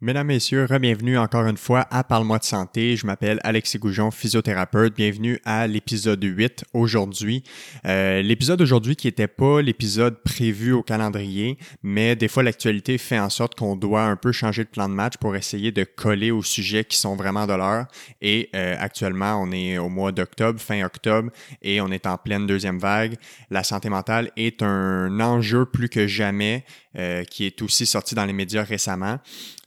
Mesdames, Messieurs, bienvenue encore une fois à Parle-moi de santé. Je m'appelle Alexis Goujon, physiothérapeute. Bienvenue à l'épisode 8 aujourd'hui. Euh, l'épisode aujourd'hui qui n'était pas l'épisode prévu au calendrier, mais des fois l'actualité fait en sorte qu'on doit un peu changer de plan de match pour essayer de coller aux sujets qui sont vraiment de l'heure. Et euh, actuellement, on est au mois d'octobre, fin octobre, et on est en pleine deuxième vague. La santé mentale est un enjeu plus que jamais euh, qui est aussi sorti dans les médias récemment.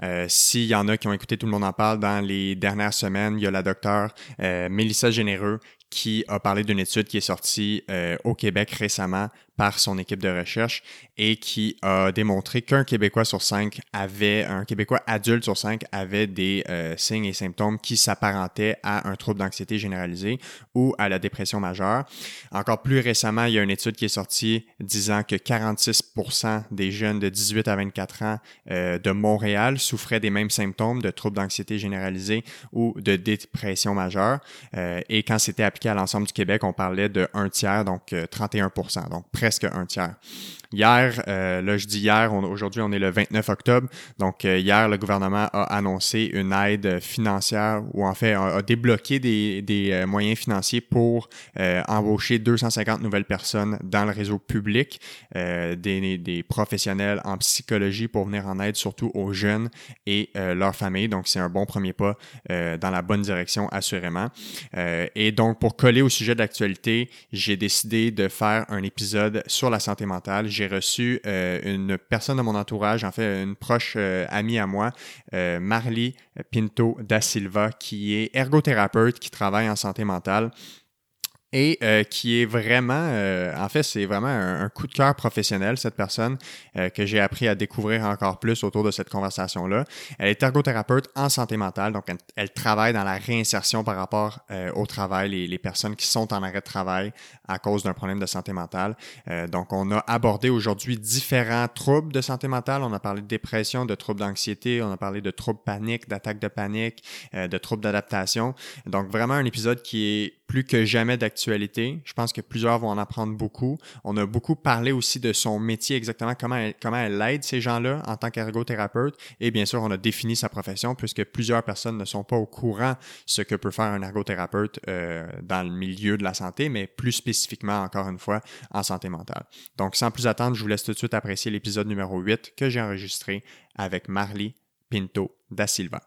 Euh, S'il y en a qui ont écouté Tout le monde en parle dans les dernières semaines, il y a la docteure euh, Mélissa Généreux qui a parlé d'une étude qui est sortie euh, au Québec récemment par son équipe de recherche et qui a démontré qu'un Québécois sur cinq avait, un Québécois adulte sur cinq avait des euh, signes et symptômes qui s'apparentaient à un trouble d'anxiété généralisé ou à la dépression majeure. Encore plus récemment, il y a une étude qui est sortie disant que 46% des jeunes de 18 à 24 ans euh, de Montréal souffraient des mêmes symptômes de troubles d'anxiété généralisé ou de dépression majeure. Euh, et quand c'était appliqué à l'ensemble du Québec, on parlait de un tiers, donc 31 donc presque presque un tiers. Hier, euh, là je dis hier, aujourd'hui on est le 29 octobre, donc euh, hier le gouvernement a annoncé une aide financière ou en fait a, débloqué des, des euh, moyens financiers pour embaucher 250 nouvelles personnes dans le réseau public, des, des, professionnels en psychologie pour venir en aide surtout aux jeunes et leurs familles. Donc c'est un bon premier pas dans la bonne direction assurément. et donc pour coller au sujet de l'actualité, j'ai décidé de faire un épisode sur la santé mentale j'ai reçu euh, une personne de mon entourage, en fait une proche euh, amie à moi, euh, Marly Pinto da Silva, qui est ergothérapeute, qui travaille en santé mentale et euh, qui est vraiment, en fait, c'est vraiment un, coup de cœur professionnel, cette personne que j'ai appris à découvrir encore plus autour de cette conversation-là. Elle est ergothérapeute en santé mentale, donc elle, travaille dans la réinsertion par rapport au travail, les, personnes qui sont en arrêt de travail à cause d'un problème de santé mentale. donc, on a abordé aujourd'hui différents troubles de santé mentale. On a parlé de dépression, de troubles d'anxiété, on a parlé de troubles panique, d'attaques de panique, de troubles d'adaptation. Donc, vraiment un épisode qui est plus que jamais d'actualité. Je pense que plusieurs vont en apprendre beaucoup. On a beaucoup parlé aussi de son métier, exactement comment elle, comment elle aide ces gens-là en tant qu'ergothérapeute. Et bien sûr, on a défini sa profession puisque plusieurs personnes ne sont pas au courant ce que peut faire un ergothérapeute euh, dans le milieu de la santé, mais plus spécifiquement, encore une fois, en santé mentale. Donc, sans plus attendre, je vous laisse tout de suite apprécier l'épisode numéro 8 que j'ai enregistré avec Marley Pinto da Silva.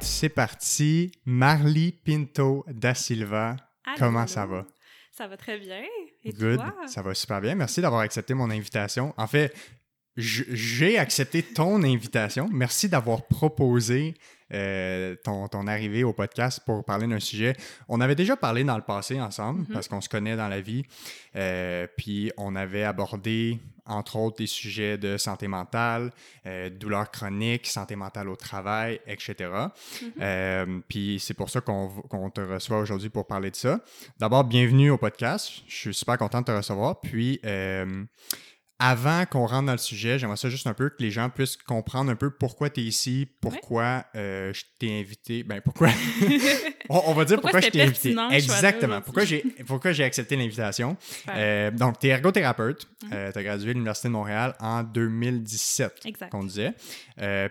c'est parti. Marly Pinto da Silva, comment ça va? Ça va très bien. Et Good. Ça va super bien. Merci d'avoir accepté mon invitation. En fait, j'ai accepté ton invitation. Merci d'avoir proposé euh, ton, ton, arrivée au podcast pour parler d'un sujet. On avait déjà parlé dans le passé ensemble mm-hmm. parce qu'on se connaît dans la vie. Euh, puis on avait abordé, entre autres, des sujets de santé mentale, euh, douleurs chroniques, santé mentale au travail, etc. Mm-hmm. puis c'est pour ça qu'on te reçoit aujourd'hui pour parler de ça. D'abord, bienvenue au podcast. Je suis super content de te recevoir. Puis avant qu'on rentre dans le sujet, j'aimerais ça juste un peu que les gens puissent comprendre un peu pourquoi tu es ici, pourquoi euh, je t'ai invité. Ben, pourquoi? on, va dire pourquoi, je t'ai invité. Exactement. Pourquoi j'ai, pourquoi j'ai accepté l'invitation. Euh, donc, tu es ergothérapeute. Mhm. euh, tu as gradué de l'Université de Montréal en 2017, qu'on disait.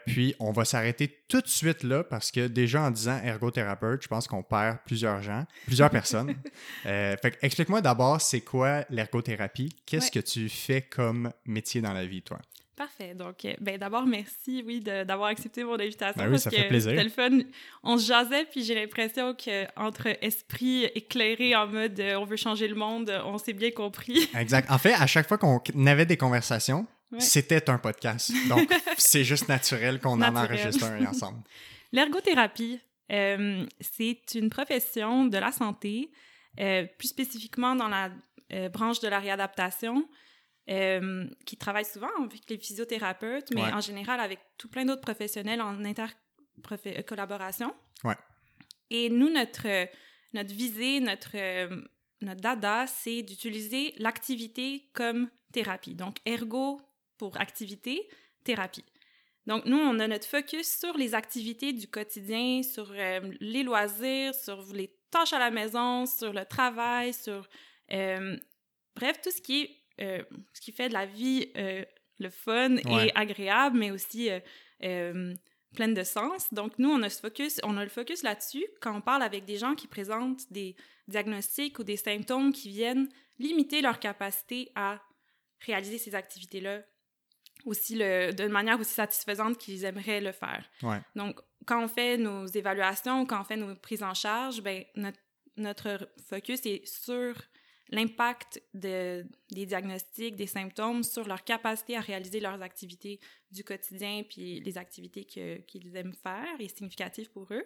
Puis, on va s'arrêter tout de suite là parce que déjà en disant ergothérapeute, je pense qu'on perd plusieurs gens, plusieurs personnes. fait explique-moi d'abord, c'est quoi l'ergothérapie? Qu'est-ce que tu fais comme métier dans la vie, toi? Parfait. Donc, euh, ben, d'abord, merci, oui, d'avoir accepté mon invitation. Ben oui, ça fait plaisir. C'était le fun. On se jasait, puis j'ai l'impression qu'entre esprit éclairé en mode euh, on veut changer le monde, on s'est bien compris. Exact. En fait, à chaque fois qu'on avait des conversations, c'était un podcast. Donc, c'est juste naturel qu'on en enregistre un ensemble. L'ergothérapie, euh, c'est une profession de la santé, plus spécifiquement dans la branche de la réadaptation. Euh, qui travaillent souvent avec les physiothérapeutes, mais en général avec tout plein d'autres professionnels en inter-collaboration. Ouais. Et nous, notre, notre visée, notre, notre dada, c'est d'utiliser l'activité comme thérapie. Donc, ergo pour activité, thérapie. Donc, nous, on a notre focus sur les activités du quotidien, sur euh, les loisirs, sur les tâches à la maison, sur le travail, sur... Euh, bref, tout ce qui, est, euh, ce qui fait de la vie le fun et agréable, mais aussi pleine de sens. Donc, nous, on a, ce focus, on a le focus là-dessus quand on parle avec des gens qui présentent des diagnostics ou des symptômes qui viennent limiter leur capacité à réaliser ces activités-là aussi le, de manière aussi satisfaisante qu'ils aimeraient le faire. Donc, quand on fait nos évaluations, quand on fait nos prises en charge, ben, notre, notre focus est sur l'impact de, des diagnostics, des symptômes sur leur capacité à réaliser leurs activités du quotidien, puis les activités qu'ils aiment faire et significatives pour eux.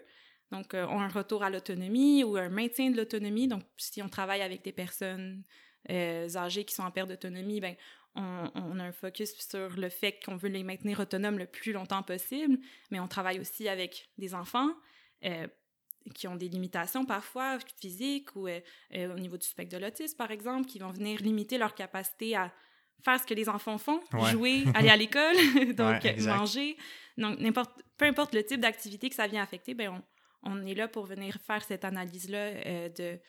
Donc, euh, un retour à l'autonomie ou un maintien de l'autonomie. Donc, si on travaille avec des personnes euh, âgées qui sont en perte d'autonomie, ben, on, a un focus sur le fait qu'on veut les maintenir autonomes le plus longtemps possible, mais on travaille aussi avec des enfants euh, qui ont des limitations parfois physiques ou euh, euh, au niveau du spectre de l'autisme, par exemple, qui vont venir limiter leur capacité à faire ce que les enfants font, jouer, aller à l'école, donc manger. Donc, n'importe, peu importe le type d'activité que ça vient affecter, ben on, on est là pour venir faire cette analyse-là de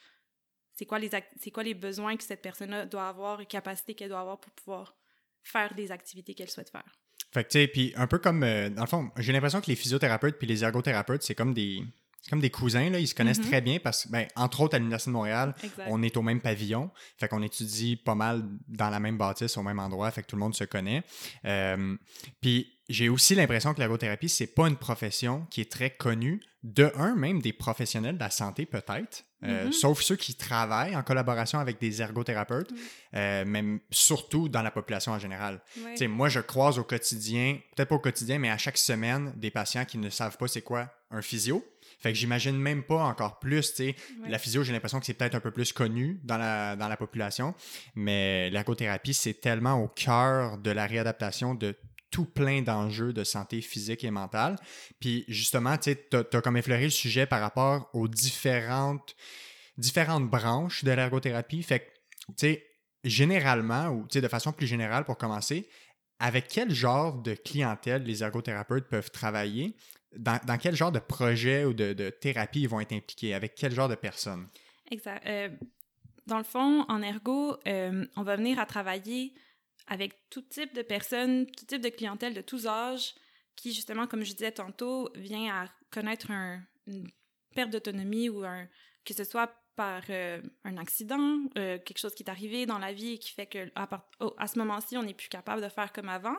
c'est quoi, les c'est quoi les besoins que cette personne doit avoir et capacités qu'elle doit avoir pour pouvoir faire des activités qu'elle souhaite faire? Fait que, tu sais, puis un peu comme, euh, dans le fond, j'ai l'impression que les physiothérapeutes puis les ergothérapeutes, c'est comme des, comme des cousins, là, ils se connaissent mm-hmm. très bien parce que, ben, entre autres, à l'Université de Montréal, on est au même pavillon. Fait qu'on étudie pas mal dans la même bâtisse, au même endroit. Fait que tout le monde se connaît. Euh, puis j'ai aussi l'impression que l'ergothérapie, c'est pas une profession qui est très connue. De un, même des professionnels de la santé, peut-être. Euh, mm-hmm. Sauf ceux qui travaillent en collaboration avec des ergothérapeutes, mm. euh, mais surtout dans la population en général. Moi, je croise au quotidien, peut-être pas au quotidien, mais à chaque semaine, des patients qui ne savent pas c'est quoi un physio. Fait que j'imagine même pas encore plus, tu sais. La physio, j'ai l'impression que c'est peut-être un peu plus connu dans la, dans la population, mais l'ergothérapie, c'est tellement au cœur de la réadaptation de tout plein d'enjeux de santé physique et mentale. Puis justement, tu as, comme effleuré le sujet par rapport aux différentes, branches de l'ergothérapie. Fait que, tu sais, généralement, ou de façon plus générale pour commencer, avec quel genre de clientèle les ergothérapeutes peuvent travailler? Dans, quel genre de projet ou de, thérapie ils vont être impliqués? Avec quel genre de personnes? Exact. Euh, dans le fond, en ergo, euh, on va venir à travailler avec tout type de personnes, tout type de clientèle de tous âges qui, justement, comme je disais tantôt, vient à connaître une perte d'autonomie ou un, que ce soit par euh, un accident, euh, quelque chose qui est arrivé dans la vie et qui fait que à, oh, ce moment-ci, on n'est plus capable de faire comme avant,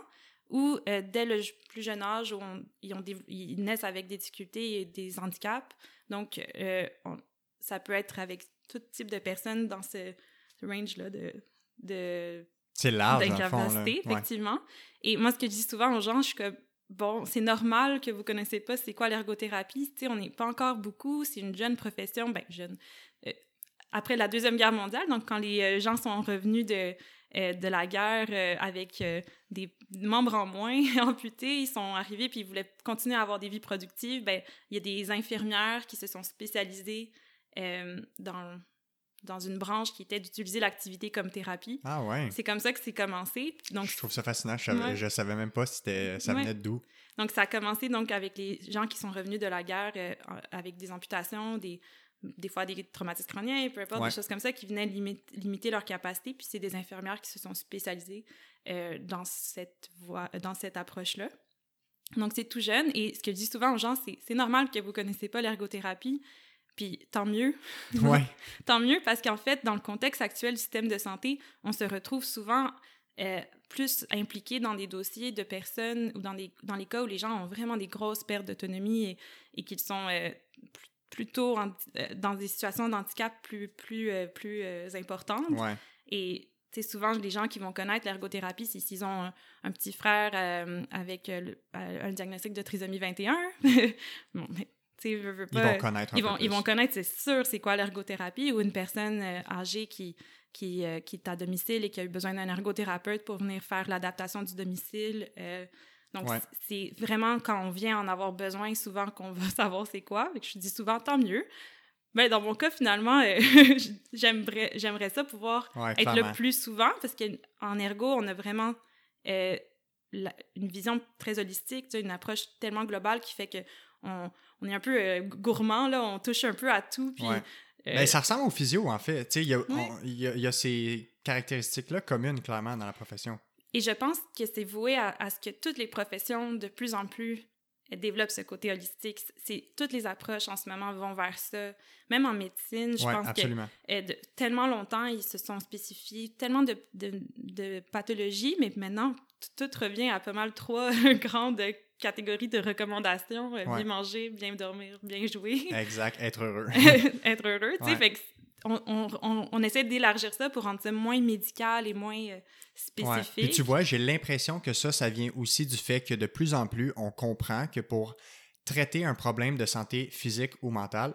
ou euh, dès le plus jeune âge où ils, ont ils, naissent avec des difficultés et des handicaps. Donc, ça peut être avec tout type de personnes dans ce, range-là de, de c'est large, d'incapacité, effectivement. Et moi, ce que je dis souvent aux gens, je suis que, bon, c'est normal que vous connaissez pas c'est quoi l'ergothérapie. Tu sais, on n'est pas encore beaucoup, c'est une jeune profession, ben jeune. Euh, après la Deuxième Guerre mondiale, donc quand les euh, gens sont revenus de, euh, de la guerre avec des membres en moins amputés, ils sont arrivés puis ils voulaient continuer à avoir des vies productives, ben il y a des infirmières qui se sont spécialisées dans dans une branche qui était d'utiliser l'activité comme thérapie. Ah ouais. C'est comme ça que c'est commencé. Donc, je trouve ça fascinant. Je savais, savais même pas si ça venait d'où. Donc, ça a commencé donc avec les gens qui sont revenus de la guerre euh, avec des amputations, des, des fois des traumatismes crâniens, peu importe, des choses comme ça qui venaient limiter leur capacité. Puis c'est des infirmières qui se sont spécialisées euh, dans cette voie, dans cette approche-là. Donc, c'est tout jeune. Et ce que je dis souvent aux gens, c'est c'est normal que vous connaissez pas l'ergothérapie. Puis tant mieux. Ouais. tant mieux parce qu'en fait, dans le contexte actuel du système de santé, on se retrouve souvent euh, plus impliqué dans des dossiers de personnes ou dans, des, dans les cas où les gens ont vraiment des grosses pertes d'autonomie et, et qu'ils sont euh, plutôt euh, dans des situations d'handicap plus, plus, plus importantes. Ouais. Et c'est souvent les gens qui vont connaître l'ergothérapie, c'est s'ils ont un, petit frère avec un diagnostic de trisomie 21. bon, mais ils vont connaître ils vont, ils vont connaître, c'est sûr, c'est quoi l'ergothérapie ou une personne euh, âgée qui, qui, euh, qui est à domicile et qui a eu besoin d'un ergothérapeute pour venir faire l'adaptation du domicile. Euh, donc, c'est vraiment quand on vient en avoir besoin, souvent qu'on va savoir c'est quoi. je dis souvent, tant mieux. Mais dans mon cas, finalement, j'aimerais, j'aimerais ça pouvoir être le plus souvent parce qu'en ergo, on a vraiment une vision très holistique, une approche tellement globale qui fait que on, on est un peu euh, gourmand, là, on touche un peu à tout. Puis, ben, ça ressemble au physio, en fait. Il y, y, a ces caractéristiques-là communes, clairement, dans la profession. Et je pense que c'est voué à, à, ce que toutes les professions, de plus en plus, développe ce côté holistique. C'est toutes les approches en ce moment vont vers ça. Même en médecine, je pense que euh, de, tellement longtemps ils se sont spécifiés tellement de, de, de pathologies, mais maintenant tout revient à pas mal trois grandes catégories de recommandations euh, bien manger, bien dormir, bien jouer. Exact, être heureux. être heureux, tu sais. Fait que on, on, on, essaie d'élargir ça pour rendre ça moins médical et moins euh, spécifique. Puis tu vois, j'ai l'impression que ça, ça vient aussi du fait que de plus en plus, on comprend que pour traiter un problème de santé physique ou mentale,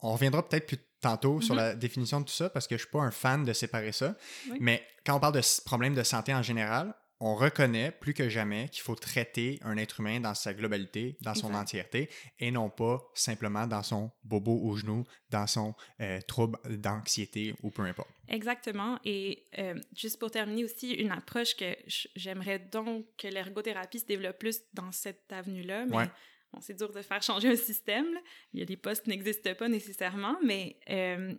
on reviendra peut-être plus tantôt sur mm-hmm. la définition de tout ça parce que je suis pas un fan de séparer ça. Mais quand on parle de problèmes de santé en général, on reconnaît plus que jamais qu'il faut traiter un être humain dans sa globalité, dans son entièreté, et non pas simplement dans son bobo au genou, dans son euh, trouble d'anxiété ou peu importe. Exactement. Et euh, juste pour terminer aussi, une approche que j'aimerais donc que l'ergothérapie se développe plus dans cette avenue-là, mais bon, c'est dur de faire changer un système. Il y a des postes qui n'existent pas nécessairement, mais euh,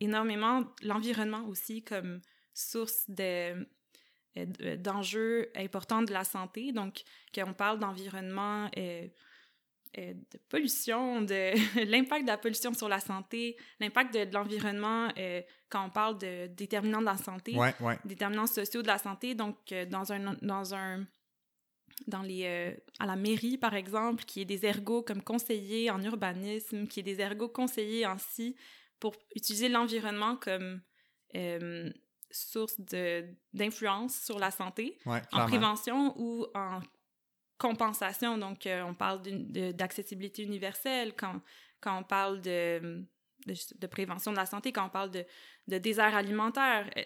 énormément l'environnement aussi comme source de d'enjeux importants de la santé. Donc, qu'on parle d'environnement, euh, de pollution, de l'impact de la pollution sur la santé, l'impact de, l'environnement quand on parle de déterminants de la santé, déterminants sociaux de la santé. Donc, dans un, dans un dans les, à la mairie, par exemple, qui est des ergots comme conseillers en urbanisme, qui est des ergots conseillers en si, pour utiliser l'environnement comme source d'influence sur la santé, en prévention ou en compensation. Donc, euh, on parle d'accessibilité universelle quand, quand on parle de, de, prévention de la santé, quand on parle de, de désert alimentaire. Euh,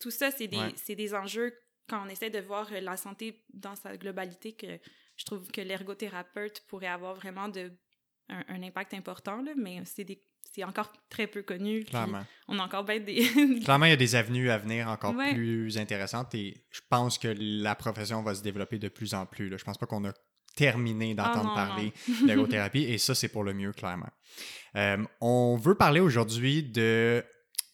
tout ça, c'est des, des enjeux quand on essaie de voir la santé dans sa globalité que je trouve que l'ergothérapeute pourrait avoir vraiment de, un, un impact important, là, mais c'est des c'est encore très peu connu. Clairement. On a encore bien des. Clairement, il y a des avenues à venir encore plus intéressantes et je pense que la profession va se développer de plus en plus. Là. Je pense pas qu'on a terminé d'entendre ah, parler d'ergothérapie et ça, c'est pour le mieux, clairement. Euh, on veut parler aujourd'hui de,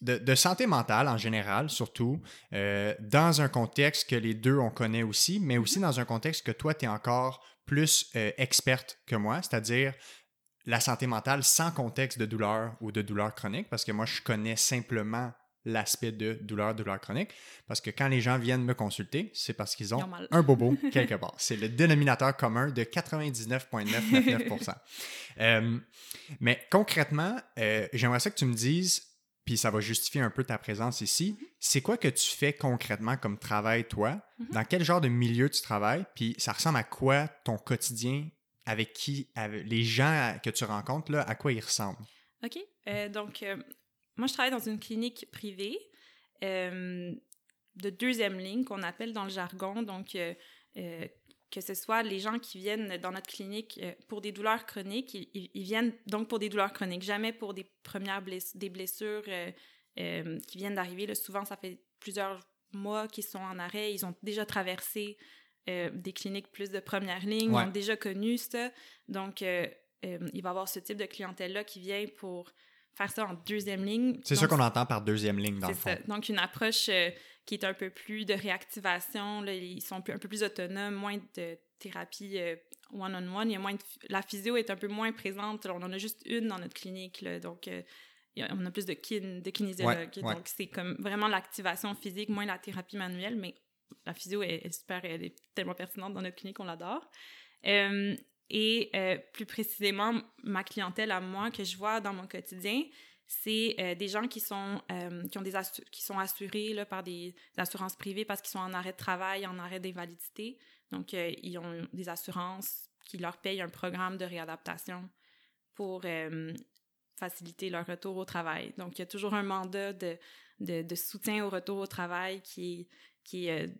de, santé mentale en général, surtout, euh, dans un contexte que les deux, on connaît aussi, mais aussi dans un contexte que toi, tu es encore plus euh, experte que moi, c'est-à-dire la santé mentale sans contexte de douleur ou de douleur chronique, parce que moi, je connais simplement l'aspect de douleur, douleur chronique, parce que quand les gens viennent me consulter, c'est parce qu'ils ont un bobo quelque part. C'est le dénominateur commun de 99,999%. euh, mais concrètement, euh, j'aimerais ça que tu me dises, puis ça va justifier un peu ta présence ici, mm-hmm. c'est quoi que tu fais concrètement comme travail, toi? Mm-hmm. Dans quel genre de milieu tu travailles? Puis ça ressemble à quoi ton quotidien avec qui, les gens que tu rencontres, là, à quoi ils ressemblent? OK. Euh, donc, euh, moi, je travaille dans une clinique privée euh, de deuxième ligne qu'on appelle dans le jargon. Donc, que ce soit les gens qui viennent dans notre clinique pour des douleurs chroniques, ils, viennent donc pour des douleurs chroniques, jamais pour des premières blessures, des blessures qui viennent d'arriver. Souvent, ça fait plusieurs mois qu'ils sont en arrêt, ils ont déjà traversé euh, des cliniques plus de première ligne ont déjà connu ça. Donc, euh, euh, il va y avoir ce type de clientèle-là qui vient pour faire ça en deuxième ligne. C'est ça qu'on entend par deuxième ligne, dans le fond. Ça. Donc, une approche qui est un peu plus de réactivation. Là, ils sont un peu plus autonomes, moins de thérapie one-on-one. Il y a moins La physio est un peu moins présente. on en a juste une dans notre clinique. Là, donc, on a plus de, kin, de kinésiologues. Donc, c'est comme vraiment l'activation physique, moins la thérapie manuelle, mais la physio est, super, elle est tellement pertinente dans notre clinique, on l'adore. Euh, et euh, plus précisément, ma clientèle à moi que je vois dans mon quotidien, c'est euh, des gens qui sont, qui ont des qui sont assurés là, par des, assurances privées parce qu'ils sont en arrêt de travail, en arrêt d'invalidité. Donc, ils ont des assurances qui leur payent un programme de réadaptation pour faciliter leur retour au travail. Donc, il y a toujours un mandat de, de, de soutien au retour au travail qui est, qui est euh,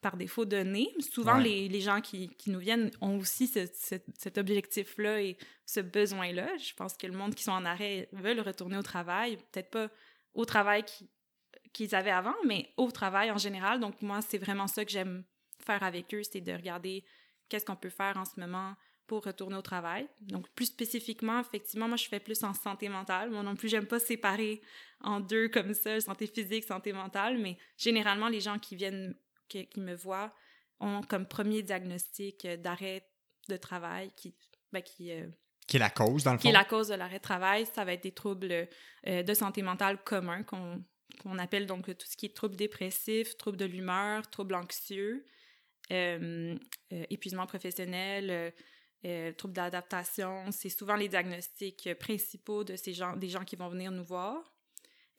par défaut donné. Souvent, les, les, gens qui, qui, nous viennent ont aussi ce, cet objectif-là et ce besoin-là. Je pense que le monde qui sont en arrêt veulent retourner au travail, peut-être pas au travail qu'ils avaient avant, mais au travail en général. Donc, moi, c'est vraiment ça que j'aime faire avec eux, c'est de regarder qu'est-ce qu'on peut faire en ce moment pour retourner au travail. Donc, plus spécifiquement, effectivement, moi, je fais plus en santé mentale. Moi non plus, j'aime pas séparer en deux comme ça, santé physique, santé mentale, mais généralement, les gens qui viennent, qui, me voient, ont comme premier diagnostic euh, d'arrêt de travail qui, ben, qui, euh, qui est la cause, dans le fond. Qui est la cause de l'arrêt de travail. Ça va être des troubles euh, de santé mentale communs qu'on appelle donc tout ce qui est troubles dépressifs, troubles de l'humeur, troubles anxieux, épuisement professionnel, euh, troubles d'adaptation. C'est souvent les diagnostics principaux de ces gens, des gens qui vont venir nous voir.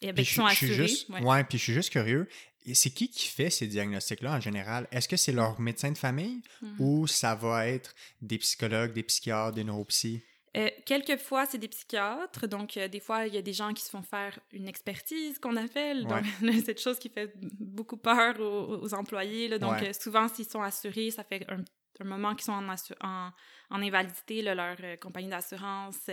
Et ben, qui sont assurés. Juste, ouais. puis je suis juste curieux. C'est qui qui fait ces diagnostics-là en général? Est-ce que c'est leur médecin de famille mhm. ou ça va être des psychologues, des psychiatres, des neuropsies? Euh, quelquefois, c'est des psychiatres. Donc, euh, des fois, il y a des gens qui se font faire une expertise, qu'on appelle. Donc, cette chose qui fait beaucoup peur aux, employés. Là. Donc, euh, souvent, s'ils sont assurés, ça fait un un moment qu'ils sont en, en, en, invalidité, leur euh, compagnie d'assurance.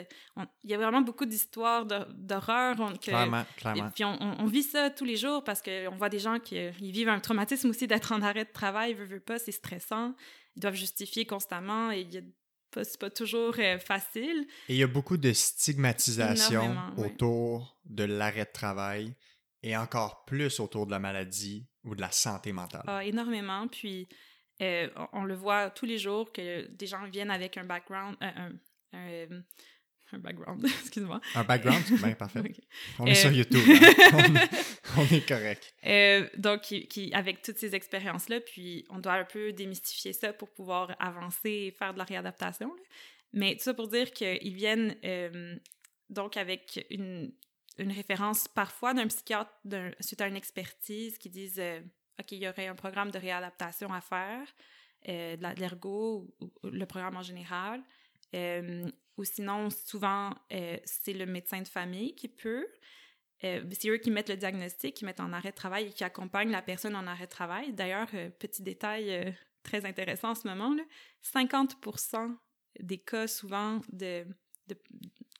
Il y a vraiment beaucoup d'histoires d'horreur. Clairement, clairement. Et puis on, on, vit ça tous les jours parce qu'on voit des gens qui ils vivent un traumatisme aussi d'être en arrêt de travail, veut, veut pas, c'est stressant. Ils doivent justifier constamment et il c'est pas toujours euh, facile. Et il y a beaucoup de stigmatisation autour de l'arrêt de travail et encore plus autour de la maladie ou de la santé mentale. Ah, énormément. Puis euh, on, le voit tous les jours que des gens viennent avec un background, euh, un, un, un, background, excuse-moi. Un background, bien parfait. On est sur euh, YouTube, hein. on, est, correct. donc, qui, avec toutes ces expériences-là, puis on doit un peu démystifier ça pour pouvoir avancer et faire de la réadaptation. Mais tout ça pour dire qu'ils viennent donc avec une, une référence parfois d'un psychiatre suite à une expertise qui disent OK, il y aurait un programme de réadaptation à faire, euh, de l'ergo ou, le programme en général. Euh, ou sinon, souvent, euh, c'est le médecin de famille qui peut. c'est eux qui mettent le diagnostic, qui mettent en arrêt de travail et qui accompagnent la personne en arrêt de travail. D'ailleurs, petit détail très intéressant en ce moment, là, 50% des cas souvent de,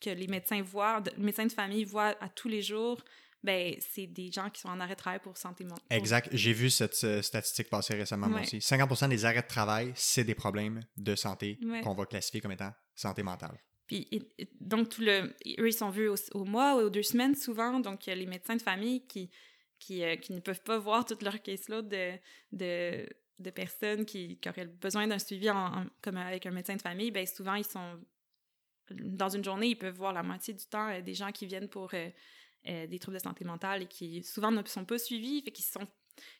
que les médecins voient, de, médecins de famille voient à tous les jours ben, c'est des gens qui sont en arrêt de travail pour santé mentale. Exact. J'ai vu cette euh, statistique passer récemment moi aussi. 50% des arrêts de travail, c'est des problèmes de santé qu'on va classifier comme étant santé mentale. Puis, donc, tout le, eux, ils sont vus au, mois ou aux deux semaines souvent. Donc, les médecins de famille qui, qui, euh, qui ne peuvent pas voir toute leur caseload de, de, de personnes qui, qui, auraient besoin d'un suivi en, comme avec un médecin de famille, ben souvent, ils sont dans une journée, ils peuvent voir la moitié du temps euh, des gens qui viennent pour euh, des troubles de santé mentale et qui souvent ne sont pas suivis, fait qu'ils sont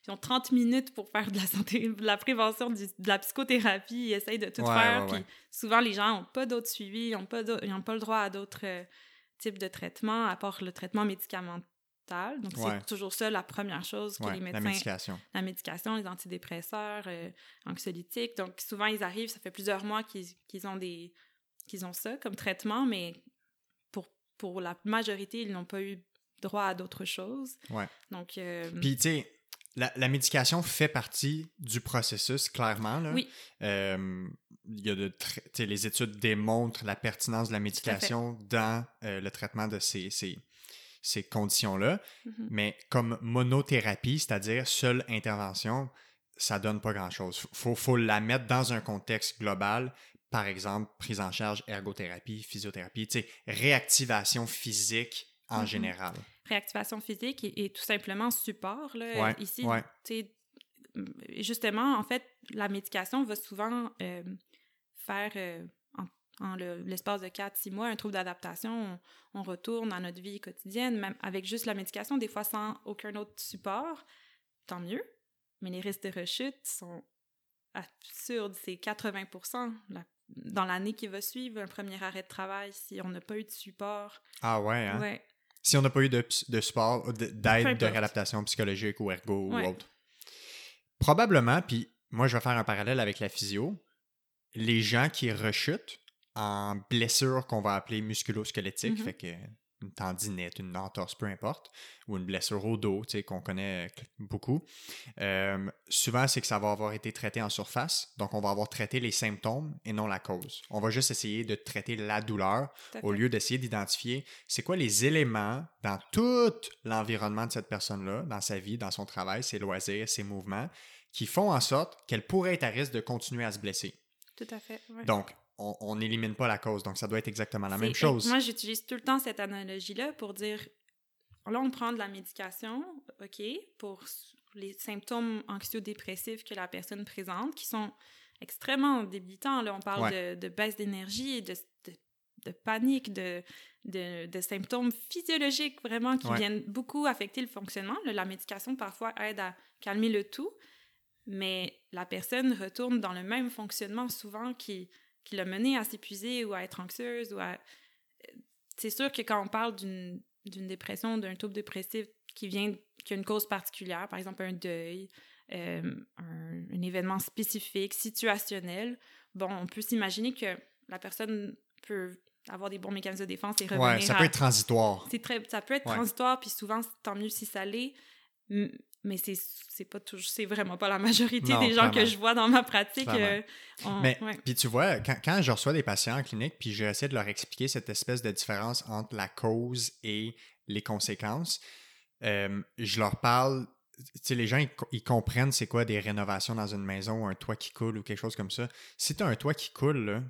ils ont 30 minutes pour faire de la santé, de la prévention, de la psychothérapie, ils essayent de tout faire. puis souvent, les gens n'ont pas d'autres suivis, ils n'ont pas, pas le droit à d'autres euh, types de traitements, à part le traitement médicamental. Donc, c'est toujours ça la première chose que les médecins... La médication. La médication, les antidépresseurs, euh, anxiolytiques. Donc, souvent, ils arrivent, ça fait plusieurs mois qu'ils ont des qu'ils ont ça comme traitement, mais pour, pour la majorité, ils n'ont pas eu droit à d'autres choses. Ouais. Donc. Euh, Puis, tu sais, la, médication fait partie du processus, clairement. Là. Oui. Euh, il y a de les études démontrent la pertinence de la médication dans euh, le traitement de ces, ces, ces conditions-là. Mm-hmm. Mais comme monothérapie, c'est-à-dire seule intervention, ça donne pas grand-chose. Il faut, faut, la mettre dans un contexte global. Par exemple, prise en charge ergothérapie, physiothérapie, réactivation physique en mm-hmm. général. Réactivation physique et, tout simplement support. Là, ouais, ici, ouais. justement, en fait, la médication va souvent euh, faire, euh, en, l'espace de 4-6 mois, un trouble d'adaptation. On, retourne à notre vie quotidienne, même avec juste la médication, des fois sans aucun autre support. Tant mieux. Mais les risques de rechute sont absurdes. C'est 80 dans l'année qui va suivre, un premier arrêt de travail, si on n'a pas eu de support. Ah ouais, hein? Ouais si on n'a pas eu de, de support, d'aide de réadaptation psychologique ou ergo ou autre. Probablement, puis moi je vais faire un parallèle avec la physio, les gens qui rechutent en blessure qu'on va appeler musculo-squelettique, mm-hmm. fait que une tendinette, une entorse, peu importe, ou une blessure au dos, tu sais, qu'on connaît beaucoup. Euh, souvent, c'est que ça va avoir été traité en surface, donc on va avoir traité les symptômes et non la cause. On va juste essayer de traiter la douleur au lieu d'essayer d'identifier c'est quoi les éléments dans tout l'environnement de cette personne-là, dans sa vie, dans son travail, ses loisirs, ses mouvements, qui font en sorte qu'elle pourrait être à risque de continuer à se blesser. Tout à fait. ouais. Donc, on n'élimine pas la cause. Donc, ça doit être exactement la même chose. Moi, j'utilise tout le temps cette analogie-là pour dire là, on prend de la médication, OK, pour les symptômes anxio-dépressifs que la personne présente, qui sont extrêmement débilitants. Là, on parle de, de baisse d'énergie, de, de, de panique, de, de, de symptômes physiologiques vraiment qui Ouais. viennent beaucoup affecter le fonctionnement. Là, la médication, parfois, aide à calmer le tout, mais la personne retourne dans le même fonctionnement souvent qui, qui l'a mené à s'épuiser ou à être anxieuse ou à... C'est sûr que quand on parle d'une d'une dépression, d'un trouble dépressif qui vient, qui a une cause particulière, par exemple un deuil, euh, un, un événement spécifique, situationnel, bon, on peut s'imaginer que la personne peut avoir des bons mécanismes de défense et revenir ouais, ça à- peut être transitoire. très, ça peut être Ouais. transitoire, puis souvent, tant mieux si ça l'est. Mais c'est c'est pas toujours, c'est vraiment pas la majorité Non, des gens que je vois dans ma pratique. Euh, on- Mais, ouais. puis tu vois, quand, quand je reçois des patients en clinique, puis j'essaie de leur expliquer cette espèce de différence entre la cause et les conséquences, euh, je leur parle, tu sais, les gens, ils, co- ils comprennent c'est quoi des rénovations dans une maison ou un toit qui coule ou quelque chose comme ça. Si tu as un toit qui coule, là,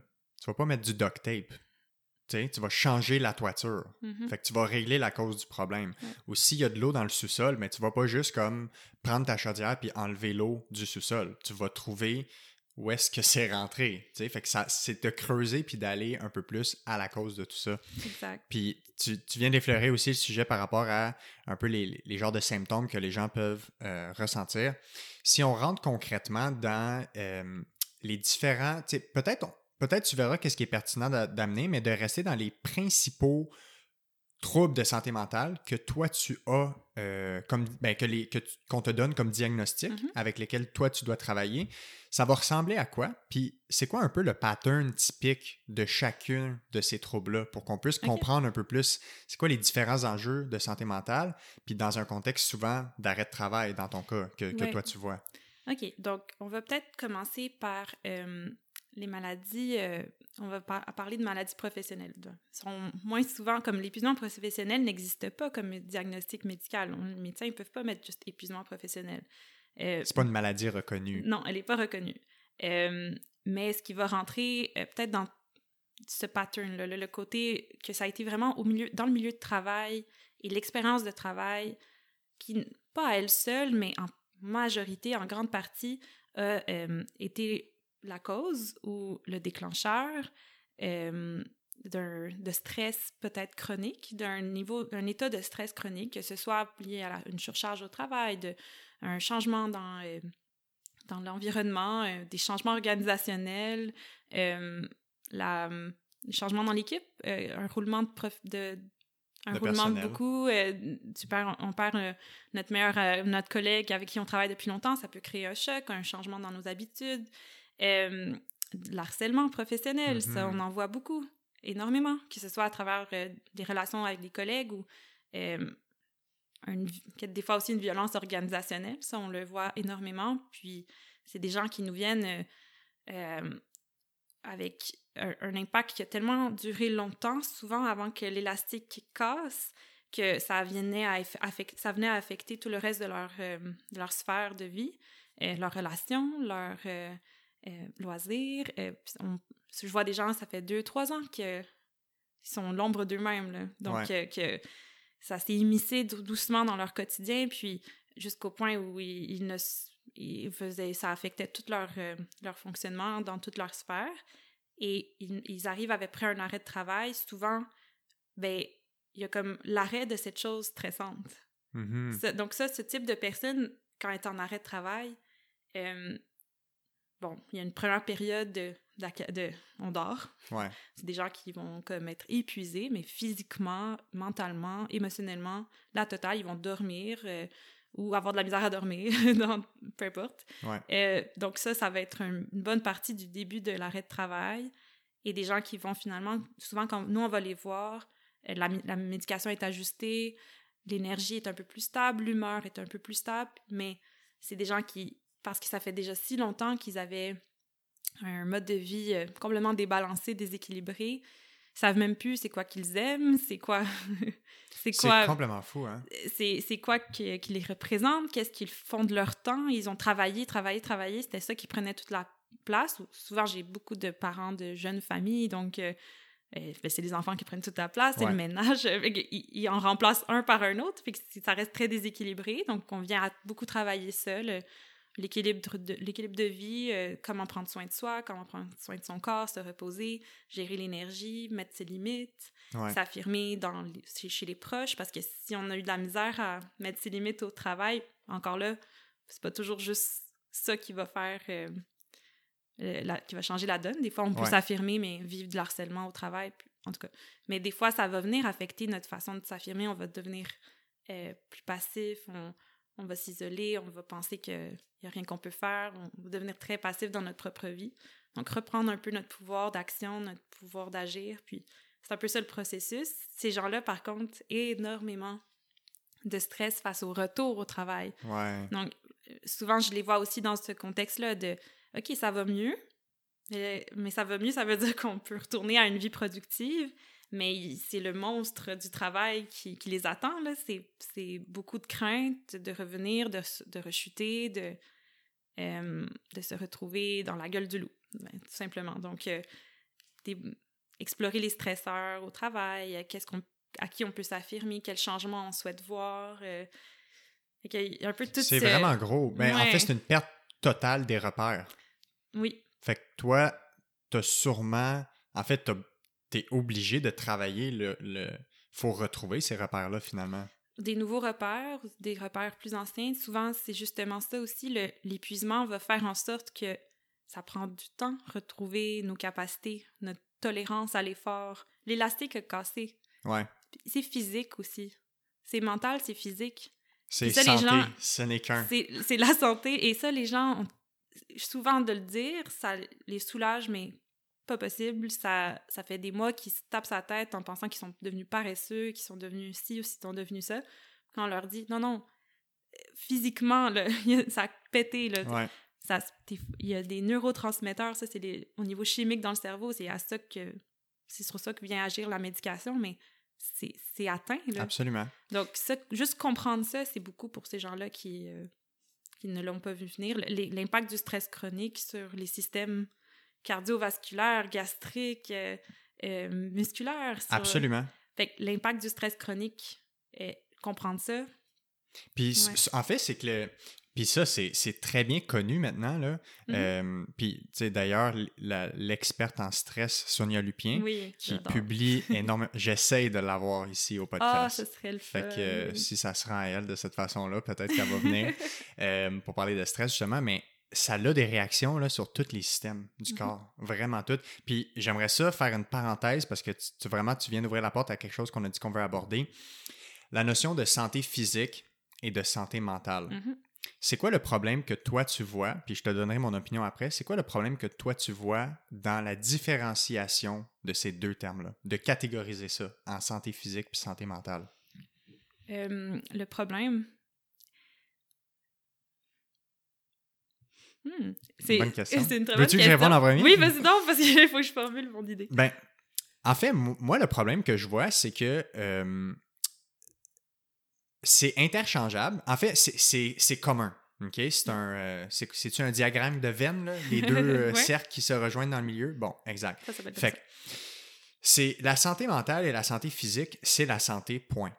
tu vas pas mettre du duct tape. Tu vas changer la toiture. Mhm. Fait que tu vas régler la cause du problème. Ou s'il y a de l'eau dans le sous-sol, mais tu vas pas juste comme prendre ta chaudière puis enlever l'eau du sous-sol. Tu vas trouver où est-ce que c'est rentré. Fait que ça, c'est de creuser puis d'aller un peu plus à la cause de tout ça. Exact. Puis tu, tu viens d'effleurer aussi le sujet par rapport à un peu les, les genres de symptômes que les gens peuvent euh, ressentir. Si on rentre concrètement dans euh, les différents, peut-être on- peut-être tu verras qu'est-ce qui est pertinent d'a- d'amener, mais de rester dans les principaux troubles de santé mentale que toi tu as euh, comme ben, que les que qu'on te donne comme diagnostic Mhm. avec lesquels toi tu dois travailler ça va ressembler à quoi? Puis c'est quoi un peu le pattern typique de chacun de ces troubles là pour qu'on puisse comprendre un peu plus c'est quoi les différents enjeux de santé mentale puis dans un contexte souvent d'arrêt de travail dans ton cas que, que Ouais. toi tu vois? OK. Donc, on va peut-être commencer par euh, les maladies. euh, on va par- parler de maladies professionnelles. Ils sont moins souvent comme l'épuisement professionnel n'existe pas comme diagnostic médical. On- Les médecins ne peuvent pas mettre juste épuisement professionnel. Euh, c'est pas une maladie reconnue Non, elle n'est pas reconnue. Euh, mais ce qui va rentrer euh, peut-être dans ce pattern-là, le, le côté que ça a été vraiment au milieu, dans le milieu de travail et l'expérience de travail qui, pas à elle seule, mais en majorité, en grande partie, a été la cause ou le déclencheur euh, de stress peut-être chronique, d'un niveau, d'un état de stress chronique, que ce soit lié à la- une surcharge au travail, de, un changement dans, euh, dans l'environnement, euh, des changements organisationnels, euh, la, les changements dans l'équipe, un roulement de, prof- de un De roulement personnel. beaucoup. euh, tu perds- on perd euh, notre meilleur, euh, notre collègue avec qui on travaille depuis longtemps, ça peut créer un choc, un changement dans nos habitudes. Euh, l'harcèlement professionnel, ça, Mhm. on en voit beaucoup, énormément, que ce soit à travers euh, des relations avec des collègues ou euh, une- des fois aussi une violence organisationnelle, ça, on le voit énormément. Puis, c'est des gens qui nous viennent euh, avec un, un impact qui a tellement duré longtemps, souvent avant que l'élastique casse, que ça venait à, eff- affect- ça venait à affecter tout le reste de leur, de leur sphère de vie, leurs relations, leurs euh, loisirs. euh, on- je vois des gens, ça fait deux, trois ans qu'ils sont l'ombre d'eux-mêmes. Donc, euh, que ça s'est immiscé dou- doucement dans leur quotidien, puis jusqu'au point où ils, ils ne ils faisaient, ça affectait tout leur, euh, leur fonctionnement dans toute leur sphère. Et ils, ils arrivent après un arrêt de travail, souvent, ben, il y a comme l'arrêt de cette chose stressante. Ça- donc ça, ce type de personne, quand elle est en arrêt de travail, euh, bon, il y a une première période de, d'aca- de on dort. ouais C'est des gens qui vont comme être épuisés, mais physiquement, mentalement, émotionnellement, la totale, ils vont dormir euh, ou avoir de la misère à dormir, dans- peu importe. ouais Euh, donc ça, ça va être un- une bonne partie du début de l'arrêt de travail. Et des gens qui vont finalement, souvent quand nous, on va les voir, euh, la, la médication est ajustée, l'énergie est un peu plus stable, l'humeur est un peu plus stable, mais c'est des gens qui, parce que ça fait déjà si longtemps qu'ils avaient un mode de vie euh, complètement débalancé, déséquilibré, savent même plus c'est quoi qu'ils aiment, c'est quoi... C'est quoi C'est complètement fou, hein? c'est c'est quoi qui, qui les représente, qu'est-ce qu'ils font de leur temps. Ils ont travaillé, travaillé, travaillé. C'était ça qui prenait toute la place. Souvent, j'ai beaucoup de parents de jeunes familles, donc euh, euh, ben, c'est les enfants qui prennent toute la place, c'est Ouais. le ménage. Ils, ils en remplacent un par un autre, c'est- ça reste très déséquilibré. Donc, on vient à beaucoup travailler seul. L'équilibre de, l'équilibre de vie, euh, comment prendre soin de soi, comment prendre soin de son corps, se reposer, gérer l'énergie, mettre ses limites Ouais. s'affirmer dans chez, chez les proches parce que si on a eu de la misère à mettre ses limites au travail, encore là, c'est pas toujours juste ça qui va faire euh, la- qui va changer la donne. Des fois, on peut Ouais. s'affirmer, mais vivre de l'harcèlement au travail, puis- en tout cas. Mais des fois, ça va venir affecter notre façon de s'affirmer. On va devenir euh, plus passif, on, on va s'isoler, on va penser qu'il n'y a rien qu'on peut faire, on va devenir très passif dans notre propre vie. Donc, reprendre un peu notre pouvoir d'action, notre pouvoir d'agir, puis c'est un peu ça le processus. Ces gens-là, par contre, énormément de stress face au retour au travail. Ouais. Donc, souvent, je les vois aussi dans ce contexte-là de OK, ça va mieux, euh, mais ça va mieux, ça veut dire qu'on peut retourner à une vie productive, mais c'est le monstre du travail qui, qui les attend. là. C'est c'est beaucoup de crainte de revenir, de, de rechuter, de, euh, de se retrouver dans la gueule du loup, ben, tout simplement. Donc, euh, des- explorer les stresseurs au travail, euh, qu'est-ce qu'on à qui on peut s'affirmer, quel changement on souhaite voir. euh, un peu tout C'est ce- vraiment gros. Ben, En fait, c'est une perte totale des repères. Oui, Fait que toi, t'as sûrement. En fait, t'as- t'es obligé de travailler le. le... Faut retrouver ces repères-là, finalement. des nouveaux repères, des repères plus anciens. Souvent, c'est justement ça aussi. le- L'épuisement va faire en sorte que ça prend du temps retrouver nos capacités, notre tolérance à l'effort. L'élastique a cassé. Ouais. C'est physique aussi. C'est mental, c'est physique. C'est les santé, gens- ce n'est qu'un. C'est c'est la santé. Et ça, les gens, ont- souvent de le dire, ça les soulage, mais pas possible. Ça, ça fait des mois qu'ils se tapent sa tête en pensant qu'ils sont devenus paresseux, qu'ils sont devenus ci ou qu'ils sont devenus ça. Quand on leur dit, non, non, physiquement, là, ça a pété. Là. Ouais. Ça, t'es- il y a des neurotransmetteurs, ça, c'est au niveau chimique dans le cerveau, c'est à ça que c'est sur ça que vient agir la médication, mais c'est c'est atteint. Là. Absolument. Donc, ça, juste comprendre ça, c'est beaucoup pour ces gens-là qui, euh, qui ne l'ont pas vu venir. L'impact du stress chronique sur les systèmes cardiovasculaires, gastriques, euh, euh, musculaires. sur- Absolument. Fait que l'impact du stress chronique, euh, comprendre ça. Puis, Ouais. en fait, c'est que le. Puis ça, c'est très bien connu maintenant. Là. Mhm. Euh, puis, tu sais, d'ailleurs, l'experte en stress, Sonia Lupien, Oui, qui publie énormément. J'essaye de l'avoir ici au Ah, podcast. ce serait le fun. Fait que euh, si ça se rend à elle de cette façon-là, peut-être qu'elle va venir euh, pour parler de stress, justement, mais ça a des réactions là, sur tous les systèmes du Mhm. corps, vraiment toutes. Puis j'aimerais ça faire une parenthèse parce que tu, tu- vraiment, tu viens d'ouvrir la porte à quelque chose qu'on a dit qu'on veut aborder. La notion de santé physique et de santé mentale. Mhm. C'est quoi le problème que toi tu vois, puis je te donnerai mon opinion après, c'est quoi le problème que toi tu vois dans la différenciation de ces deux termes-là, de catégoriser ça en santé physique puis santé mentale? Euh, le problème. Hmm, C'est une très bonne Veux-tu que je réponde en premier? Oui, vas-y donc, parce qu'il faut que je formule mon idée. Ben, en fait, mo- moi, le problème que je vois, c'est que euh, c'est interchangeable. En fait, c'est- commun. OK? C'est un. euh, c'est- C'est-tu un diagramme de veine, là? Les deux euh, Ouais. cercles qui se rejoignent dans le milieu? Bon, exact. Ça Fait ça. que c'est la santé mentale et la santé physique, c'est la santé, point.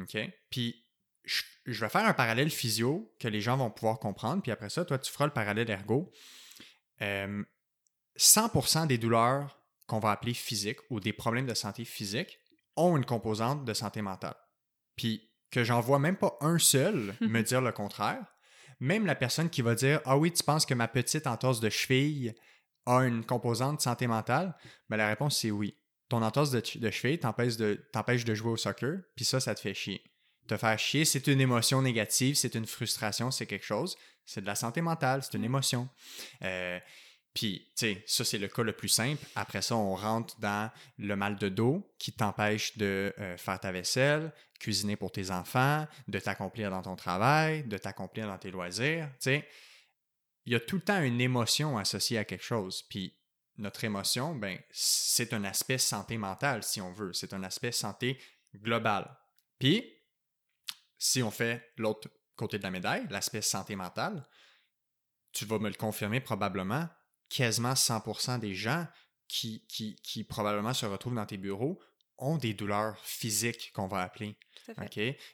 OK? Puis je, je vais faire un parallèle physio que les gens vont pouvoir comprendre, puis après ça, toi, tu feras le parallèle ergo. Euh, 100% des douleurs qu'on va appeler physiques ou des problèmes de santé physique ont une composante de santé mentale. Puis que j'en vois même pas un seul me dire le contraire. Même la personne qui va dire Ah oui, tu penses que ma petite entorse de cheville a une composante de santé mentale ben, La réponse c'est oui. Ton entorse de, ch- de cheville t'empêche de, t'empêche de jouer au soccer, puis ça, ça te fait chier. Te faire chier, c'est une émotion négative, c'est une frustration, c'est quelque chose. C'est de la santé mentale, c'est une émotion. Euh, puis, tu sais, ça, c'est le cas le plus simple. Après ça, on rentre dans le mal de dos qui t'empêche de euh, faire ta vaisselle, cuisiner pour tes enfants, de t'accomplir dans ton travail, de t'accomplir dans tes loisirs. Tu sais, il y a tout le temps une émotion associée à quelque chose. Puis, notre émotion, ben, c'est un aspect santé mentale, si on veut. C'est un aspect santé global. Puis, si on fait l'autre côté de la médaille, l'aspect santé mentale, tu vas me le confirmer probablement, quasiment 100% des gens qui, qui, qui probablement se retrouvent dans tes bureaux ont des douleurs physiques qu'on va appeler.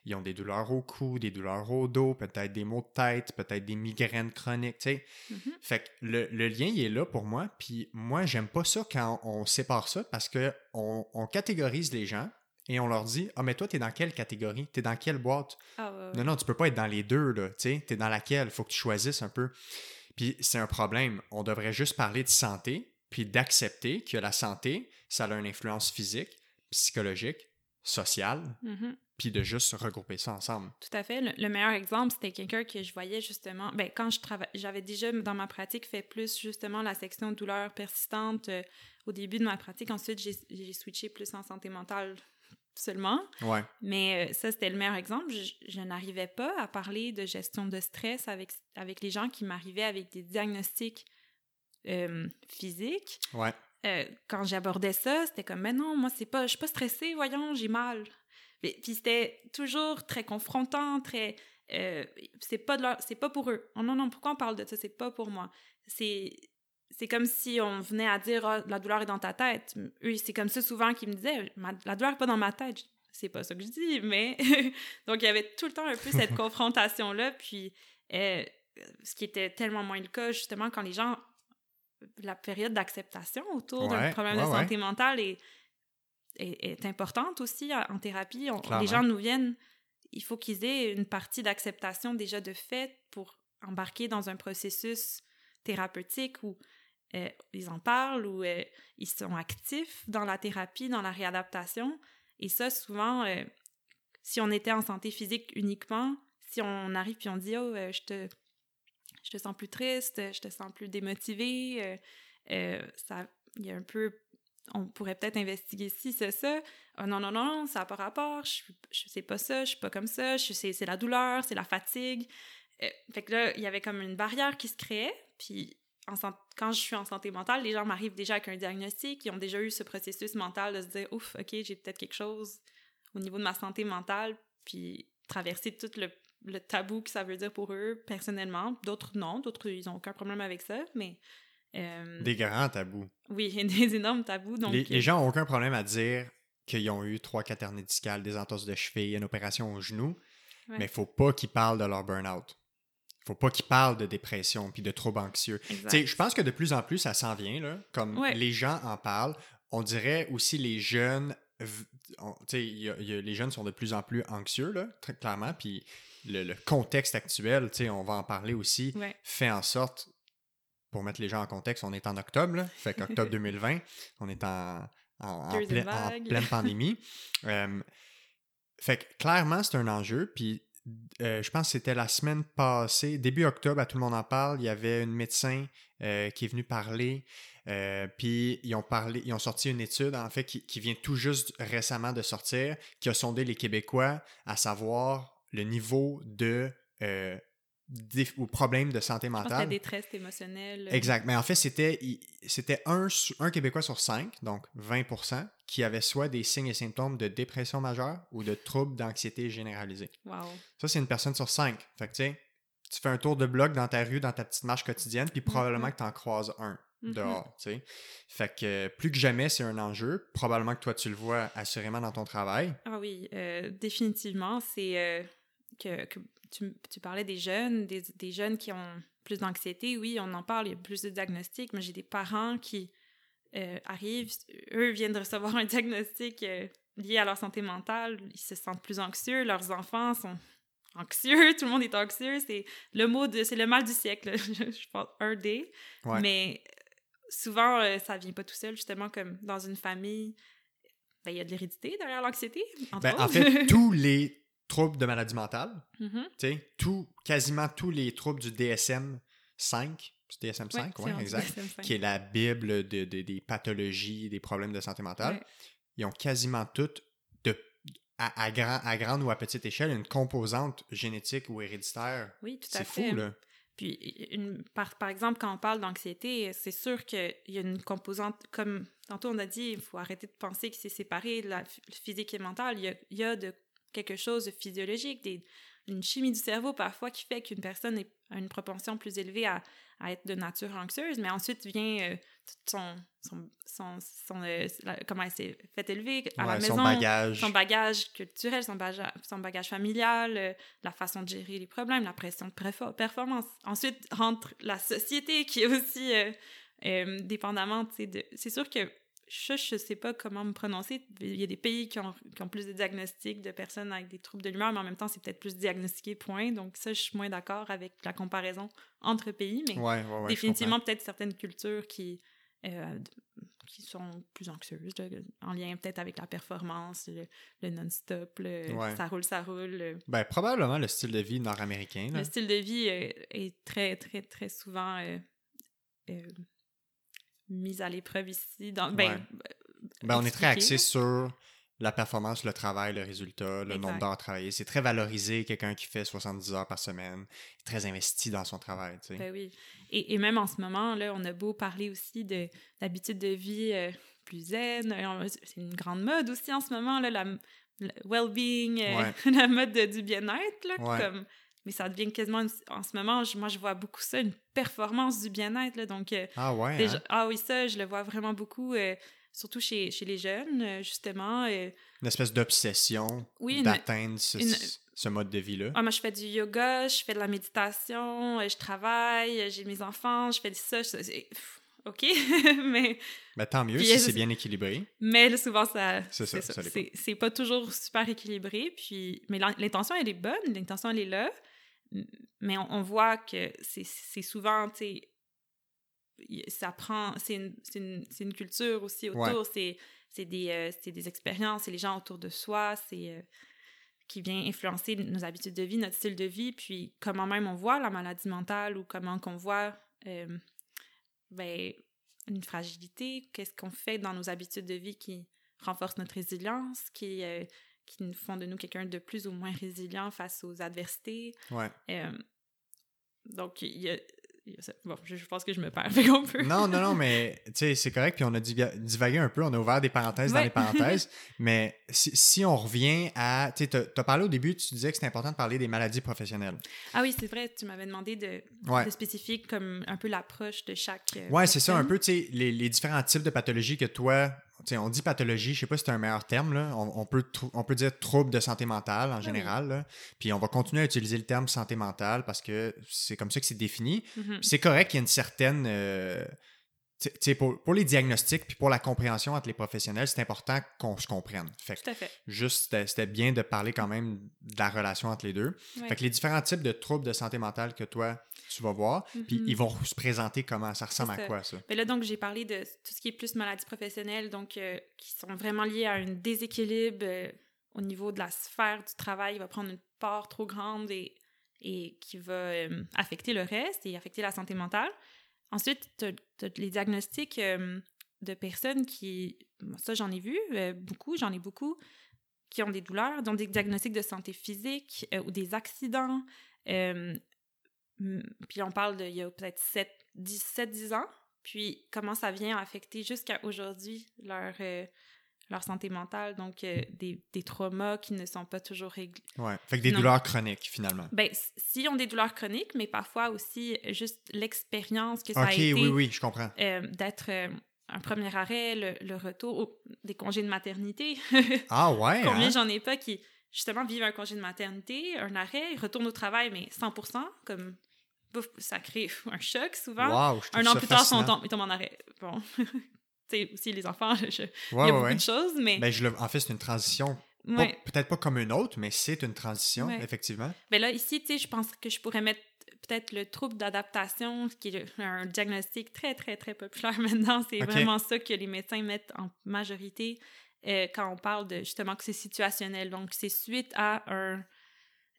Ils ont des douleurs au cou, des douleurs au dos, peut-être des maux de tête, peut-être des migraines chroniques. Mhm. Fait que le, le lien, il est là pour moi. Puis moi, j'aime pas ça quand on sépare ça parce que on, on catégorise les gens et on leur dit Ah, mais toi, t'es dans quelle catégorie? T'es dans quelle boîte? Ah, ouais, ouais. Non, non, tu peux pas être dans les deux, là. Tu sais, t'es dans laquelle? Faut que tu choisisses un peu. Puis c'est un problème. On devrait juste parler de santé, puis d'accepter que la santé, ça a une influence physique, psychologique, sociale, Mhm. puis de juste regrouper ça ensemble. Tout à fait. Le, le meilleur exemple, c'était quelqu'un que je voyais justement. Ben, quand je travaille, j'avais déjà dans ma pratique fait plus justement la section douleur persistante euh, au début de ma pratique. Ensuite, j'ai j'ai switché plus en santé mentale seulement. Ouais. Mais euh, ça, c'était le meilleur exemple. Je, je n'arrivais pas à parler de gestion de stress avec, avec les gens qui m'arrivaient avec des diagnostics euh, physiques. Ouais. Euh, quand j'abordais ça, c'était comme, mais non, moi, c'est pas, je suis pas stressée, voyons, j'ai mal. Mais- Puis c'était toujours très confrontant, très. euh, c'est pas de leur- c'est pas pour eux. Oh non, non, pourquoi on parle de ça? C'est pas pour moi. C'est. C'est comme si on venait à dire Ah, la douleur est dans ta tête. Eux, c'est comme ça souvent qu'ils me disaient la douleur est pas dans ma tête. C'est pas ça que je dis, mais donc il y avait tout le temps un peu cette confrontation là. Puis euh, ce qui était tellement moins le cas justement quand les gens la période d'acceptation autour d'un problème ouais, de ouais. santé mentale est, est, est importante aussi en thérapie. On- les gens nous viennent, il faut qu'ils aient une partie d'acceptation déjà de fait pour embarquer dans un processus thérapeutique où euh, ils en parlent, où euh, ils sont actifs dans la thérapie, dans la réadaptation. Et ça, souvent, euh, si on était en santé physique uniquement, si on arrive puis on dit « Oh, je te je te sens plus triste, je te sens plus démotivé. ça, il y a un peu, on pourrait peut-être investiguer ci, c'est ça. Ah non, non, non, ça n'a pas rapport, je, je sais pas ça, je suis pas comme ça, c'est, la douleur, c'est la fatigue. Fait que là, il y avait comme une barrière qui se créait, puis en quand je suis en santé mentale, les gens m'arrivent déjà avec un diagnostic, ils ont déjà eu ce processus mental de se dire, ouf, ok, j'ai peut-être quelque chose au niveau de ma santé mentale, puis traverser tout le le tabou que ça veut dire pour eux personnellement. D'autres non, d'autres ils n'ont aucun problème avec ça, mais euh, Des grands tabous. oui, des énormes tabous. Donc, les, les gens ont aucun problème à dire qu'ils ont eu trois quatre hernies discales, des entorses de cheville, une opération au genou, Ouais. mais il faut pas qu'ils parlent de leur burn-out. Faut pas qu'ils parlent de dépression puis de troubles anxieux. je pense que de plus en plus, ça s'en vient, là. Comme Ouais. les gens en parlent. On dirait aussi les jeunes. v- on- Tu sais, il y a- il y a- les jeunes sont de plus en plus anxieux, là, très clairement. Puis le, le contexte actuel, on va en parler aussi, Ouais. fait en sorte, pour mettre les gens en contexte, on est en octobre, là. Fait qu'octobre 2020, on est en, en, en Deuxième plein- en vague. pleine pandémie. Euh, fait que clairement, c'est un enjeu. Puis euh, je pense que c'était la semaine passée, début octobre, à tout le monde en parle. Il y avait une médecin euh, qui est venue parler. euh, puis ils ont parlé, ils ont sorti une étude en fait qui, qui vient tout juste récemment de sortir, qui a sondé les Québécois à savoir le niveau de euh, dé- ou problème de santé Je pense que la mentale. détresse émotionnelle. euh, Exact. Mais en fait, c'était un, un Québécois sur cinq, donc 20% qui avait soit des signes et symptômes de dépression majeure ou de troubles d'anxiété généralisée. Wow. Ça, c'est une personne sur cinq. Fait que, tu sais, tu fais un tour de bloc dans ta rue, dans ta petite marche quotidienne, puis probablement que tu en croises un Mhm. dehors, tu sais. Fait que plus que jamais, c'est un enjeu. Probablement que toi, tu le vois assurément dans ton travail. Ah oui, euh, définitivement. C'est euh, que, que tu, tu parlais des jeunes, des, des jeunes qui ont plus d'anxiété. Oui, on en parle, il y a plus de diagnostics, mais j'ai des parents qui euh, arrivent, eux viennent de recevoir un diagnostic euh, lié à leur santé mentale, ils se sentent plus anxieux, leurs enfants sont anxieux, tout le monde est anxieux, c'est le mot de, c'est le mal du siècle, je, pense, un des. Ouais. Mais souvent, euh, ça vient pas tout seul, justement, comme dans une famille, ben, il y a de l'hérédité derrière l'anxiété, Ben, en fait, tous les troubles de maladie mentale, Mhm. sais, tout, quasiment tous les troubles du DSM 5, c'est DSM 5, Ouais, ouais, c'est en exact, DSM-5. qui est la bible de, de- des pathologies, des problèmes de santé mentale. Ils ont quasiment toutes, de, à, à, grand, à grande ou à petite échelle, une composante génétique ou héréditaire. Oui, tout à C'est fait. fou, là. Puis, une, par, par exemple, quand on parle d'anxiété, c'est sûr qu'il y a une composante, comme tantôt on a dit, il faut arrêter de penser que c'est séparé, la ph- physique et mentale. Il y a, il y a de, quelque chose de physiologique, des, une chimie du cerveau parfois qui fait qu'une personne a une propension plus élevée à, à, être de nature anxieuse, mais ensuite vient euh, son, son, son, son euh, comment elle s'est fait élever à la maison, son bagage. son bagage culturel, son, bagage, son bagage familial, euh, la façon de gérer les problèmes, la pression de performance. Ensuite rentre la société qui est aussi dépendamment, c'est sûr que je ne sais pas comment me prononcer. Il y a des pays qui ont, qui ont, plus de diagnostics de personnes avec des troubles de l'humeur, mais en même temps, c'est peut-être plus diagnostiqué, point. Donc ça, je suis moins d'accord avec la comparaison entre pays, mais définitivement, peut-être certaines cultures qui, euh, qui sont plus anxieuses, en lien peut-être avec la performance, le, non-stop, ça roule, ça roule. Ben, probablement le style de vie nord-américain. Le style de vie euh, est très, très, très souvent... Euh, mise à l'épreuve ici. Ben, ben, on est très axé sur la performance, le travail, le résultat, le nombre d'heures travaillées. C'est très valorisé, quelqu'un qui fait 70 heures par semaine, très investi dans son travail. Tu sais. Ben oui. Et, et, même en ce moment, là, on a beau parler aussi d'habitudes de, de, vie euh, plus zen. Euh, c'est une grande mode aussi en ce moment, là, la, well-being, euh, la mode du bien-être. Comme mais ça devient quasiment en ce moment moi je vois beaucoup ça une performance du bien-être donc euh, ah ouais hein? ah oui ça je le vois vraiment beaucoup euh, surtout chez, chez les jeunes euh, justement une espèce d'obsession d'atteindre ce, mode de vie là ah moi je fais du yoga je fais de la méditation je travaille j'ai mes enfants je fais ça OK, mais... Ben, tant mieux si c'est bien équilibré. Mais souvent, ça... C'est ça, C'est pas toujours super équilibré, puis... Mais l'intention, elle est bonne, l'intention, elle est là, mais on, voit que c'est souvent, tu sais, ça prend, c'est une, une, une, culture aussi autour, c'est des, euh, des expériences, c'est les gens autour de soi, c'est euh, qui vient influencer nos habitudes de vie, notre style de vie, puis comment même on voit la maladie mentale ou comment qu'on voit euh, ben, une fragilité, qu'est-ce qu'on fait dans nos habitudes de vie qui renforce notre résilience, qui qui nous font de nous quelqu'un de plus ou moins résilient face aux adversités. Ouais. Euh, donc, il y a, Bon, je, pense que je me perds un peu. non, non, non, mais tu sais, c'est correct. Puis on a divagué un peu, on a ouvert des parenthèses dans les parenthèses. mais si, si, on revient à. Tu as parlé au début, tu disais que c'était important de parler des maladies professionnelles. Ah oui, c'est vrai, tu m'avais demandé de, de, spécifier comme un peu l'approche de chaque. Euh, ouais, c'est ça, un peu, tu sais, les, les différents types de pathologies que toi on dit pathologie, je sais pas si c'est un meilleur terme, là. On, peut, on peut dire trouble de santé mentale en ah général. Puis on va continuer à utiliser le terme santé mentale parce que c'est comme ça que c'est défini. Mm-hmm. C'est correct qu'il y ait une certaine. Euh, pour, pour, les diagnostics puis pour la compréhension entre les professionnels, c'est important qu'on se comprenne. Fait Tout à fait. Juste, c'était bien de parler quand même de la relation entre les deux. Fait que les différents types de troubles de santé mentale que toi, tu vas voir, puis mm-hmm. ils vont se présenter comment, ça ressemble à quoi ça? Mais là, donc, j'ai parlé de tout ce qui est plus maladie professionnelle, donc euh, qui sont vraiment liés à un déséquilibre euh, au niveau de la sphère du travail, il va prendre une part trop grande et, et qui va euh, affecter le reste et affecter la santé mentale. Ensuite, tu as, les diagnostics de personnes qui, ça j'en ai vu beaucoup, j'en ai beaucoup, qui ont des douleurs, donc des diagnostics de santé physique ou des accidents, puis on parle d'il y a peut-être 17-10 ans. Puis comment ça vient affecter jusqu'à aujourd'hui leur, euh, leur santé mentale. Donc euh, des, des, traumas qui ne sont pas toujours réglés. Ouais. Fait que des douleurs chroniques finalement. Ben, si ont des douleurs chroniques, mais parfois aussi juste l'expérience que ça a été. oui, oui, je comprends. Euh, d'être un premier arrêt, le, le retour, des congés de maternité. ah ouais? Combien hein? j'en ai pas qui justement vivent un congé de maternité, un arrêt, retournent au travail, mais 100% comme ça crée un choc souvent. un an plus tard, ils tombent en arrêt. Bon, tu sais, aussi les enfants, il y a beaucoup de choses, mais... Ben, je en fait, c'est une transition. Peut-être pas comme une autre, mais c'est une transition, effectivement. Mais ben là, ici, tu sais, je pense que je pourrais mettre peut-être le trouble d'adaptation, qui est un diagnostic très, très, très populaire maintenant. C'est vraiment ça que les médecins mettent en majorité euh, quand on parle de justement que c'est situationnel. Donc, c'est suite à un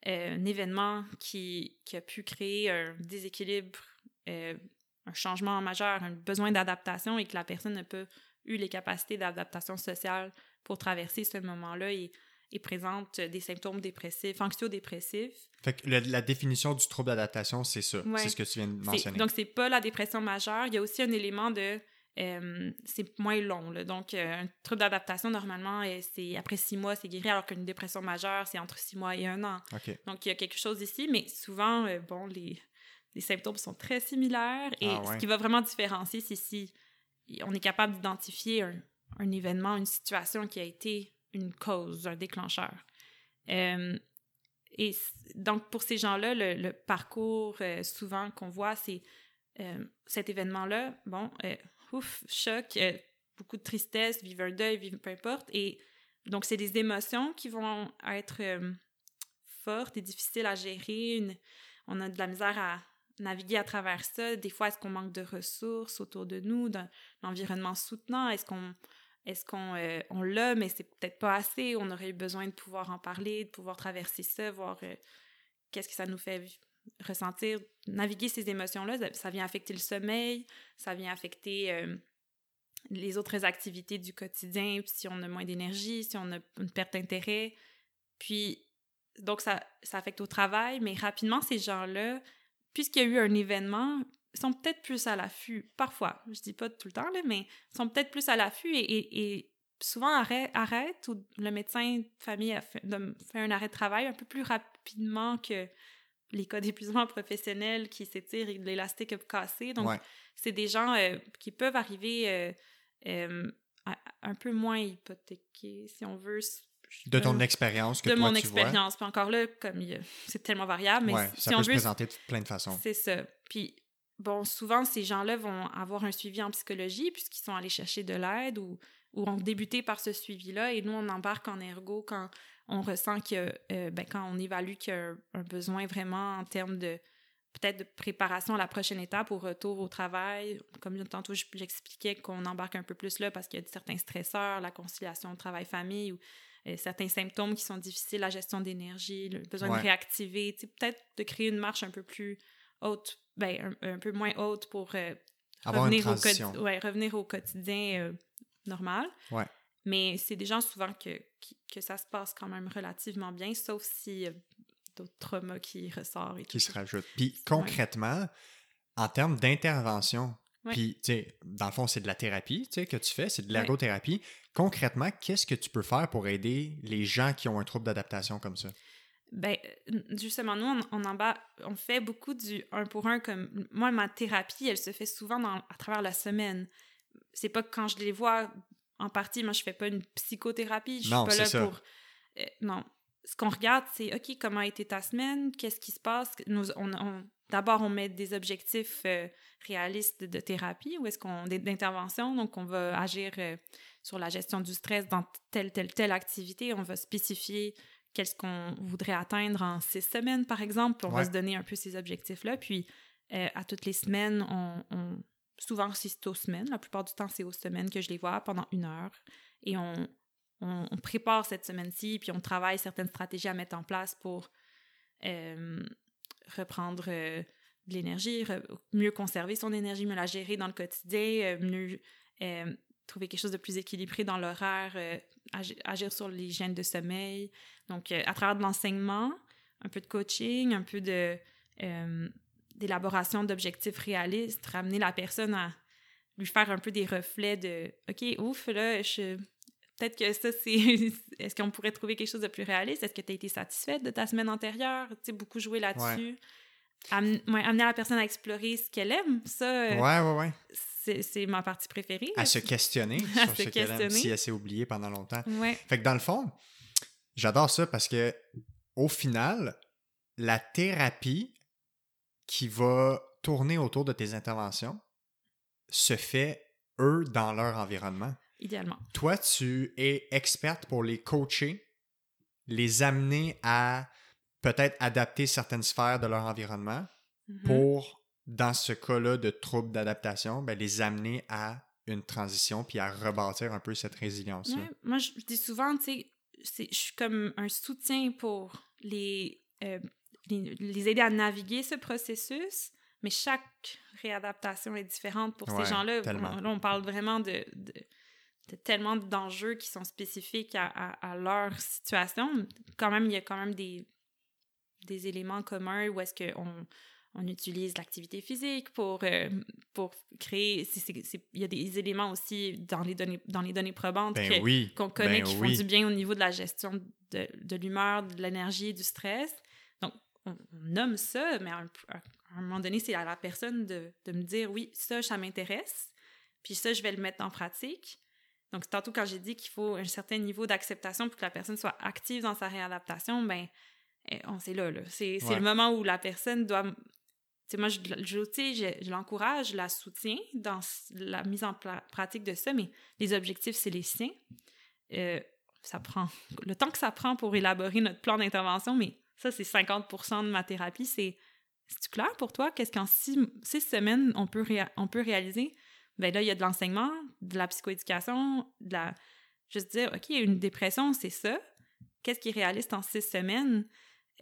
euh, un événement qui, qui, a pu créer un déséquilibre, euh, un changement majeur, un besoin d'adaptation et que la personne n'a pas eu les capacités d'adaptation sociale pour traverser ce moment-là et, et, présente des symptômes dépressifs, anxio-dépressifs. Fait que la définition du trouble d'adaptation, c'est ça. C'est ce que tu viens de mentionner. Donc, c'est pas la dépression majeure. Il y a aussi un élément de euh, c'est moins long. Là. Donc, euh, un trouble d'adaptation, normalement, euh, c'est après six mois, c'est guéri, alors qu'une dépression majeure, c'est entre six mois et un an. Donc, il y a quelque chose ici, mais souvent, bon, les, les symptômes sont très similaires. Et ah ce qui va vraiment différencier, c'est si on est capable d'identifier un, un, événement, une situation qui a été une cause, un déclencheur. et donc, pour ces gens-là, le, parcours souvent qu'on voit, c'est cet événement-là, bon, ouf, choc, euh, beaucoup de tristesse, vivre un deuil, vivre peu importe. Et donc, c'est des émotions qui vont être euh, fortes et difficiles à gérer. on a de la misère à naviguer à travers ça. Des fois, est-ce qu'on manque de ressources autour de nous, d'un environnement soutenant? Est-ce qu'on est-ce qu'on euh, l'a, mais c'est peut-être pas assez? On aurait eu besoin de pouvoir en parler, de pouvoir traverser ça, voir qu'est-ce que ça nous fait ressentir, naviguer ces émotions-là, ça, vient affecter le sommeil, ça vient affecter euh, les autres activités du quotidien, si on a moins d'énergie, si on a une perte d'intérêt. Puis, donc, ça, ça affecte au travail, mais rapidement, ces gens-là, puisqu'il y a eu un événement, sont peut-être plus à l'affût, parfois, je dis pas tout le temps, mais sont peut-être plus à l'affût et, souvent arrête, arrête, ou le médecin de famille a fait un arrêt de travail un peu plus rapidement que les cas d'épuisement professionnel qui s'étirent et l'élastique cassé. Donc, c'est des gens euh, qui peuvent arriver euh, euh, un peu moins hypothéqués, si on veut. De ton expérience que De mon expérience. Puis encore là, comme c'est tellement variable, mais si ça peut se présenter de plein de façons. C'est ça. Puis, bon, souvent, ces gens-là vont avoir un suivi en psychologie puisqu'ils sont allés chercher de l'aide ou, ou ont débuté par ce suivi-là. Et nous, on embarque en ergo quand on ressent que euh, ben, quand on évalue qu'il y a un, besoin vraiment en termes de peut-être de préparation à la prochaine étape au retour au travail. Comme tantôt, j'expliquais qu'on embarque un peu plus là parce qu'il y a certains stresseurs, la conciliation travail-famille ou euh, certains symptômes qui sont difficiles, la gestion d'énergie, le besoin de réactiver, peut-être de créer une marche un peu plus haute, ben, un, peu moins haute pour euh, revenir, au ouais, revenir au quotidien normal. Ouais. Mais c'est des gens souvent que, que ça se passe quand même relativement bien, sauf si d'autres traumas qui ressortent et Qui se rajoutent. Puis concrètement, en termes d'intervention, puis tu sais, dans le fond, c'est de la thérapie tu sais, que tu fais, c'est de l'ergothérapie. Concrètement, qu'est-ce que tu peux faire pour aider les gens qui ont un trouble d'adaptation comme ça? Ben, justement, nous, on, en bas, on fait beaucoup du un pour un. Comme moi, ma thérapie, elle se fait souvent dans, à travers la semaine. C'est pas quand je les vois en partie, moi, je fais pas une psychothérapie. Je suis pas là pour. Euh, non. Ce qu'on regarde, c'est OK, comment a été ta semaine? Qu'est-ce qui se passe? Nous, on, D'abord, on met des objectifs euh, réalistes de thérapie ou est-ce qu'on d'intervention? Donc, on va agir euh, sur la gestion du stress dans telle, telle, telle activité. On va spécifier qu'est-ce qu'on voudrait atteindre en six semaines, par exemple. On va se donner un peu ces objectifs-là. Puis, à toutes les semaines, on Souvent, c'est aux semaines. La plupart du temps, c'est aux semaines que je les vois pendant une heure. Et on, on, prépare cette semaine-ci, puis on travaille certaines stratégies à mettre en place pour euh, reprendre euh, de l'énergie, mieux conserver son énergie, mieux la gérer dans le quotidien, euh, mieux trouver quelque chose de plus équilibré dans l'horaire, agir, agir, sur l'hygiène de sommeil. Donc, à travers de l'enseignement, un peu de coaching, un peu de d'élaboration d'objectifs réalistes, ramener la personne à lui faire un peu des reflets de OK, ouf, là, je peut-être que ça, c'est. Est-ce qu'on pourrait trouver quelque chose de plus réaliste? Est-ce que tu as été satisfaite de ta semaine antérieure? Tu sais, beaucoup jouer là-dessus. amener la personne à explorer ce qu'elle aime, ça. Euh, ouais, ouais, ouais. C'est ma partie préférée. À se questionner sur ce qu'elle aime, si elle s'est oubliée pendant longtemps. Ouais. Fait que dans le fond, j'adore ça parce que, au final, la thérapie qui va tourner autour de tes interventions se fait, eux, dans leur environnement. Idéalement. Toi, tu es experte pour les coacher, les amener à peut-être adapter certaines sphères de leur environnement mm-hmm. pour, dans ce cas-là de troubles d'adaptation, ben, les amener à une transition puis à rebâtir un peu cette résilience moi, je dis souvent, tu sais, je suis comme un soutien pour les, euh, les, aider à naviguer ce processus, mais chaque réadaptation est différente pour ces gens-là. On, on parle vraiment de, de, tellement d'enjeux qui sont spécifiques à, à, leur situation. Quand même, il y a quand même des, des éléments communs où est-ce qu'on on utilise l'activité physique pour, euh, pour créer. Il y a des éléments aussi dans les données, dans les données probantes ben qu'on connaît ben qui font du bien au niveau de la gestion de, de l'humeur, de l'énergie, du stress. On, nomme ça, mais à un, à un moment donné, c'est à la personne de, de, me dire oui, ça, ça m'intéresse, puis ça, je vais le mettre en pratique. Donc, tantôt, quand j'ai dit qu'il faut un certain niveau d'acceptation pour que la personne soit active dans sa réadaptation, ben, eh, on sait là, là. C'est le moment où la personne doit moi, je, je, je l'encourage, je la soutiens dans la mise en pratique de ça, mais les objectifs, c'est les siens. Euh, ça prend le temps que ça prend pour élaborer notre plan d'intervention, mais ça, c'est 50% de ma thérapie. C'est c'est clair pour toi? Qu'est-ce qu'en six, semaines, on peut, on peut réaliser? Ben là, il y a de l'enseignement, de la psychoéducation, de la... Juste dire, OK, une dépression, c'est ça. Qu'est-ce qui est réaliste en six semaines?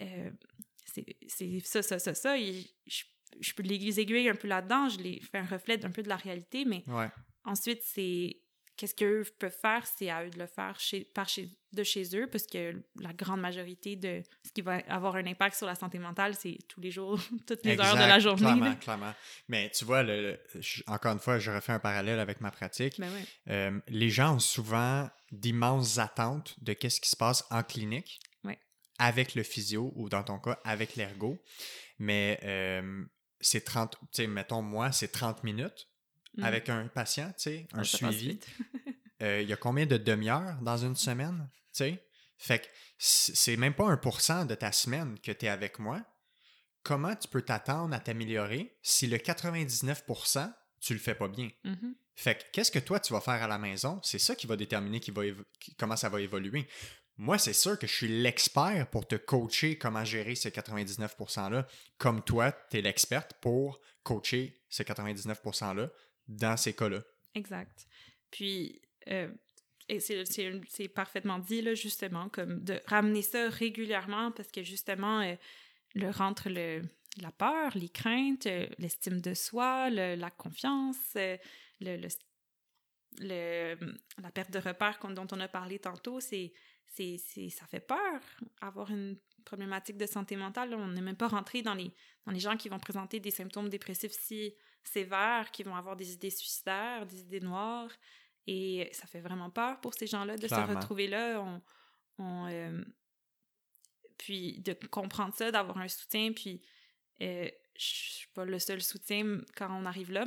Euh, c'est ça, ça, ça, ça. Et je je peux les aiguiller un peu là-dedans, je les fais un reflet un peu de la réalité, mais ensuite, c'est qu'est-ce qu'eux peuvent faire, c'est à eux de le faire chez, par chez, de chez eux, parce que la grande majorité de ce qui va avoir un impact sur la santé mentale, c'est tous les jours, toutes les heures de la journée. Clairement, clairement. Mais tu vois, le, encore une fois, je refais un parallèle avec ma pratique. Ben euh, les gens ont souvent d'immenses attentes de qu'est-ce qui se passe en clinique avec le physio ou dans ton cas avec l'ergo. Mais euh, c'est 30, tu sais, mettons, moi, c'est 30 minutes mm. avec un patient, tu sais, un suivi. Euh, il y a combien de demi-heures dans une semaine, tu sais? Fait que c'est même pas un pourcent de ta semaine que tu es avec moi. Comment tu peux t'attendre à t'améliorer si le 99%, tu le fais pas bien? Mm-hmm. Fait que qu'est-ce que toi, tu vas faire à la maison? C'est ça qui va déterminer qui va comment ça va évoluer. Moi, c'est sûr que je suis l'expert pour te coacher comment gérer ces 99%-là, comme toi, tu es l'experte pour coacher ces 99%-là dans ces cas-là. Exact. Puis, euh, c'est parfaitement dit, là, justement, comme de ramener ça régulièrement parce que, justement, euh, le rentre le, la peur, les craintes, euh, l'estime de soi, la confiance, le, le, la perte de repères dont on a parlé tantôt, c'est c'est, ça fait peur avoir une problématique de santé mentale. On n'est même pas rentré dans les, dans les gens qui vont présenter des symptômes dépressifs si sévères, qui vont avoir des idées suicidaires, des idées noires. Et ça fait vraiment peur pour ces gens-là de se retrouver là. On, on euh, puis de comprendre ça, d'avoir un soutien. Puis euh, je suis pas le seul soutien quand on arrive là,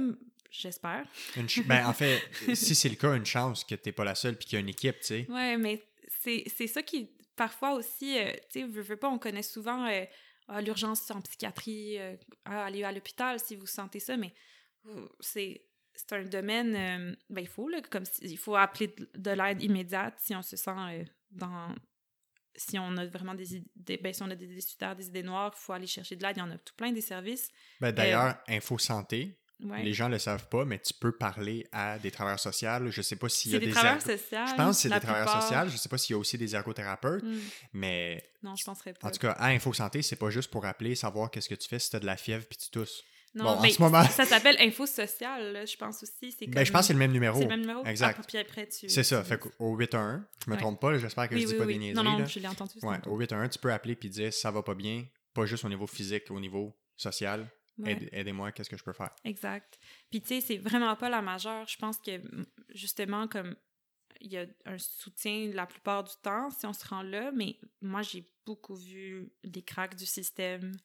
j'espère. ben, en fait, si c'est le cas, une chance que tu n'es pas la seule puis qu'il y a une équipe, tu sais. Ouais, mais c'est ça qui, parfois aussi, euh, tu sais, veux, veux pas, on connaît souvent euh, ah, l'urgence en psychiatrie, euh, ah, aller à l'hôpital si vous sentez ça, mais c'est c'est un domaine, ben, il faut, là, comme il faut appeler de, l'aide immédiate si on se sent dans. Si on a vraiment des idées, ben, si on a des idées des idées noires, il faut aller chercher de l'aide. Il y en a tout plein des services. Ben, D'ailleurs, Info Santé, les gens ne le savent pas, mais tu peux parler à des travailleurs sociaux. Je ne sais pas s'il y a des, des travailleurs sociaux. Je pense que c'est des travailleurs sociaux. Je ne sais pas s'il y a aussi des ergothérapeutes, hmm. mais... Non, je penserais pas. En tout cas, à Info Santé, c'est pas juste pour appeler, savoir qu'est-ce que tu fais si tu as de la fièvre puis tu tousses. Non, mais moment... ça s'appelle Info Social, je pense aussi. Comme... Ben, je pense que c'est le même numéro. C'est le même numéro? Exact. Ah, puis après, tu... C'est ça. Fait qu'au 811, je me trompe pas, j'espère que je dis pas des niaiseries. Non, non, je l'ai entendu. Ouais, au 811, tu peux appeler puis dire ça va pas bien, pas juste au niveau physique, au niveau social. Aidez-moi, qu'est-ce que je peux faire? Exact. Puis, tu sais, c'est vraiment pas la majeure. Je pense que, justement, comme il y a un soutien la plupart du temps si on se rend là, mais moi, j'ai beaucoup vu des cracks du système,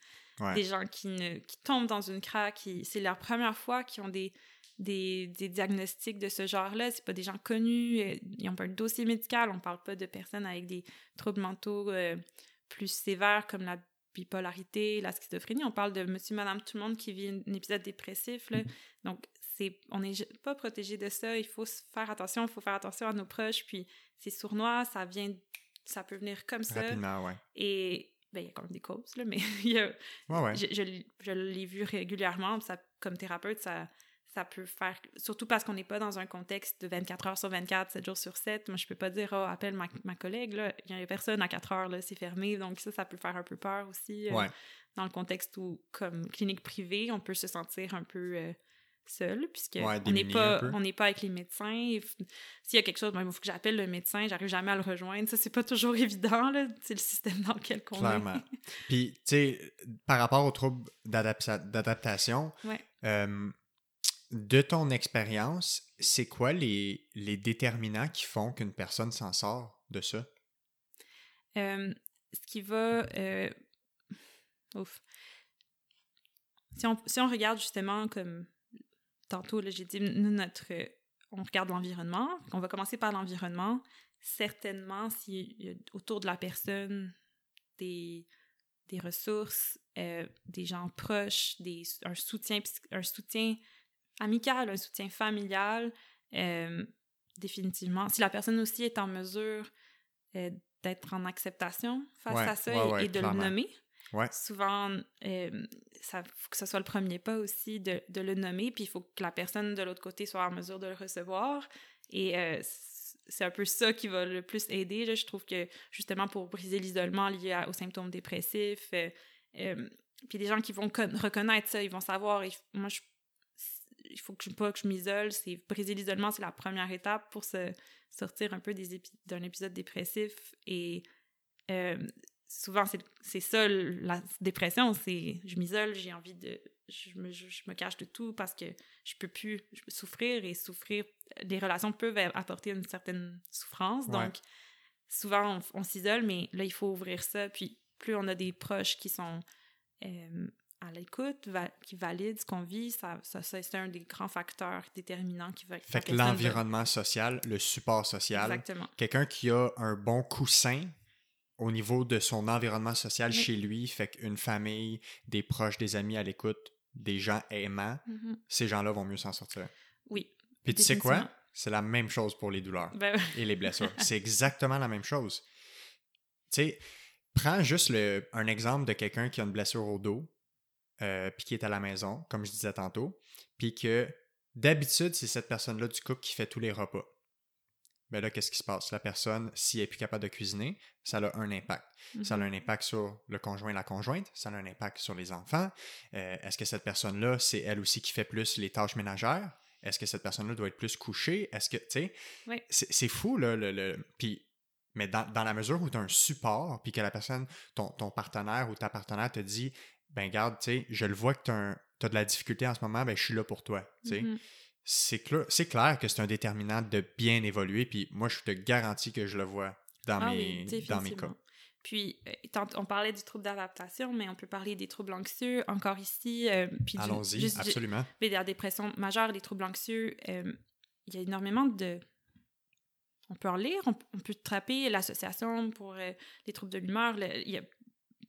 des gens qui, ne, qui tombent dans une craque, c'est leur première fois qu'ils ont des, des, des, diagnostics de ce genre-là. C'est pas des gens connus, euh, ils n'ont pas un dossier médical, on parle pas de personnes avec des troubles mentaux euh, plus sévères comme la bipolarité, la schizophrénie. On parle de monsieur, madame, tout le monde qui vit un épisode dépressif. Là. Mm. Donc, c'est, on n'est pas protégé de ça. Il faut faire attention. Il faut faire attention à nos proches. Puis, c'est sournois. Ça vient, ça peut venir comme ça. Rapidement, ouais. Et, ben, il y a quand même des causes, là, mais il y a, Je, je, je l'ai vu régulièrement. Ça, comme thérapeute, ça ça peut faire, surtout parce qu'on n'est pas dans un contexte de 24 heures sur 24, 7 jours sur 7. Moi, je peux pas dire, oh, appelle ma, ma collègue, là. Il y a personne à 4 heures, là, c'est fermé. Donc, ça, ça peut faire un peu peur aussi. Euh, dans le contexte où, comme clinique privée, on peut se sentir un peu euh, seul, puisque Ouais, on n'est pas, on n'est pas avec les médecins. S'il y a quelque chose, ben, il faut que j'appelle le médecin, j'arrive jamais à le rejoindre. Ça, c'est pas toujours évident, là. C'est le système dans lequel on est. Clairement. Puis, tu sais, par rapport aux troubles d'adapta- d'adaptation, Ouais. euh, de ton expérience, c'est quoi les, les déterminants qui font qu'une personne s'en sort de ça? Ce qui va. euh, Ouf. Si on, si on regarde justement comme tantôt, j'ai dit, nous, notre. On regarde l'environnement. On va commencer par l'environnement. Certainement, s'il autour de la personne des, des ressources, euh, des gens proches, des, un, soutien, un soutien amical, un soutien familial, euh, définitivement. Si la personne aussi est en mesure euh, d'être en acceptation face Ouais, à ça ouais, et, ouais, et de clairement. le nommer. Souvent, euh, ça faut que ce soit le premier pas aussi de, de le nommer, puis il faut que la personne de l'autre côté soit en mesure de le recevoir. Et euh, c'est un peu ça qui va le plus aider. là. Je trouve que justement pour briser l'isolement lié à- aux symptômes dépressifs, puis les gens qui vont con- reconnaître ça, ils vont savoir. moi, je, il faut que je pas que je m'isole. C'est briser l'isolement, c'est la première étape pour se sortir un peu des épi- d'un épisode dépressif et euh, souvent, c'est c'est ça, la dépression, c'est je m'isole, j'ai envie de... Je me, je, je me cache de tout parce que je peux plus je peux souffrir et souffrir... Les relations peuvent apporter une certaine souffrance, Ouais. donc souvent, on, on s'isole, mais là, il faut ouvrir ça, puis plus on a des proches qui sont euh, à l'écoute, va- qui valident ce qu'on vit, ça, ça, ça, c'est un des grands facteurs déterminants qui va... Fait que l'environnement social, le support social, Exactement. quelqu'un qui a un bon coussin au niveau de son environnement social Oui. chez lui, fait qu'une famille, des proches, des amis à l'écoute, des gens aimants, Mhm. ces gens-là vont mieux s'en sortir. Oui. Puis tu sais quoi? C'est la même chose pour les douleurs Ben, et les blessures. C'est exactement la même chose. Tu sais, prends juste le, un exemple de quelqu'un qui a une blessure au dos, euh, puis qui est à la maison, comme je disais tantôt, puis que d'habitude, c'est cette personne-là du couple qui fait tous les repas. Ben là, qu'est-ce qui se passe? La personne, si elle est plus capable de cuisiner, ça a un impact. Ça a mhm. un impact sur le conjoint et la conjointe, ça a un impact sur les enfants. Euh, Est-ce que cette personne-là, c'est elle aussi qui fait plus les tâches ménagères? Est-ce que cette personne-là doit être plus couchée? Est-ce que, tu sais, Oui. c'est fou, là, le, le- puis, mais dans, dans la mesure où tu as un support, puis que la personne, ton, ton partenaire ou ta partenaire te dit, ben garde, tu sais, je le vois que tu as, de la difficulté en ce moment, ben je suis là pour toi, tu sais. Mhm. C'est clair, c'est clair que c'est un déterminant de bien évoluer, puis moi, je te garantis que je le vois dans, Ah mes, oui, dans mes cas. Puis, euh, on parlait du trouble d'adaptation, mais on peut parler des troubles anxieux encore ici. euh, Allons-y, absolument. mais la dépression majeure, les troubles anxieux, euh, il y a énormément de... On peut en lire, on, on peut trapper l'association pour euh, les troubles de l'humeur. le- Il y a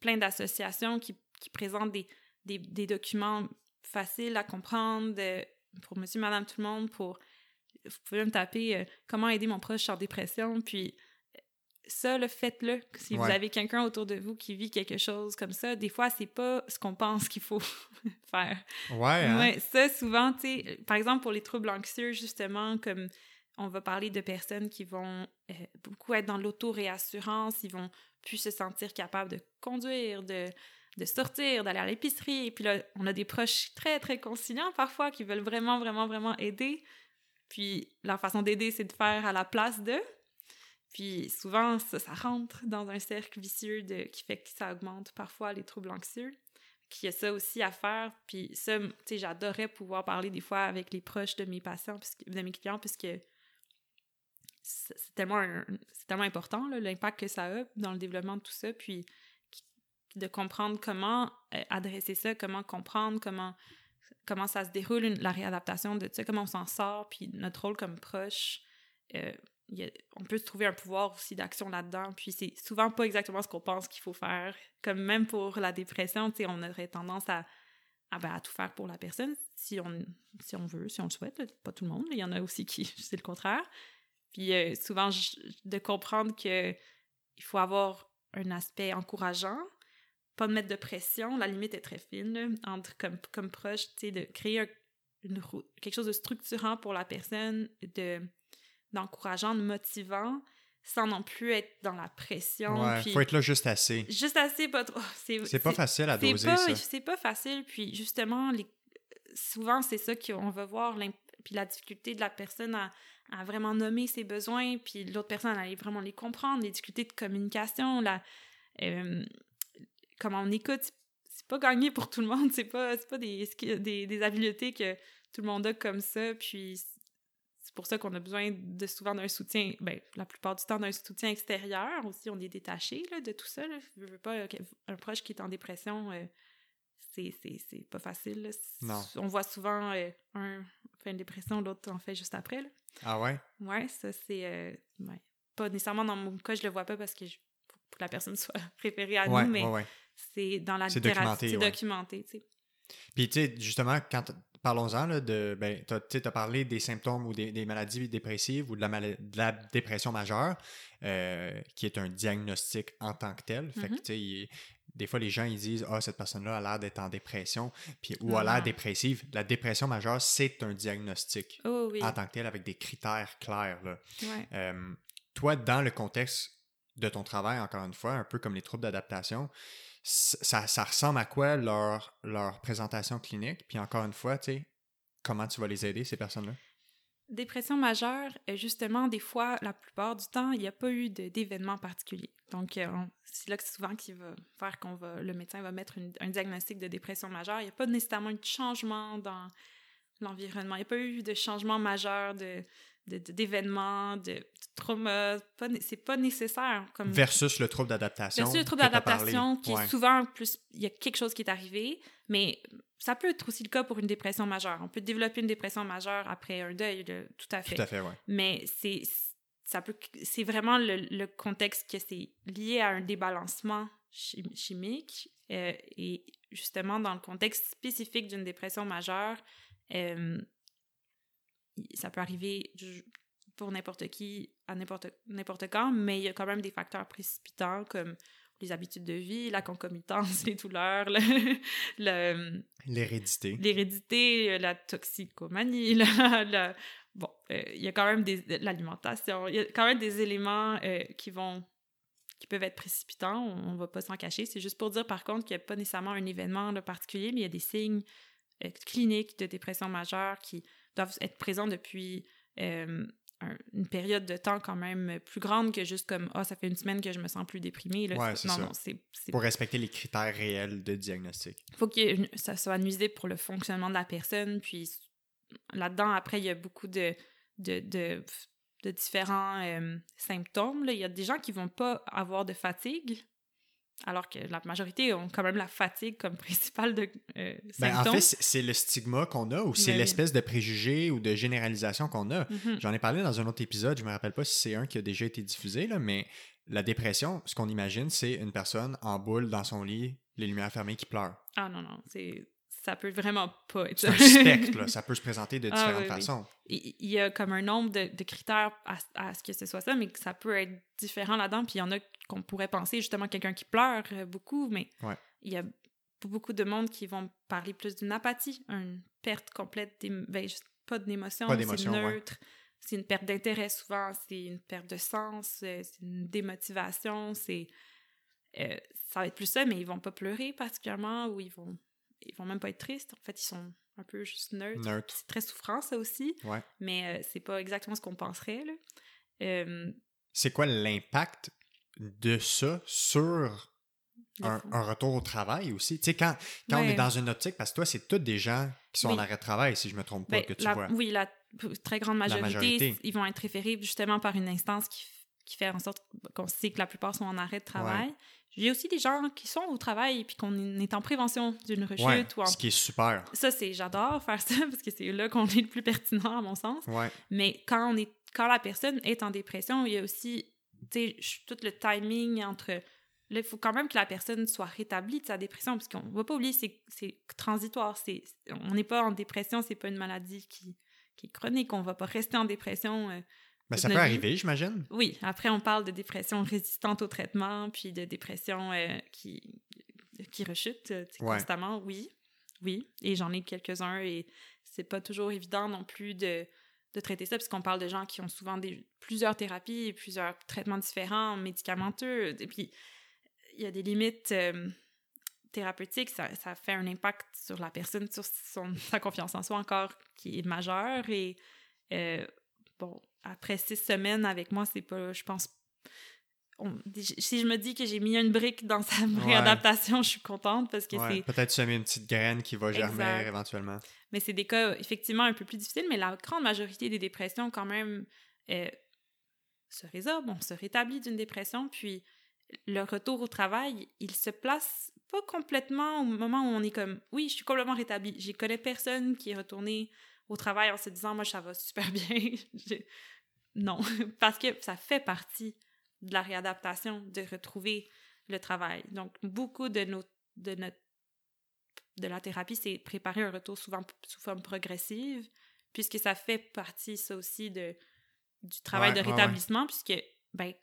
plein d'associations qui, qui présentent des, des, des documents faciles à comprendre de- pour monsieur, madame, tout le monde, pour... Vous pouvez me taper euh, Comment aider mon proche en dépression », puis euh, ça, le faites-le. Si vous avez quelqu'un autour de vous qui vit quelque chose comme ça, des fois, c'est pas ce qu'on pense qu'il faut faire. Ouais, hein? Ouais, ça, souvent, tu sais, par exemple, pour les troubles anxieux, justement, comme on va parler de personnes qui vont euh, beaucoup être dans l'auto-réassurance, ils vont plus se sentir capables de conduire, de, de sortir, d'aller à l'épicerie. Et puis là, on a des proches très, très conciliants parfois qui veulent vraiment, vraiment, vraiment aider. Puis la façon d'aider, c'est de faire à la place d'eux. Puis souvent, ça, ça rentre dans un cercle vicieux de, qui fait que ça augmente parfois les troubles anxieux qu'il y a ça aussi à faire. Puis ça, tu sais, j'adorais pouvoir parler des fois avec les proches de mes patients, de mes clients, puisque c'est tellement, tellement important, l'impact que ça a dans le développement de tout ça. Puis de comprendre comment euh, adresser ça, comment comprendre, comment, comment ça se déroule, la réadaptation de ça, comment on s'en sort, puis notre rôle comme proche. euh, on peut se trouver un pouvoir aussi d'action là-dedans, puis c'est souvent pas exactement ce qu'on pense qu'il faut faire. Comme même pour la dépression, on aurait tendance à, à, ben, à tout faire pour la personne, si on, si on veut, si on le souhaite. là. Pas tout le monde, il y en a aussi qui, c'est le contraire. Puis euh, souvent, de comprendre que il faut avoir un aspect encourageant, pas de mettre de pression, la limite est très fine, là, entre comme, comme proche, tu sais, de créer un- une, rou- quelque chose de structurant pour la personne, de d'encourageant, de motivant, sans non plus être dans la pression. Ouais, puis faut être là juste assez. juste assez, pas trop. C'est pas facile à doser, pas, ça. C'est pas facile, puis justement, les, souvent, c'est ça qu'on va voir, puis la difficulté de la personne à, à vraiment nommer ses besoins, puis l'autre personne à aller vraiment les comprendre, les difficultés de communication, la, euh, comment on écoute, c'est pas gagné pour tout le monde, c'est pas, pas des, des, des, habiletés que tout le monde a comme ça, puis c'est pour ça qu'on a besoin de souvent d'un soutien, ben, la plupart du temps d'un soutien extérieur aussi, on est détaché là, de tout ça, là. Je veux pas un proche qui est en dépression... Euh, c'est pas facile. Non. On voit souvent euh, un fait une dépression, l'autre en fait juste après. Là. Ah ouais? Ouais, ça c'est. Euh, pas nécessairement dans mon cas, je le vois pas parce que je, pour que la personne soit préférée à nous, mais c'est dans la littérature. C'est documenté. Puis, tu sais, justement, quand parlons-en de. Ben, tu as, parlé des symptômes ou des, maladies dépressives ou de la, de la dépression majeure, euh, qui est un diagnostic en tant que tel. Fait que, mm-hmm. tu sais, des fois, les gens ils disent Ah, cette personne-là a l'air d'être en dépression, puis, ou a l'air dépressive. La dépression majeure, c'est un diagnostic oh en tant que tel avec des critères clairs. Là. Euh, toi, dans le contexte de ton travail, encore une fois, un peu comme les troubles d'adaptation, ça, ça, ressemble à quoi leur, présentation clinique? Puis encore une fois, tu comment tu vas les aider, ces personnes-là? Dépression majeure, euh, justement, des fois, la plupart du temps, il n'y a pas eu d'événement particulier. Donc, euh, c'est là que souvent qui va faire qu'on va, le médecin va mettre un diagnostic de dépression majeure. Il n'y a pas nécessairement eu de changement dans l'environnement. Il n'y a pas eu de changement majeur de, d'événements, de, de, trauma. C'est pas nécessaire. Comme... Versus le trouble d'adaptation. Versus le trouble d'adaptation, qui est souvent plus. Il y a quelque chose qui est arrivé, mais ça peut être aussi le cas pour une dépression majeure. On peut développer une dépression majeure après un deuil, tout à fait. Tout à fait, oui. Mais c'est ça peut c'est vraiment le, contexte que c'est lié à un débalancement chimique euh, et justement dans le contexte spécifique d'une dépression majeure, euh, ça peut arriver pour n'importe qui à n'importe quand, mais il y a quand même des facteurs précipitants comme les habitudes de vie, la concomitance, les douleurs, le, l'hérédité. L'hérédité, la toxicomanie, la, bon, euh, il y a quand même des l'alimentation, il y a quand même des éléments euh, qui vont qui peuvent être précipitants, on, ne va pas s'en cacher. C'est juste pour dire par contre qu'il n'y a pas nécessairement un événement particulier, mais il y a des signes euh, cliniques de dépression majeure qui doivent être présents depuis une période de temps quand même plus grande que juste comme ah ça fait une semaine que je me sens plus déprimée là. non ça. non c'est pour respecter les critères réels de diagnostic Il faut que ça soit nuisible pour le fonctionnement de la personne puis là-dedans après il y a beaucoup de de, de, de différents euh, symptômes là. il y a des gens qui vont pas avoir de fatigue alors que la majorité ont quand même la fatigue comme principale de euh, ben, en fait, c'est le stigma qu'on a ou c'est l'espèce de préjugé ou de généralisation qu'on a. Mm-hmm. J'en ai parlé dans un autre épisode, je me rappelle pas si c'est un qui a déjà été diffusé, là, mais la dépression, ce qu'on imagine, c'est une personne en boule dans son lit, les lumières fermées, qui pleure. Ah non, non, c'est ça peut vraiment pas être C'est un spectre, ça peut se présenter de ah différentes façons. Il y a comme un nombre de, critères à, ce que ce soit ça, mais ça peut être différent là-dedans. Puis il y en a qu'on pourrait penser justement quelqu'un qui pleure euh, beaucoup, mais il y a beaucoup de monde qui vont parler plus d'une apathie, une perte complète, ben, pas d'émotion, c'est neutre. C'est une perte d'intérêt souvent, c'est une perte de sens, euh, c'est une démotivation, c'est... Euh, ça va être plus ça, mais ils vont pas pleurer particulièrement ou ils vont ils vont même pas être tristes. En fait, ils sont un peu juste neutres. Neutre. C'est très souffrant, ça aussi. Ouais. Mais euh, c'est pas exactement ce qu'on penserait. Là. Euh, c'est quoi l'impact de ça sur un, retour au travail aussi? Tu sais, quand, quand on est dans une optique, parce que toi, c'est tous des gens qui sont en arrêt de travail, si je me trompe pas, ben, que tu vois. Oui, la très grande majorité, ils vont être référés justement par une instance qui, qui fait en sorte qu'on sait que la plupart sont en arrêt de travail. J'ai aussi des gens qui sont au travail puis qu'on est en prévention d'une rechute. ou Ce qui est super. Ça, c'est j'adore faire ça parce que c'est là qu'on est le plus pertinent, à mon sens. Ouais. Mais quand, on est, quand la personne est en dépression, il y a aussi tout le timing entre. il faut quand même que la personne soit rétablie de sa dépression parce qu'on ne va pas oublier, c'est transitoire. On n'est pas en dépression, c'est pas une maladie qui, qui est chronique. On ne va pas rester en dépression. Euh, ben, ça peut arriver, j'imagine. Oui. Après, on parle de dépression résistante au traitement, puis de dépression euh, qui, qui rechute euh, constamment. Oui. Oui. Et j'en ai quelques-uns et c'est pas toujours évident non plus de, de traiter ça, puisqu'on parle de gens qui ont souvent des, plusieurs thérapies, plusieurs traitements différents, médicamenteux. Et puis, il y a des limites. Euh, thérapeutique, ça, ça, fait un impact sur la personne, sur son, sa confiance en soi encore qui est majeur. Et euh, bon, après six semaines avec moi, c'est pas, je pense, si je me dis que j'ai mis une brique dans sa réadaptation, je suis contente parce que c'est. Peut-être semer une petite graine qui va germer éventuellement. Mais c'est des cas effectivement un peu plus difficiles, mais la grande majorité des dépressions, quand même, euh, se résorbent, on se rétablit d'une dépression, puis le retour au travail, il se place pas complètement au moment où on est comme oui, je suis complètement rétabli. J'ai connais personne qui est retourné au travail en se disant moi ça va super bien. non, parce que ça fait partie de la réadaptation, de retrouver le travail. Donc beaucoup de nos de notre de la thérapie, c'est préparer un retour souvent sous forme progressive, puisque ça fait partie ça aussi de du travail de rétablissement, puisque ben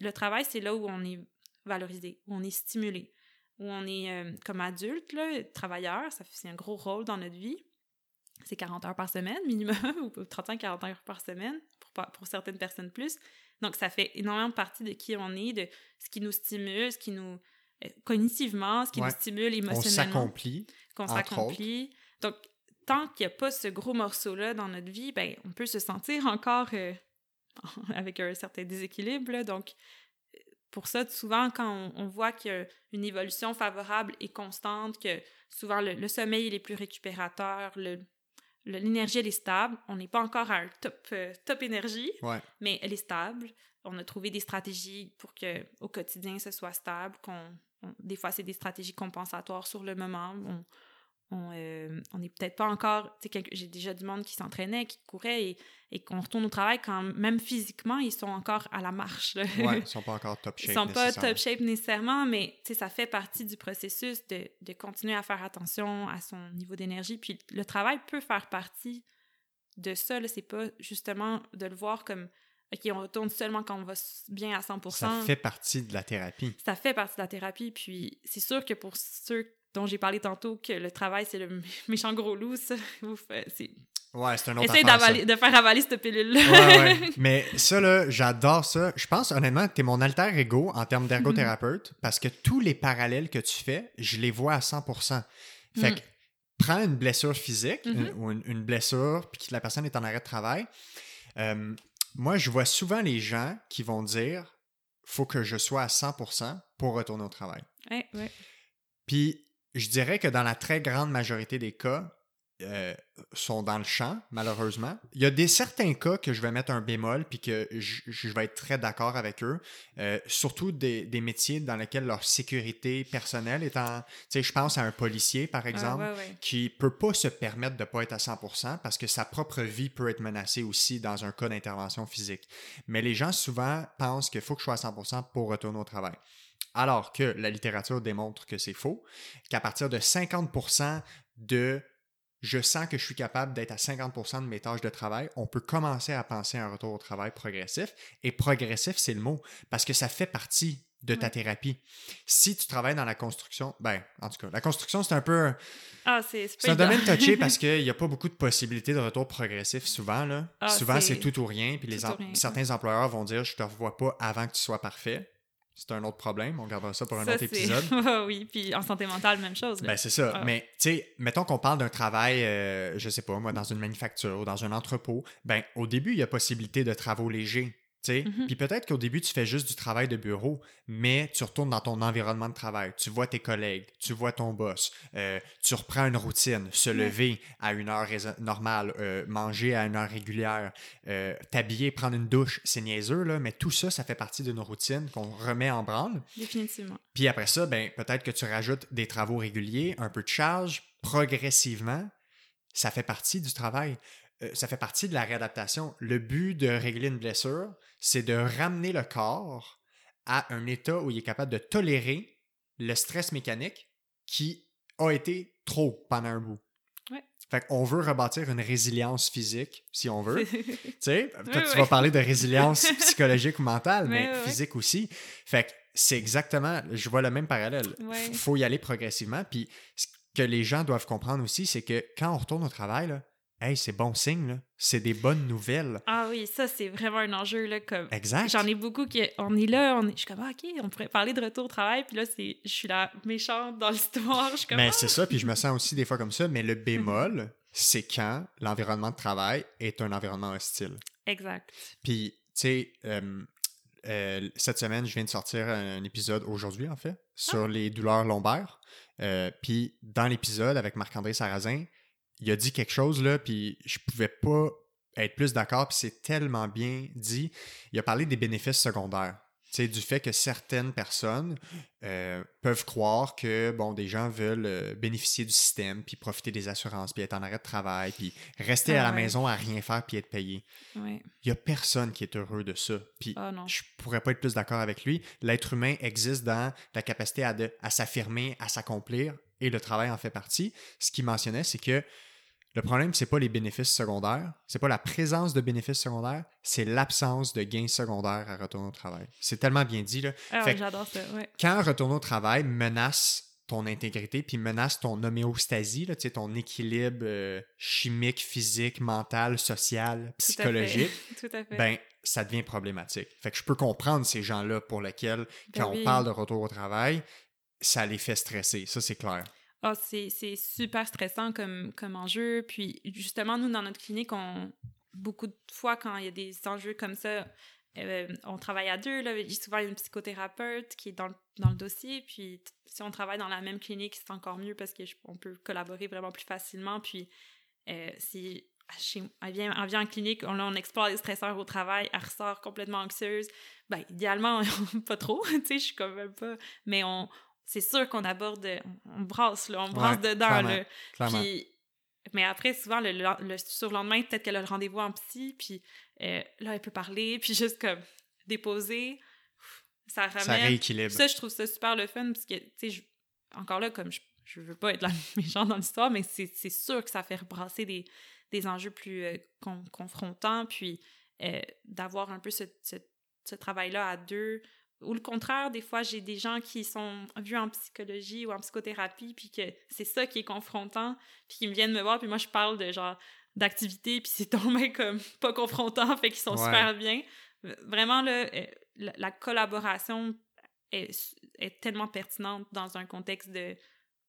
le travail c'est là où on est valorisé, où on est stimulé où on est euh, comme adulte, là, travailleur, ça c'est un gros rôle dans notre vie. C'est 40 heures par semaine minimum, ou 35-40 heures par semaine, pour, pour certaines personnes plus. Donc, ça fait énormément partie de qui on est, de ce qui nous stimule, ce qui nous... Euh, cognitivement, ce qui nous stimule émotionnellement. Qu'on s'accomplit. Qu'on s'accomplit. Donc, tant qu'il n'y a pas ce gros morceau-là dans notre vie, ben, on peut se sentir encore euh, avec un certain déséquilibre. Donc, pour ça, souvent, quand on, voit qu'il y a une évolution favorable et constante, que souvent le, sommeil est plus récupérateur, l'énergie elle est stable. On n'est pas encore à un top, euh, top énergie, mais elle est stable. On a trouvé des stratégies pour que au quotidien ce soit stable. Qu'on, des fois, c'est des stratégies compensatoires sur le moment. On, on euh, n'est peut-être pas encore. J'ai déjà du monde qui s'entraînait, qui courait et, et qu'on retourne au travail quand même physiquement, ils sont encore à la marche. Oui, ils sont pas encore top shape. Ils sont pas top shape nécessairement, mais ça fait partie du processus de, de, continuer à faire attention à son niveau d'énergie. Puis le travail peut faire partie de ça. C'est pas justement de le voir comme OK, on retourne seulement quand on va bien à 100% Ça fait partie de la thérapie. Ça fait partie de la thérapie. Puis c'est sûr que pour ceux dont j'ai parlé tantôt, que le travail, c'est le méchant gros loup, ça, c'est... Ouais, c'est un autre Essaye de faire avaler cette pilule-là. ouais, ouais. Mais ça, là, j'adore ça. Je pense, honnêtement, que t'es mon alter ego en termes d'ergothérapeute mhm. parce que tous les parallèles que tu fais, je les vois à 100%. Fait mhm. que, prends une blessure physique mhm. ou une, blessure, puis que la personne est en arrêt de travail. Euh, moi, je vois souvent les gens qui vont dire faut que je sois à 100% pour retourner au travail. Ouais, ouais. Puis je dirais que dans la très grande majorité des cas, euh, sont dans le champ, malheureusement. Il y a des certains cas que je vais mettre un bémol puis que je, vais être très d'accord avec eux, euh, surtout des, des, métiers dans lesquels leur sécurité personnelle est en... Tu sais, je pense à un policier, par exemple, qui peut pas se permettre de pas être à 100% parce que sa propre vie peut être menacée aussi dans un cas d'intervention physique. Mais les gens souvent pensent qu'il faut que je sois à 100% pour retourner au travail. Alors que la littérature démontre que c'est faux, qu'à partir de 50% de je sens que je suis capable d'être à 50% de mes tâches de travail, on peut commencer à penser à un retour au travail progressif. Et progressif, c'est le mot, parce que ça fait partie de ta thérapie. Si tu travailles dans la construction, ben, en tout cas, la construction, c'est un peu. Ah, c'est un domaine touché parce qu'il n'y a pas beaucoup de possibilités de retour progressif souvent. Là. Ah, souvent, c'est tout ou rien. Puis les certains employeurs vont dire Je ne te revois pas avant que tu sois parfait c'est un autre problème. On gardera ça pour un autre épisode. oui, puis en santé mentale, même chose. Ben, c'est ça. Ah. Mais, tu sais, mettons qu'on parle d'un travail, euh, je sais pas, moi, dans une manufacture ou dans un entrepôt. Ben, au début, il y a possibilité de travaux légers. Mm-hmm. Puis peut-être qu'au début, tu fais juste du travail de bureau, mais tu retournes dans ton environnement de travail. Tu vois tes collègues, tu vois ton boss, euh, tu reprends une routine, se lever à une heure normale, euh, manger à une heure régulière, euh, t'habiller, prendre une douche, c'est niaiseux, là, mais tout ça, ça fait partie de nos routines qu'on remet en branle. Définitivement. Puis après ça, ben, peut-être que tu rajoutes des travaux réguliers, un peu de charge, progressivement, ça fait partie du travail. Ça fait partie de la réadaptation. Le but de régler une blessure, c'est de ramener le corps à un état où il est capable de tolérer le stress mécanique qui a été trop pendant un bout. Ouais. Fait qu'on veut rebâtir une résilience physique, si on veut. tu sais, peut-être tu vas parler de résilience psychologique ou mentale, mais physique aussi. Fait que c'est exactement, je vois le même parallèle. Il faut y aller progressivement. Puis ce que les gens doivent comprendre aussi, c'est que quand on retourne au travail, hey, c'est bon signe, là. C'est des bonnes nouvelles. Ah oui, ça, c'est vraiment un enjeu, là, comme... Exact. J'en ai beaucoup qui... On est là, on est... je suis comme, ah, OK, on pourrait parler de retour au travail, puis là, c'est... je suis la méchante dans l'histoire, je suis comme... Mais ah! c'est ça, puis je me sens aussi des fois comme ça, mais le bémol, c'est quand l'environnement de travail est un environnement hostile. Exact. Puis, tu sais, euh, euh, cette semaine, je viens de sortir un épisode aujourd'hui, en fait, sur les douleurs lombaires. Euh, puis, dans l'épisode avec Marc-André Sarrazin, il a dit quelque chose, là, puis je pouvais pas être plus d'accord, puis c'est tellement bien dit. Il a parlé des bénéfices secondaires. Sais, du fait que certaines personnes euh, peuvent croire que, bon, des gens veulent euh, bénéficier du système, puis profiter des assurances, puis être en arrêt de travail, puis rester Ah à la ouais. maison à rien faire, puis être payé. Ouais. Il y a personne qui est heureux de ça. Puis Ah non. je pourrais pas être plus d'accord avec lui. L'être humain existe dans la capacité à, de- à s'affirmer, à s'accomplir, et le travail en fait partie. Ce qu'il mentionnait, c'est que le problème, c'est pas les bénéfices secondaires, c'est pas la présence de bénéfices secondaires, c'est l'absence de gains secondaires à retourner au travail. C'est tellement bien dit, là. Ah ouais, j'adore ça, ouais. Quand retourner au travail menace ton intégrité, puis menace ton homéostasie, là, tu sais, ton équilibre euh, chimique, physique, mental, social, Tout à fait. psychologique, Tout à fait. ben ça devient problématique. Fait que je peux comprendre ces gens-là pour lesquels, quand Ben oui. on parle de retour au travail, ça les fait stresser. Ça, c'est clair. Ah, c'est super stressant comme, comme enjeu. Puis justement, nous, dans notre clinique, on, beaucoup de fois, quand il y a des enjeux comme ça, euh, on travaille à deux. Là. Il y a souvent une psychothérapeute qui est dans le, dans le dossier. Puis si on travaille dans la même clinique, c'est encore mieux parce qu'on peut collaborer vraiment plus facilement. Puis euh, si chez- elle, vient, elle vient en clinique, on, on explore les stresseurs au travail, elle ressort complètement anxieuse. Ben, idéalement, pas trop, tu sais, je suis quand même pas... Mais on, c'est sûr qu'on aborde, on, brasse, là, on brasse Ouais, dedans, clairement, là. Clairement. Puis, mais après, souvent, le, le, le surlendemain, peut-être qu'elle a le rendez-vous en psy, puis euh, là, elle peut parler, puis juste comme déposer, ça ramène... ça rééquilibre. Ça, je trouve ça super le fun, parce que, tu sais, encore là, comme je, je veux pas être la méchante dans l'histoire, mais c'est c'est sûr que ça fait rebrasser des, des enjeux plus euh, con- confrontants, puis euh, d'avoir un peu ce, ce, ce travail-là à deux. Ou le contraire, des fois, j'ai des gens qui sont vus en psychologie ou en psychothérapie, puis que c'est ça qui est confrontant, puis qui me viennent me voir, puis moi, je parle de genre d'activité, puis c'est tombé comme pas confrontant, fait qu'ils sont Ouais. super bien. Vraiment, là, euh, la, la collaboration est, est tellement pertinente dans un contexte de,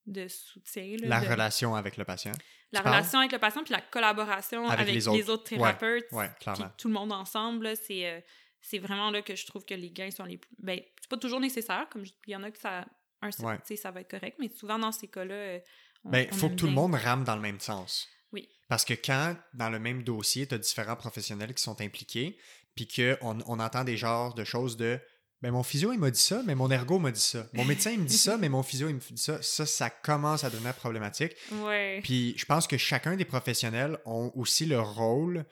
de soutien. là, La de- relation avec le patient. la parles? relation avec le patient, puis la collaboration Avec avec, les les, autres. thérapeutes, Ouais, puis clairement. tout le monde ensemble, c'est euh, c'est vraiment là que je trouve que les gains sont les plus... Ben, c'est pas toujours nécessaire, comme je- il y en a que ça... Un, tu Ouais. sais, ça va être correct, mais souvent dans ces cas-là, euh, on, Ben, faut que tout le monde rame dans le même sens. Oui. Parce que quand, dans le même dossier, tu as différents professionnels qui sont impliqués, puis qu'on on entend des genres de choses de ben mon physio, il m'a dit ça, mais mon ergo m'a dit ça. Mon médecin, il me dit ça, mais mon physio, il me dit ça. Ça, ça commence à devenir problématique. Ouais. Puis je pense que chacun des professionnels ont aussi le rôle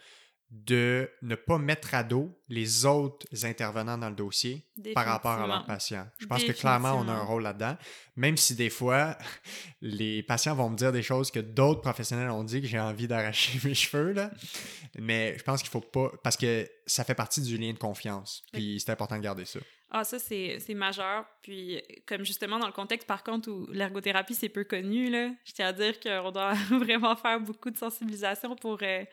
de ne pas mettre à dos les autres intervenants dans le dossier par rapport à leurs patients. Je pense que clairement, on a un rôle là-dedans. Même si des fois, les patients vont me dire des choses que d'autres professionnels ont dit que j'ai envie d'arracher mes cheveux, là. Mais je pense qu'il faut pas... Parce que ça fait partie du lien de confiance. Puis c'est important de garder ça. Ah, ça, c'est c'est majeur. Puis, comme justement dans le contexte, par contre, où l'ergothérapie, c'est peu connu, là, je tiens à dire qu'on doit vraiment faire beaucoup de sensibilisation pour... euh,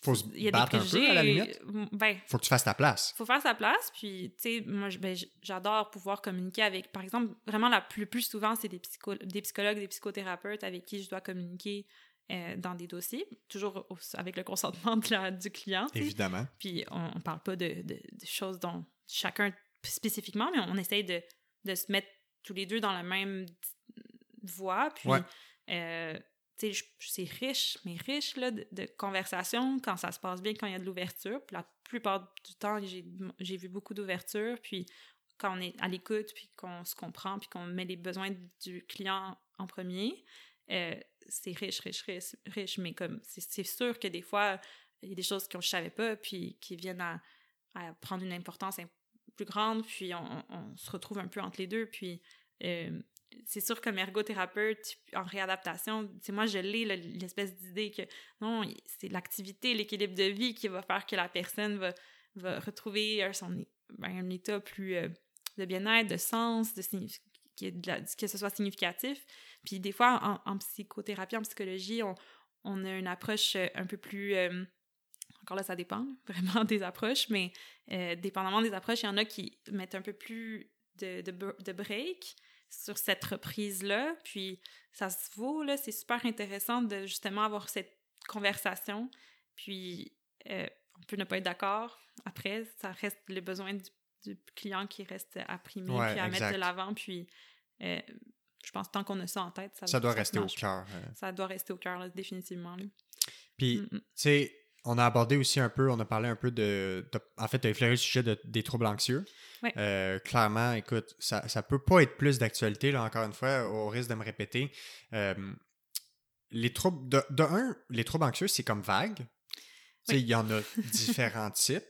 Faut se il y a battre des un peu, préjugés. à la limite. Ben, Faut que tu fasses ta place. faut faire sa place. Puis, tu sais, moi, ben, j'adore pouvoir communiquer avec, par exemple, vraiment la plus, le plus souvent, c'est des, psycho des psychologues, des psychothérapeutes avec qui je dois communiquer euh, dans des dossiers, toujours au- avec le consentement de la- du client. Évidemment. Puis, on, on parle pas de, de- de choses dont chacun spécifiquement, mais on essaye de, de se mettre tous les deux dans la même voie. Puis, Ouais. euh, c'est riche, mais riche de, conversations quand ça se passe bien, quand il y a de l'ouverture. La plupart du temps, j'ai vu beaucoup d'ouverture. Puis quand on est à l'écoute, puis qu'on se comprend, puis qu'on met les besoins du client en premier, euh, c'est riche, riche, riche, riche. Mais comme c'est sûr que des fois, il y a des choses que je savais pas, puis qui viennent à, prendre une importance im- plus grande, puis on, on se retrouve un peu entre les deux. Puis euh, c'est sûr comme ergothérapeute en réadaptation, sais, moi je l'ai l'espèce d'idée que non, c'est l'activité, l'équilibre de vie qui va faire que la personne va, va retrouver euh, son, ben, un état plus euh, de bien-être, de sens, de la- que ce soit significatif. Puis des fois, en, psychothérapie, en psychologie, on, on a une approche un peu plus... encore là, ça dépend vraiment des approches, mais dépendamment des approches, il y en a qui mettent un peu plus de, de, de break sur cette reprise-là. Puis ça se vaut, là, c'est super intéressant de justement avoir cette conversation. Puis euh, on peut ne pas être d'accord. Après, ça reste le besoin du, client qui reste à primer puis à mettre de l'avant. Puis euh, je pense tant qu'on a ça en tête, ça, ça doit rester au cœur. Euh. Ça doit rester au cœur, définitivement. Puis, mm, mm. tu sais, on a abordé aussi un peu, on a parlé un peu de. en fait, tu as effleuré le sujet des troubles anxieux. Euh, clairement, écoute, ça ne peut pas être plus d'actualité, là, encore une fois, au risque de me répéter. Euh, les troubles. De, un, les troubles anxieux, c'est comme vague. Il y en a différents types.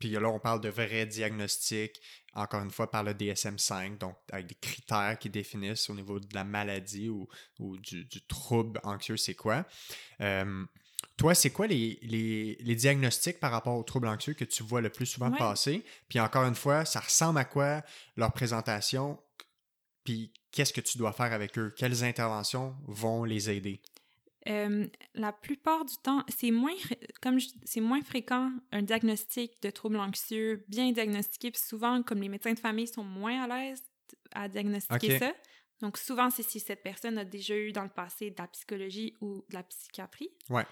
Puis là, on parle de vrais diagnostics, encore une fois, par le DSM-5, donc avec des critères qui définissent au niveau de la maladie ou, ou du, trouble anxieux, c'est quoi. Euh, toi, c'est quoi les, les, diagnostics par rapport aux troubles anxieux que tu vois le plus souvent passer? Puis encore une fois, ça ressemble à quoi leur présentation? Puis qu'est-ce que tu dois faire avec eux? Quelles interventions vont les aider? la plupart du temps, c'est moins, comme c'est moins fréquent un diagnostic de troubles anxieux bien diagnostiqué. Puis souvent, comme les médecins de famille sont moins à l'aise à diagnostiquer ça, donc souvent, c'est si cette personne a déjà eu dans le passé de la psychologie ou de la psychiatrie. Ouais.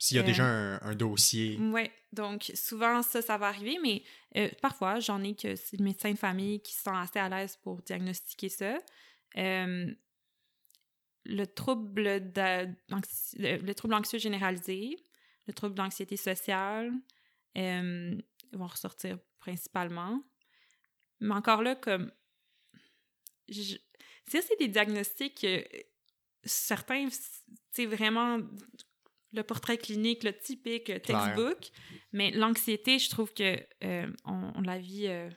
S'il y a déjà euh, un, dossier. Oui, donc souvent ça, ça va arriver, mais euh, parfois j'en ai que c'est le médecin de famille qui se sent assez à l'aise pour diagnostiquer ça. Euh, le trouble le trouble anxieux généralisé, le trouble d'anxiété sociale vont ressortir principalement. Mais encore là, comme ça, c'est des diagnostics certains, c'est vraiment le portrait clinique, le typique textbook. Mais l'anxiété, je trouve que euh, on, la vit. Euh,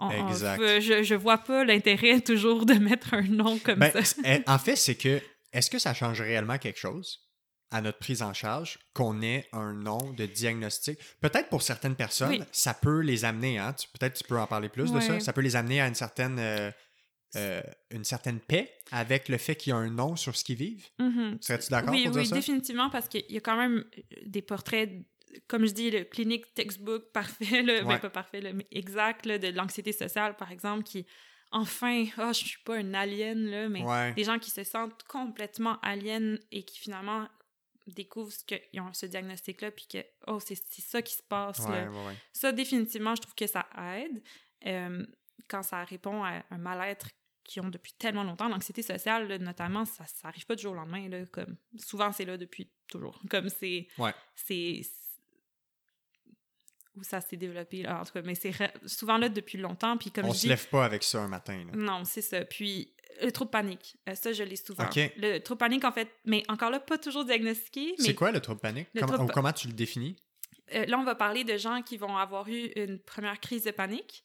je, je vois pas l'intérêt toujours de mettre un nom comme ben, ça. Eh, en fait, c'est que est-ce que ça change réellement quelque chose à notre prise en charge qu'on ait un nom de diagnostic? Peut-être pour certaines personnes, ça peut les amener, hein? peut-être tu peux en parler plus de ça, ça peut les amener à une certaine euh, euh, une certaine paix avec le fait qu'il y a un nom sur ce qu'ils vivent. Mm-hmm. Serais-tu d'accord oui, pour dire oui, définitivement, parce qu'il y a quand même euh, des portraits, comme je dis, le clinique textbook parfait, le, ben, pas parfait, le, exact, de l'anxiété sociale, par exemple, qui, enfin, oh, je suis pas un alien, là, mais des gens qui se sentent complètement aliens et qui finalement découvrent qu'ils ont ce diagnostic-là, puis que, oh, c'est ça qui se passe. Là. Ça, définitivement, je trouve que ça aide. Euh, quand ça répond à un mal-être qui ont depuis tellement longtemps. L'anxiété sociale, notamment, ça n'arrive pas du jour au lendemain. Là, comme, souvent, c'est là depuis toujours. Comme c'est. Ouais. C'est. Où ça s'est développé, là, en tout cas. Mais c'est souvent là depuis longtemps. Puis comme On se lève pas avec ça un matin. Là. Non, c'est ça. Puis le trouble panique, euh, ça, je l'ai souvent. Le trouble panique, en fait, mais encore là, pas toujours diagnostiqué. C'est quoi le trouble panique? Comment, comment tu le définis? Euh, là, on va parler de gens qui vont avoir eu une première crise de panique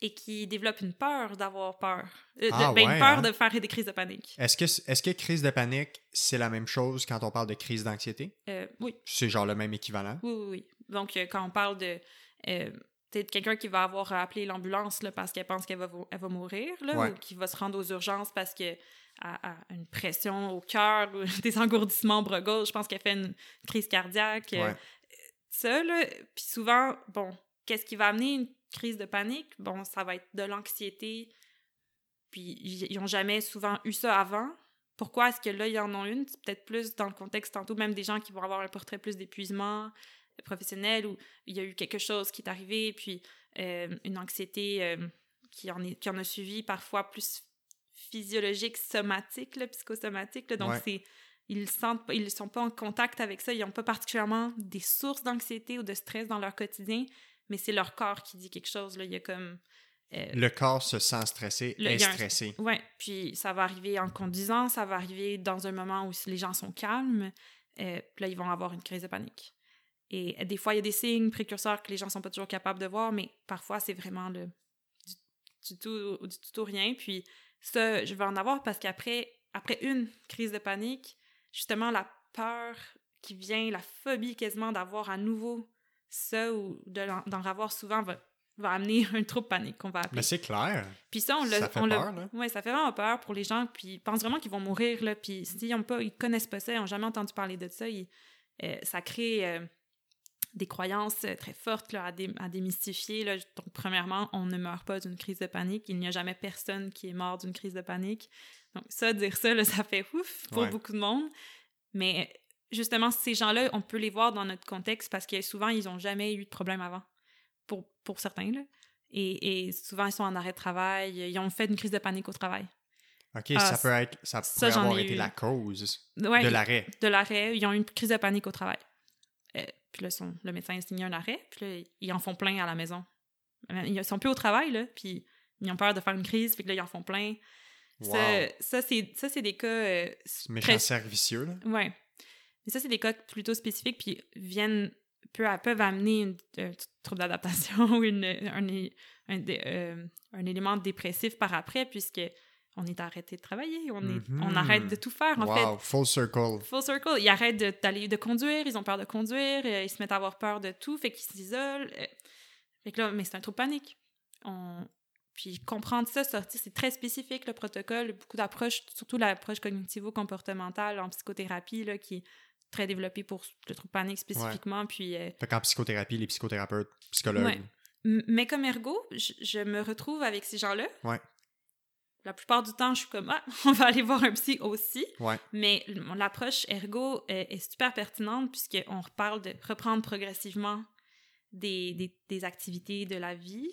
et qui développent une peur d'avoir peur. Euh, ah, ben, une peur hein? de faire des crises de panique. Est-ce que, est que crise de panique, c'est la même chose quand on parle de crise d'anxiété? Euh, oui. C'est genre le même équivalent? Oui, oui, oui. Donc, quand on parle de quelqu'un qui va avoir appelé l'ambulance parce qu'elle pense qu'elle va, elle va mourir, là, ou qui va se rendre aux urgences parce que a, une pression au cœur des engourdissements au bras gauche, je pense qu'elle fait une crise cardiaque ça, là. Puis souvent, bon, qu'est-ce qui va amener une crise de panique? Bon, ça va être de l'anxiété. Puis ils n'ont jamais souvent eu ça avant. Pourquoi est-ce que là, ils en ont une? C'est peut-être plus dans le contexte tantôt, même des gens qui vont avoir un portrait plus d'épuisement professionnel ou il y a eu quelque chose qui est arrivé, puis euh, une anxiété euh, qui, en est, qui en a suivi parfois plus physiologique, somatique, là, psychosomatique. donc, c'est ils sentent ils sont pas en contact avec ça, ils n'ont pas particulièrement des sources d'anxiété ou de stress dans leur quotidien, mais c'est leur corps qui dit quelque chose là, il y a comme euh, le corps se sent stressé, est stressé. Oui, puis ça va arriver en conduisant, ça va arriver dans un moment où les gens sont calmes, euh, puis là, ils vont avoir une crise de panique. Et des fois, il y a des signes précurseurs que les gens sont pas toujours capables de voir, mais parfois, c'est vraiment le, du, tout, du tout ou rien. Puis ça, je vais en avoir parce qu'après après une crise de panique, justement la peur qui vient, la phobie quasiment d'avoir à nouveau ça ou d'en avoir souvent va, va amener un trouble panique qu'on va appeler. Mais c'est clair. Puis ça, on l'a. Ça fait on peur, là. Ouais, ça fait vraiment peur pour les gens. Puis ils pensent vraiment qu'ils vont mourir, là. Puis s'ils ont pas, ils connaissent pas ça, ils ont jamais entendu parler de ça, ils- euh, ça crée euh, des croyances euh, très fortes là, à, dé- à démystifier. Là. Donc, premièrement, on ne meurt pas d'une crise de panique. Il n'y a jamais personne qui est mort d'une crise de panique. Donc, ça, dire ça, là, ça fait ouf pour Ouais. beaucoup de monde. Mais justement, ces gens-là, on peut les voir dans notre contexte parce que souvent, ils n'ont jamais eu de problème avant. Pour, pour certains, là. Et, et souvent, ils sont en arrêt de travail. Ils ont fait une crise de panique au travail. OK, Ah, ça peut être, ça pourrait avoir été eu. la cause Ouais, de l'arrêt. de l'arrêt. Ils ont eu une crise de panique au travail. Euh, puis là, son- le médecin a signé un arrêt. Puis là, ils en font plein à la maison. Ils sont plus au travail, là. Puis ils ont peur de faire une crise. Puis là, ils en font plein. Wow. Ça, ça, c'est, ça, c'est des cas euh, méchant très- vicieux, là. Ouais. Mais ça, c'est des cas plutôt spécifiques, puis viennent, peu à peu, amener une, un t- trouble d'adaptation ou une, un, un, euh, un élément dépressif par après, puisque on est arrêté de travailler, on, est, on Mhm. arrête de tout faire, en wow, full circle. fait. Full circle. Ils arrêtent de, d'aller, de conduire, ils ont peur de conduire, euh, ils se mettent à avoir peur de tout, fait qu'ils s'isolent. euh. fait que là, mais c'est un trouble panique. On... Puis comprendre ça, sortir, c'est très spécifique, le protocole, beaucoup d'approches, surtout l'approche cognitivo-comportementale en psychothérapie, là, qui est très développée pour le trouble panique spécifiquement. Puis, euh, Fait qu'en psychothérapie, les psychothérapeutes, psychologues. Ouais. mais comme ergo, je, je me retrouve avec ces gens-là. Ouais. La plupart du temps, je suis comme, ah, on va aller voir un psy aussi. Ouais. Mais l'approche ergo euh, est super pertinente puisqu'on reparle de reprendre progressivement des, des, des activités de la vie,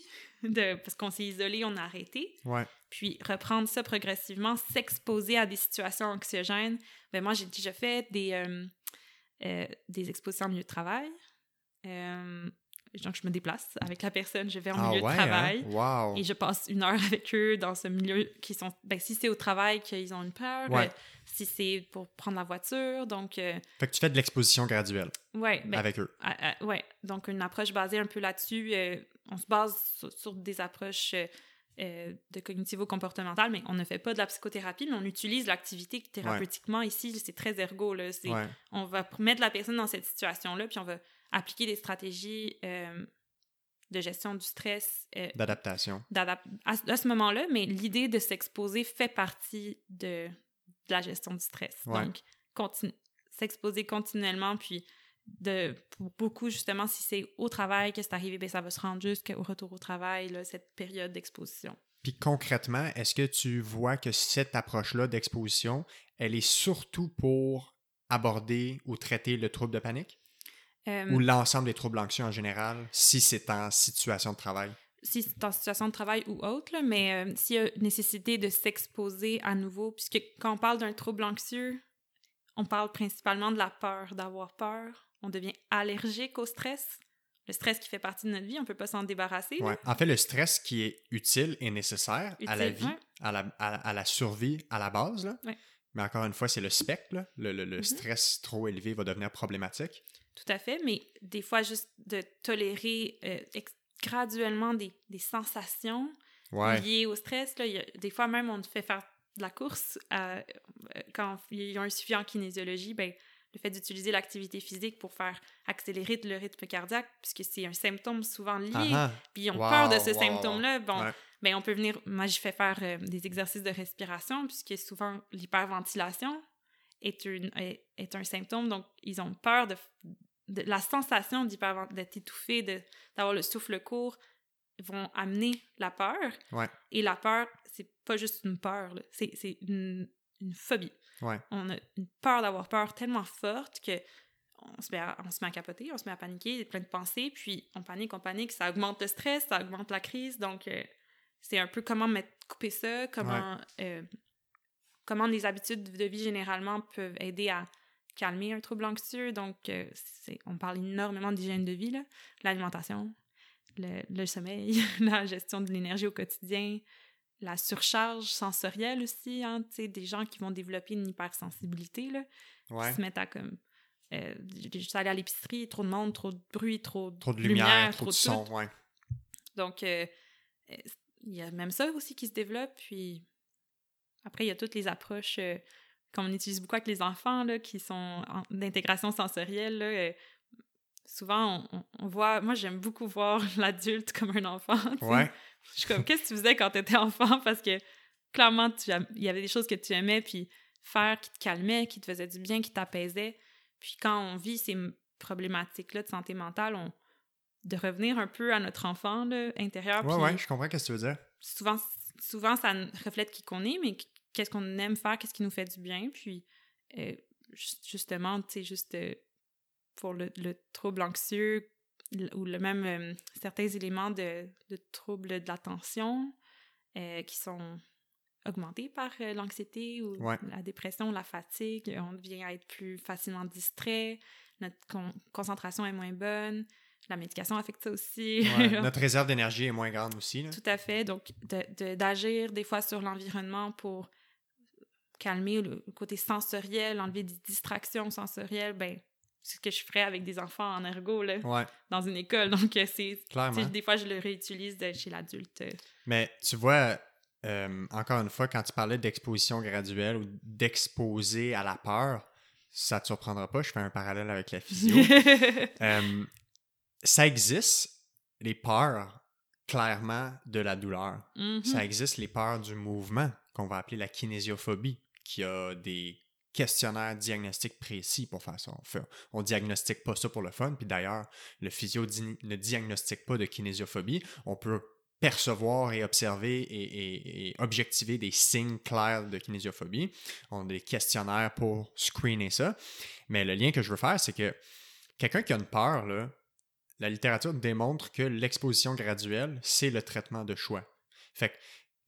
de, parce qu'on s'est isolé, on a arrêté. Ouais. Puis reprendre ça progressivement, s'exposer à des situations anxiogènes. Ben moi, j'ai déjà fait des, euh, euh, des expositions en milieu de travail. Euh, donc, je me déplace avec la personne, je vais en Ah milieu ouais, de travail. hein? Wow. Et je passe une heure avec eux dans ce milieu qui sont... Ben, si c'est au travail qu'ils ont une peur, Ouais. euh, si c'est pour prendre la voiture, donc... euh, Fait que tu fais de l'exposition graduelle ouais, ben, avec eux. ouais, donc une approche basée un peu là-dessus. euh, on se base sur, sur des approches euh, euh, de cognitivo-comportementales, mais on ne fait pas de la psychothérapie, mais on utilise l'activité thérapeutiquement. Ici, c'est très ergo. Là, Ouais. On va mettre la personne dans cette situation-là, puis on va appliquer des stratégies euh, de gestion du stress euh, D'adaptation. d'adap- à, à ce moment-là, mais l'idée de s'exposer fait partie de, de la gestion du stress. Ouais. Donc, continu- s'exposer continuellement, puis de, pour beaucoup, justement, si c'est au travail que c'est arrivé, ben, ça va se rendre jusqu'au retour au travail, là, cette période d'exposition. Puis concrètement, est-ce que tu vois que cette approche-là d'exposition, elle est surtout pour aborder ou traiter le trouble de panique? Euh, ou l'ensemble des troubles anxieux en général, si c'est en situation de travail? si c'est en situation de travail ou autre, là, mais euh, s'il y a nécessité de s'exposer à nouveau, puisque quand on parle d'un trouble anxieux, on parle principalement de la peur, d'avoir peur. On devient allergique au stress. Le stress qui fait partie de notre vie, on peut pas s'en débarrasser. Ouais. En fait, le stress qui est utile et nécessaire à la vie, ouais. à, la, à, à la survie à la base, là. Ouais. mais encore une fois, c'est le spectre. là. Le, le- le Mhm. stress trop élevé va devenir problématique. Tout à fait, mais des fois, juste de tolérer euh, graduellement des, des sensations liées au stress. Là, il y a- des fois, même, on te fait faire de la course. euh, euh, quand ils ont un suivi en kinésiologie, ben, le fait d'utiliser l'activité physique pour faire accélérer le rythme cardiaque, puisque c'est un symptôme souvent lié, Ah, ah. puis ils ont Wow, peur de ce wow, symptôme-là, bon, Ouais. ben, on peut venir... Moi, je fais faire euh, des exercices de respiration, puisque souvent, l'hyperventilation est, une, est, est un symptôme, donc ils ont peur de, de la sensation d'être étouffé, de, d'avoir le souffle court, vont amener la peur. Ouais. Et la peur, c'est pas juste une peur, là. c'est, c'est une, une phobie. Ouais. On a une peur d'avoir peur tellement forte que on se, met à, on se met à capoter, on se met à paniquer, il y a plein de pensées, puis on panique, on panique, ça augmente le stress, ça augmente la crise, donc euh, c'est un peu comment mettre, couper ça, comment, euh, comment les habitudes de vie généralement peuvent aider à calmer un trouble anxieux, donc euh, on parle énormément d'hygiène de vie, l'alimentation, le, le sommeil, la gestion de l'énergie au quotidien, la surcharge sensorielle aussi, hein, tu sais, des gens qui vont développer une hypersensibilité, là, Ouais. qui se mettent à comme euh, juste aller à l'épicerie, trop de monde, trop de bruit, trop, Trop de lumière, trop de son. Ouais. Donc, euh, euh, il y a même ça aussi qui se développe. Puis après, il y a toutes les approches euh, qu'on utilise beaucoup avec les enfants, là, qui sont d'intégration sensorielle. là, souvent, on, voit... Moi, j'aime beaucoup voir l'adulte comme un enfant. Ouais. Je suis comme, qu'est-ce que tu faisais quand tu étais enfant? Parce que clairement, il y avait des choses que tu aimais, puis faire qui te calmait, qui te faisait du bien, qui t'apaisait. Puis quand on vit ces problématiques-là de santé mentale, on, de revenir un peu à notre enfant là, intérieur. Ouais, ouais, je comprends ce que tu veux dire. Souvent, souvent, ça reflète qui qu'on est, mais qu'est-ce qu'on aime faire, qu'est-ce qui nous fait du bien. Puis, euh, justement, tu sais, juste euh, pour le, trouble anxieux ou le même euh, certains éléments de, de troubles de l'attention qui sont augmentés par l'anxiété ou la dépression, la fatigue. On devient être plus facilement distrait, notre concentration est moins bonne, la médication affecte ça aussi. notre réserve d'énergie est moins grande aussi. Tout à fait. Donc, d'agir des fois sur l'environnement pour calmer le côté sensoriel, enlever des distractions sensorielles, ben ce que je ferais avec des enfants en ergo, là, dans une école. Donc, euh, c'est... Des fois, je le réutilise chez l'adulte. Mais tu vois, euh, encore une fois, quand tu parlais d'exposition graduelle ou d'exposer à la peur, ça te surprendra pas, je fais un parallèle avec la physio. Euh, ça existe, les peurs, clairement, de la douleur. Mm-hmm. Ça existe les peurs du mouvement, qu'on va appeler la kinésiophobie, qui a des questionnaires diagnostiques précis pour faire ça. On, on diagnostique pas ça pour le fun, puis d'ailleurs, le physio ne diagnostique pas de kinésiophobie. On peut percevoir et observer et, objectiver des signes clairs de kinésiophobie. On a des questionnaires pour screener ça. Mais le lien que je veux faire, c'est que quelqu'un qui a une peur, la littérature démontre que l'exposition graduelle, c'est le traitement de choix. Fait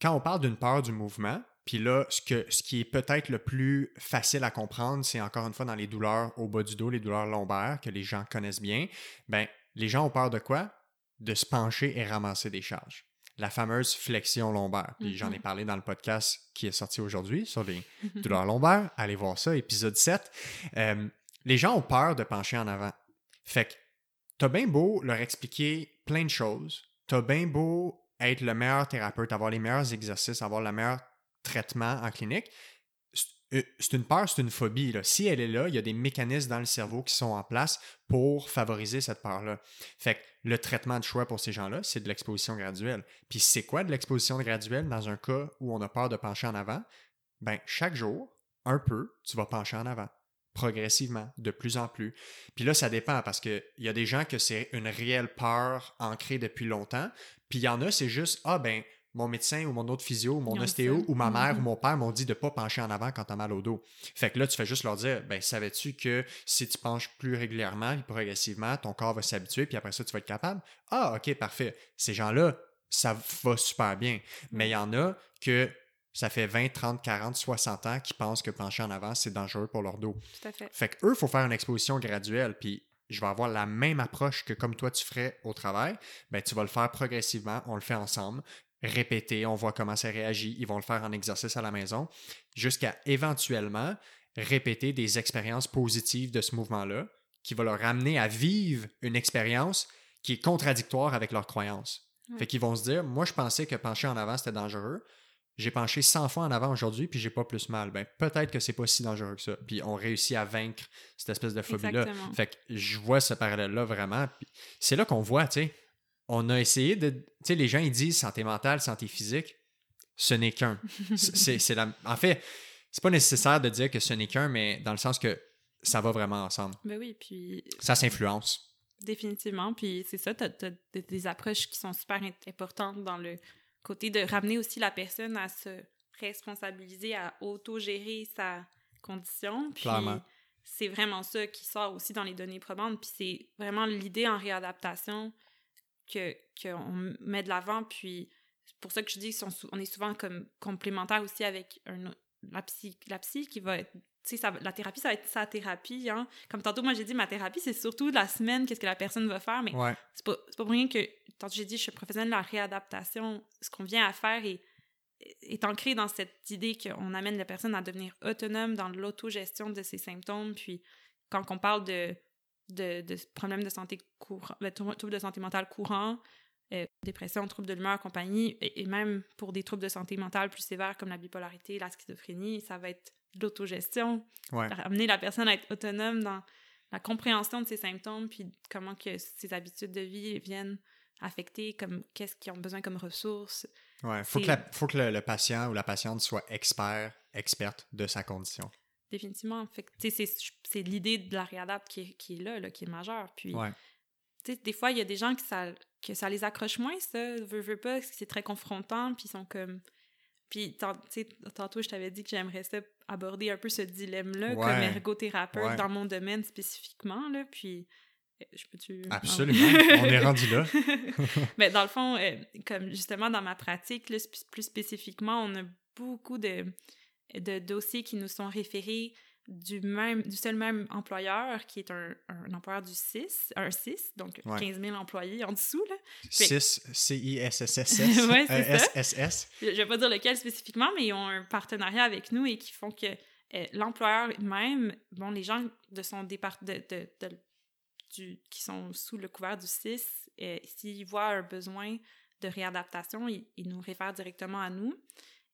quand on parle d'une peur du mouvement, puis là, ce, que, ce qui est peut-être le plus facile à comprendre, c'est encore une fois dans les douleurs au bas du dos, les douleurs lombaires que les gens connaissent bien. Ben, les gens ont peur de quoi? De se pencher et ramasser des charges. La fameuse flexion lombaire. Puis j'en ai mm-hmm. parlé dans le podcast qui est sorti aujourd'hui sur les douleurs lombaires. Allez voir ça, épisode 7. Euh, les gens ont peur de pencher en avant. Fait que T'as bien beau leur expliquer plein de choses, t'as bien beau être le meilleur thérapeute, avoir les meilleurs exercices, avoir le meilleur traitement en clinique, c'est euh, une peur, c'est une phobie. Là. Si elle est là, il y a des mécanismes dans le cerveau qui sont en place pour favoriser cette peur-là. Fait que le traitement de choix pour ces gens-là, c'est de l'exposition graduelle. Puis c'est quoi de l'exposition graduelle dans un cas où on a peur de pencher en avant? Ben, chaque jour, un peu, tu vas pencher en avant progressivement, de plus en plus. Puis là, ça dépend parce qu'il y a des gens que c'est une réelle peur ancrée depuis longtemps. Puis il y en a, c'est juste, ah ben, mon médecin ou mon autre physio ou mon ostéo ou ma mère ou mm-hmm. mon père m'ont dit de ne pas pencher en avant quand tu as mal au dos. Fait que là, tu fais juste leur dire, ben, savais-tu que si tu penches plus régulièrement et progressivement, ton corps va s'habituer puis après ça, tu vas être capable? Ah, ok, parfait. Ces gens-là, ça va super bien. Mais il y en a que ça fait 20, 30, 40, 60 ans qu'ils pensent que pencher en avant, c'est dangereux pour leur dos. Tout à fait. Fait qu'eux, il faut faire une exposition graduelle, puis je vais avoir la même approche que comme toi tu ferais au travail, ben tu vas le faire progressivement, on le fait ensemble, répéter, on voit comment ça réagit, ils vont le faire en exercice à la maison, jusqu'à éventuellement répéter des expériences positives de ce mouvement-là, qui va leur amener à vivre une expérience qui est contradictoire avec leurs croyances. Fait qu'ils vont se dire, moi je pensais que pencher en avant c'était dangereux, j'ai penché 100 fois en avant aujourd'hui, puis j'ai pas plus mal. Ben, peut-être que c'est pas si dangereux que ça. Puis on réussit à vaincre cette espèce de phobie-là. Fait que je vois ce parallèle-là vraiment. c'est là qu'on voit, tu sais, on a essayé de. Tu sais, les gens, ils disent santé mentale, santé physique. Ce n'est qu'un. c'est, la... En fait, c'est pas nécessaire de dire que ce n'est qu'un, mais dans le sens que ça va vraiment ensemble. Ben oui, puis. Ça s'influence. Définitivement. Puis c'est ça, tu as, des approches qui sont super importantes dans le côté de ramener aussi la personne à se responsabiliser, à auto-gérer sa condition. Puis c'est vraiment ça qui sort aussi dans les données probantes. Puis c'est vraiment l'idée en réadaptation que qu'on met de l'avant. Puis c'est pour ça que je dis qu'on est souvent comme complémentaire aussi avec un, la, psy, la psy qui va être ça, la thérapie, ça va être sa thérapie. Hein. Comme tantôt, moi, j'ai dit, ma thérapie, c'est surtout la semaine, qu'est-ce que la personne va faire. Mais c'est pas, pas pour rien que, tantôt, j'ai dit, je suis professionnelle de la réadaptation. Ce qu'on vient à faire est, est ancré dans cette idée qu'on amène la personne à devenir autonome dans l'autogestion de ses symptômes. Puis, quand on parle de, de, de problèmes de santé courant, de troubles de santé mentale courants, euh, dépression, troubles de l'humeur, compagnie, et, et, même pour des troubles de santé mentale plus sévères comme la bipolarité, la schizophrénie, ça va être l'autogestion, ouais. amener la personne à être autonome dans, la compréhension de ces symptômes, puis comment que ces habitudes de vie viennent affecter, comme qu'est-ce qu'ils ont besoin comme ressources. Ouais, faut que, C'est- la- faut que le, le patient ou la patiente soit expert, experte de sa condition. Définitivement. Fait c'est- c'est l'idée de la réadapte qui est, qui est là, là, qui est majeure. Puis, Ouais. des fois, il y a des gens que ça, que ça les accroche moins, ça, veut, veut pas, parce que c'est très confrontant, puis ils sont comme... Puis, tantôt, je t'avais dit que j'aimerais ça aborder un peu ce dilemme-là comme ergothérapeute Ouais. dans mon domaine spécifiquement, là, puis... euh, Je peux-tu... Absolument. On est rendu là. Mais dans le fond, euh, comme justement dans ma pratique, là, plus spécifiquement, on a beaucoup de, de dossiers qui nous sont référés du même du seul même employeur, qui est un, un employeur du 6, un 6, donc Ouais. 15 000 employés en dessous. Là. 6 C-I-S-S-S-S. Ouais. S-S-S. Je je vais pas dire lequel spécifiquement, mais ils ont un partenariat avec nous et qui font que euh, l'employeur même, bon, les gens de son départ de, de- de- du, qui sont sous le couvert du 6, euh, s'ils voient un besoin de réadaptation, ils, ils nous réfèrent directement à nous.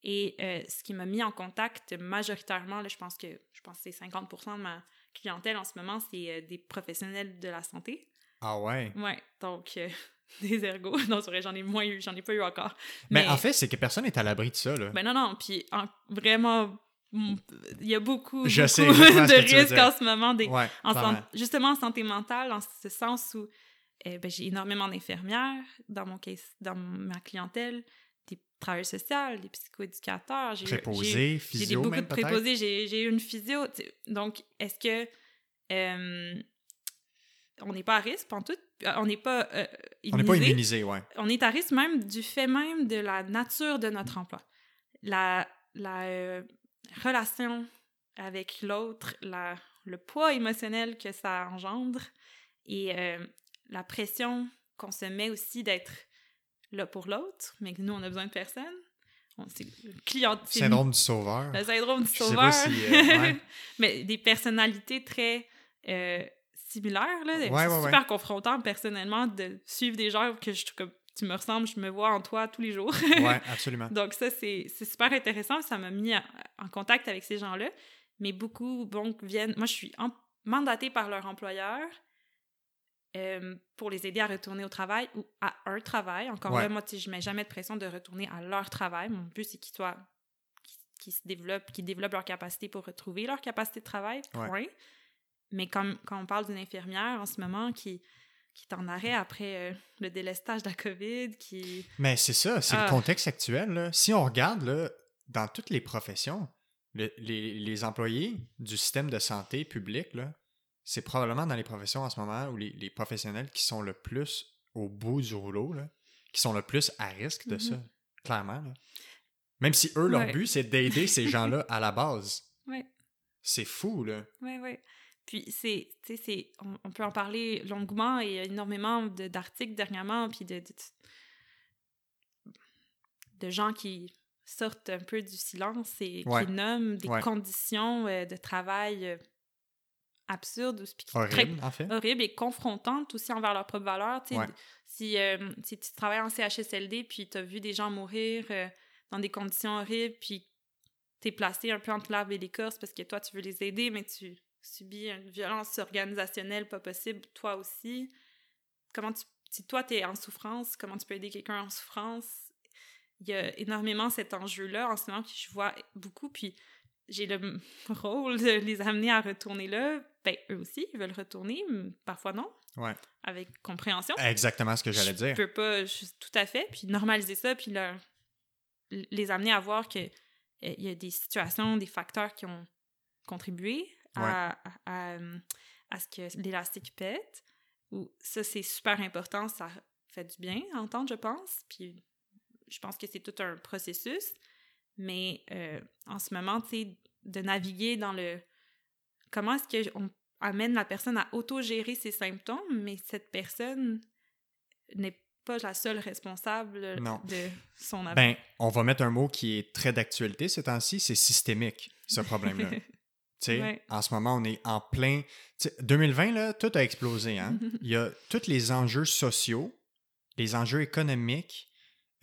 Et euh, ce qui m'a mis en contact majoritairement, là, je pense que je pense que c'est 50% de ma clientèle en ce moment, c'est euh, des professionnels de la santé. Ah ouais? Ouais, donc euh, des ergots. Non, c'est vrai, j'en ai moins eu, j'en ai pas eu encore. Mais, en fait, c'est que personne n'est à l'abri de ça. Là. Ben non, non, puis en- vraiment, il y a beaucoup, Je beaucoup sais exactement de risques en ce moment, des, ouais, en san- justement en santé mentale, en ce sens où eh ben, j'ai énormément d'infirmières dans mon case, dans ma clientèle, travailleurs sociaux, des psychoéducateurs. j'ai- j'ai- Préposé, J'ai physio beaucoup de préposés, j'ai eu une physio. Donc, est-ce que euh, on n'est pas à risque, en tout? On n'est pas euh, On n'est pas immunisé? immunisé, ouais. on est à risque même du fait même de la nature de notre emploi. La, la euh, relation avec l'autre, la- le poids émotionnel que ça engendre et euh, la pression qu'on se met aussi d'être là pour l'autre, mais que nous, on a besoin de personne. On- C'est le client... Syndrome du sauveur. le syndrome du Je sais sauveur. pas si, euh, ouais. Mais des personnalités très euh, similaires. Là. Ouais, c'est ouais, super confrontant personnellement de suivre des gens que je comme tu me ressembles, je me vois en toi tous les jours. ouais, absolument. Donc ça, c'est c'est super intéressant. Ça m'a mis en contact avec ces gens-là. Mais beaucoup, viennent... Moi, je suis en- mandatée par leur employeur euh, pour les aider à retourner au travail ou à un travail. Encore Ouais. là, moi, je mets jamais de pression de retourner à leur travail. Mon but, c'est qu'ils soient... qu'ils- qu'ils se développent, qu'ils développent leur capacité pour retrouver leur capacité de travail, Ouais. point. Mais comme, quand on parle d'une infirmière en ce moment qui, qui est en arrêt après euh, le délestage de la COVID, qui... Mais c'est ça, c'est Ah. le contexte actuel. là. Si on regarde là, dans toutes les professions, le- les, les employés du système de santé public, là, c'est probablement dans les professions en ce moment où les, les professionnels qui sont le plus au bout du rouleau, là, qui sont le plus à risque de Mhm. ça, clairement. là. Même si eux, leur Ouais. but, c'est d'aider ces gens-là à la base. Ouais. C'est fou, là. Oui, oui. Puis, c'est, tu sais, c'est, on, on peut en parler longuement et il y a énormément de, d'articles dernièrement, puis de, de, de gens qui sortent un peu du silence et Ouais. qui nomment des conditions euh, de travail ou qui- Horrible, en fait. très horribles et confrontantes aussi envers leur propre valeur. Tu sais, Ouais. si, euh, si tu travailles en CHSLD puis tu as vu des gens mourir euh, dans des conditions horribles, puis tu es placé un peu entre l'arbre et l'écorce parce que toi, tu veux les aider, mais tu subis une violence organisationnelle pas possible, toi aussi. Comment tu, si toi, tu es en souffrance, comment tu peux aider quelqu'un en souffrance? Il y a énormément cet enjeu-là en ce moment que je vois beaucoup, puis j'ai le rôle de les amener à retourner là. Ben, eux aussi, ils veulent retourner, mais parfois non, Ouais. avec compréhension. Exactement ce que j'allais Je dire. peux pas, je- tout à fait, puis normaliser ça, puis leur, les amener à voir que euh, il y a des situations, des facteurs qui ont contribué à, à, à, à ce que l'élastique pète. Ou ça, c'est super important, ça fait du bien à entendre, je pense. Puis je pense que c'est tout un processus. Mais euh, en ce moment, tu sais, de naviguer dans le... Comment est-ce qu'on amène la personne à autogérer ses symptômes, mais cette personne n'est pas la seule responsable Non. de son avenir. Ben, on va mettre un mot qui est très d'actualité ces temps-ci, c'est systémique, ce problème-là. Ouais. En ce moment, on est en plein. tu sais, 2020, là, tout a explosé. Hein? Il y a tous les enjeux sociaux, les enjeux économiques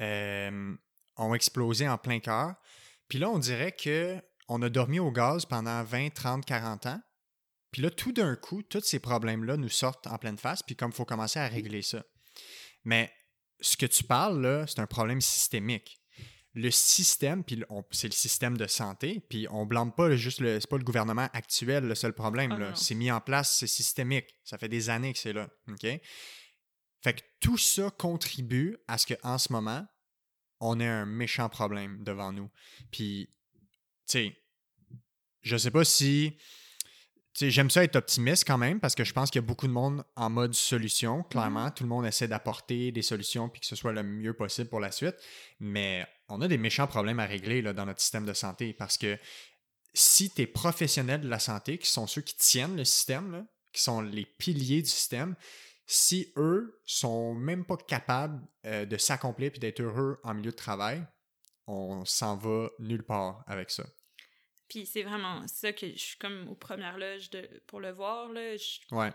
euh, ont explosé en plein cœur. Puis là, on dirait que on a dormi au gaz pendant 20, 30, 40 ans. Puis là, tout d'un coup, tous ces problèmes-là nous sortent en pleine face, puis comme il faut commencer à régler ça. Mais ce que tu parles, là, c'est un problème systémique. Le système, puis c'est le système de santé, puis on blâme pas juste le. C'est pas le gouvernement actuel le seul problème. Ah, c'est mis en place, c'est systémique. Ça fait des années que c'est là. OK? Fait que tout ça contribue à ce qu'en ce moment, on ait un méchant problème devant nous. Puis, tu sais, je sais pas si. Tu sais, j'aime ça être optimiste quand même parce que je pense qu'il y a beaucoup de monde en mode solution, clairement. Tout le monde essaie d'apporter des solutions puis que ce soit le mieux possible pour la suite. Mais on a des méchants problèmes à régler là, dans notre système de santé parce que si tu es professionnel de la santé, qui sont ceux qui tiennent le système, là, qui sont les piliers du système, si eux sont même pas capables euh, de s'accomplir puis d'être heureux en milieu de travail, on s'en va nulle part avec ça. Puis c'est vraiment ça que je suis comme aux premières loges de, pour le voir. Là. Je, Ouais,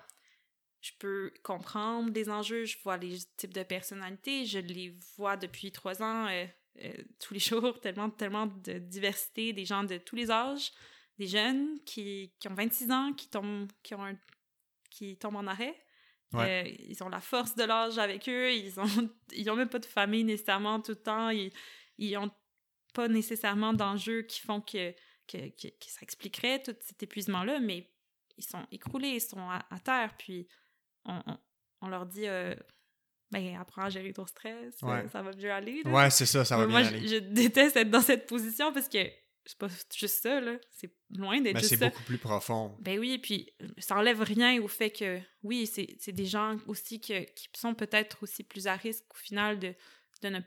je peux comprendre les enjeux, je vois les types de personnalités, je les vois depuis trois ans euh, euh, tous les jours, tellement, tellement de diversité, des gens de tous les âges, des jeunes qui, qui ont 26 ans, qui tombent, qui ont un- qui tombent en arrêt. Ouais. Euh, ils ont la force de l'âge avec eux, ils ont, ils ont même pas de famille nécessairement tout le temps, ils, ils ont pas nécessairement d'enjeux qui font que, que, que, que ça expliquerait tout cet épuisement-là, mais ils sont écroulés, ils sont à, à terre, puis on, on, on leur dit euh, ben apprends à gérer ton stress, Ouais. ça va mieux aller. là. ouais c'est ça, ça va Mais moi, bien je, aller. je déteste être dans cette position parce que c'est pas juste ça, là. C'est loin d'être Mais juste c'est ça. beaucoup plus profond. Ben oui, puis ça enlève rien au fait que, oui, c'est des gens aussi que, qui sont peut-être aussi plus à risque au final de, de, ne-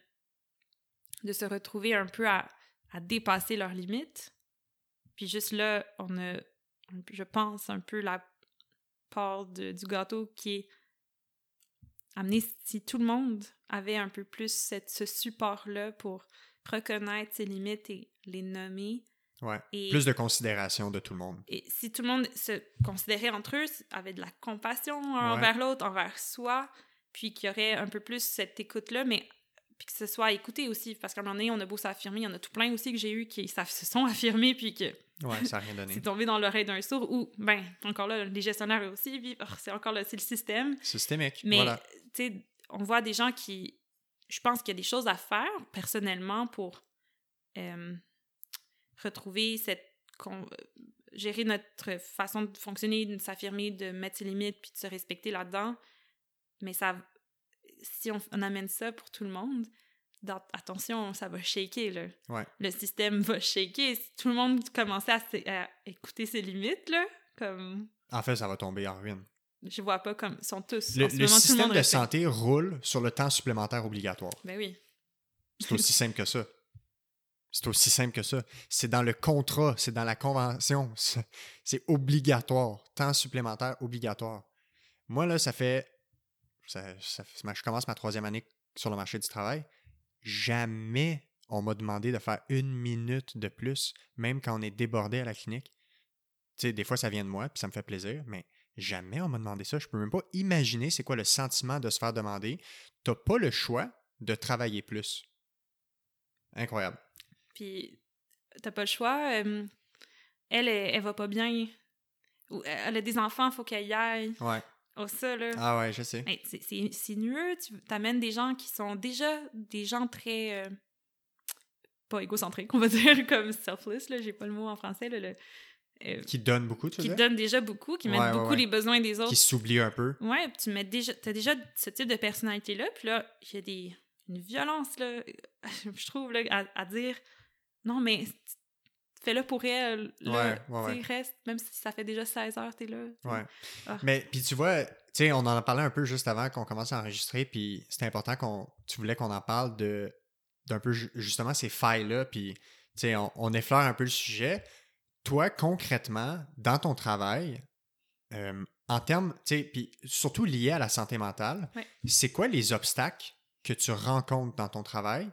de se retrouver un peu à, à dépasser leurs limites. Puis juste là, on a, je pense, un peu la part de- du gâteau qui est amené si tout le monde avait un peu plus cette, ce support-là pour reconnaître ses limites et les nommer. Ouais. Et- Plus de considération de tout le monde. Et si tout le monde se considérait entre eux, avait de la compassion Ouais. envers l'autre, envers soi, puis qu'il y aurait un peu plus cette écoute-là, mais puis que ce soit écouté aussi, parce qu'à un moment donné, on a beau s'affirmer, il y en a tout plein aussi que j'ai eu qui se sont affirmés, puis que Ouais, ça n'a rien donné. c'est tombé dans l'oreille d'un sourd, ou, ben, encore là, les gestionnaires aussi, oh, c'est encore là, c'est le système. Systémique. Mais, Voilà. tu sais, on voit des gens qui. Je pense qu'il y a des choses à faire personnellement pour euh, retrouver cette. gérer notre façon de fonctionner, de s'affirmer, de mettre ses limites puis de se respecter là-dedans. Mais ça. Si on, on amène ça pour tout le monde, dans- attention, ça va shaker, là. Ouais. Le système va shaker. Si tout le monde commençait à écouter ses limites, là, comme. En fait, ça va tomber en ruine. Je vois pas comme. Ils sont tous. Le, en ce le moment, tout le système monde de santé roule sur le temps supplémentaire obligatoire. Ben oui. C'est aussi simple que ça. C'est aussi simple que ça. C'est dans le contrat, c'est dans la convention. C'est obligatoire. Temps supplémentaire obligatoire. Moi, là, ça fait. Ça, ça je commence ma troisième année sur le marché du travail. Jamais on m'a demandé de faire une minute de plus, même quand on est débordé à la clinique. Tu sais, des fois, ça vient de moi, puis ça me fait plaisir, mais jamais on m'a demandé ça. Je peux même pas imaginer c'est quoi le sentiment de se faire demander. T'as pas le choix de travailler plus. Incroyable. Puis t'as pas le choix. euh, elle, elle, elle va pas bien. Ou elle a des enfants, faut qu'elle y aille. Ouais. Oh, ça, là. Ah ouais, je sais. Hey, c'est- c'est c'est nueux. Tu t'amènes des gens qui sont déjà des gens très. euh, pas égocentriques, on va dire, comme selfless, là. J'ai pas le mot en français, là. le- euh, Qui donne beaucoup, tu qui veux dire? donnent déjà beaucoup, qui ouais, beaucoup ouais. les besoins des autres. Qui s'oublie un peu. Ouais, puis tu mets déjà, t'as déjà ce type de personnalité-là, puis là, il y a des, une violence, là, je trouve, là, à, à dire, non, mais fais-le pour elle, là, reste, même si ça fait déjà 16 heures, t'es là. Ouais. Ah. Mais puis tu vois, tu sais, on en a parlé un peu juste avant qu'on commence à enregistrer, puis c'était important qu'on, tu voulais qu'on en parle de d'un peu ju- justement ces failles-là, puis tu sais, on, on effleure un peu le sujet. Toi, concrètement, dans ton travail, euh, en termes, tu sais, puis surtout lié à la santé mentale, Ouais. c'est quoi les obstacles que tu rencontres dans ton travail,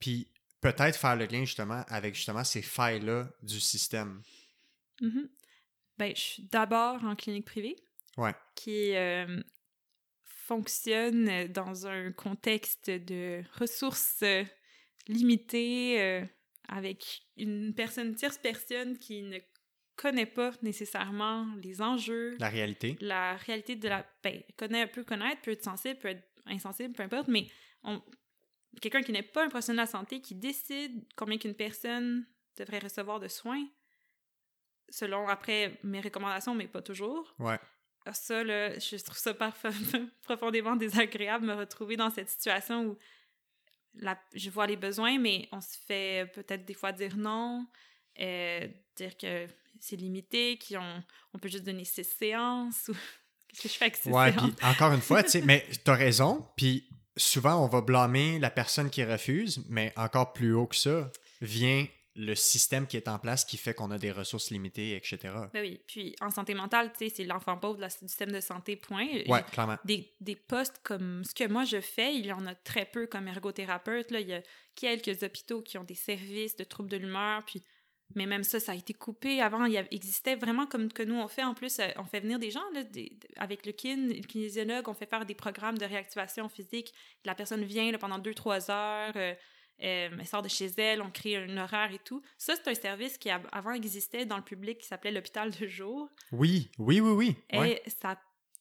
puis peut-être faire le lien justement avec justement ces failles-là du système. Mhm. Ben, je suis d'abord en clinique privée. Ouais. Qui euh, fonctionne dans un contexte de ressources euh, limitées, euh, avec une personne, une tierce personne qui ne connaît pas nécessairement les enjeux, La réalité. la réalité de la... Ben, connaît, peut connaître, peut être sensible, peut être insensible, peu importe, mais on... quelqu'un qui n'est pas un professionnel de la santé, qui décide combien qu'une personne devrait recevoir de soins, selon, après, mes recommandations, mais pas toujours. Ouais. Ça, là, je trouve ça profondément désagréable de me retrouver dans cette situation où la, je vois les besoins, mais on se fait peut-être des fois dire non, euh, dire que c'est limité, qu'on on peut juste donner six séances ou qu'est-ce que je fais avec ces Ouais, séances? encore une fois, tu sais, mais t'as raison, puis souvent on va blâmer la personne qui refuse, mais encore plus haut que ça vient le système qui est en place qui fait qu'on a des ressources limitées, etc. Ben oui, puis en santé mentale, tu sais, c'est l'enfant pauvre du système de santé, point. Ouais, clairement. des, des postes comme ce que moi je fais, il y en a très peu comme ergothérapeute. Là. Il y a quelques hôpitaux qui ont des services de troubles de l'humeur, puis mais même ça, ça a été coupé. Avant, il existait vraiment comme que nous on fait. En plus, euh, on fait venir des gens là, des- avec le kin, le kinésiologue, on fait faire des programmes de réactivation physique. La personne vient là, pendant deux, trois heures. euh, euh, elle sort de chez elle, on crée un horaire et tout. Ça, c'est un service qui av- avant existait dans le public qui s'appelait l'hôpital de jour. Oui, oui, oui, oui. Ouais. Et ça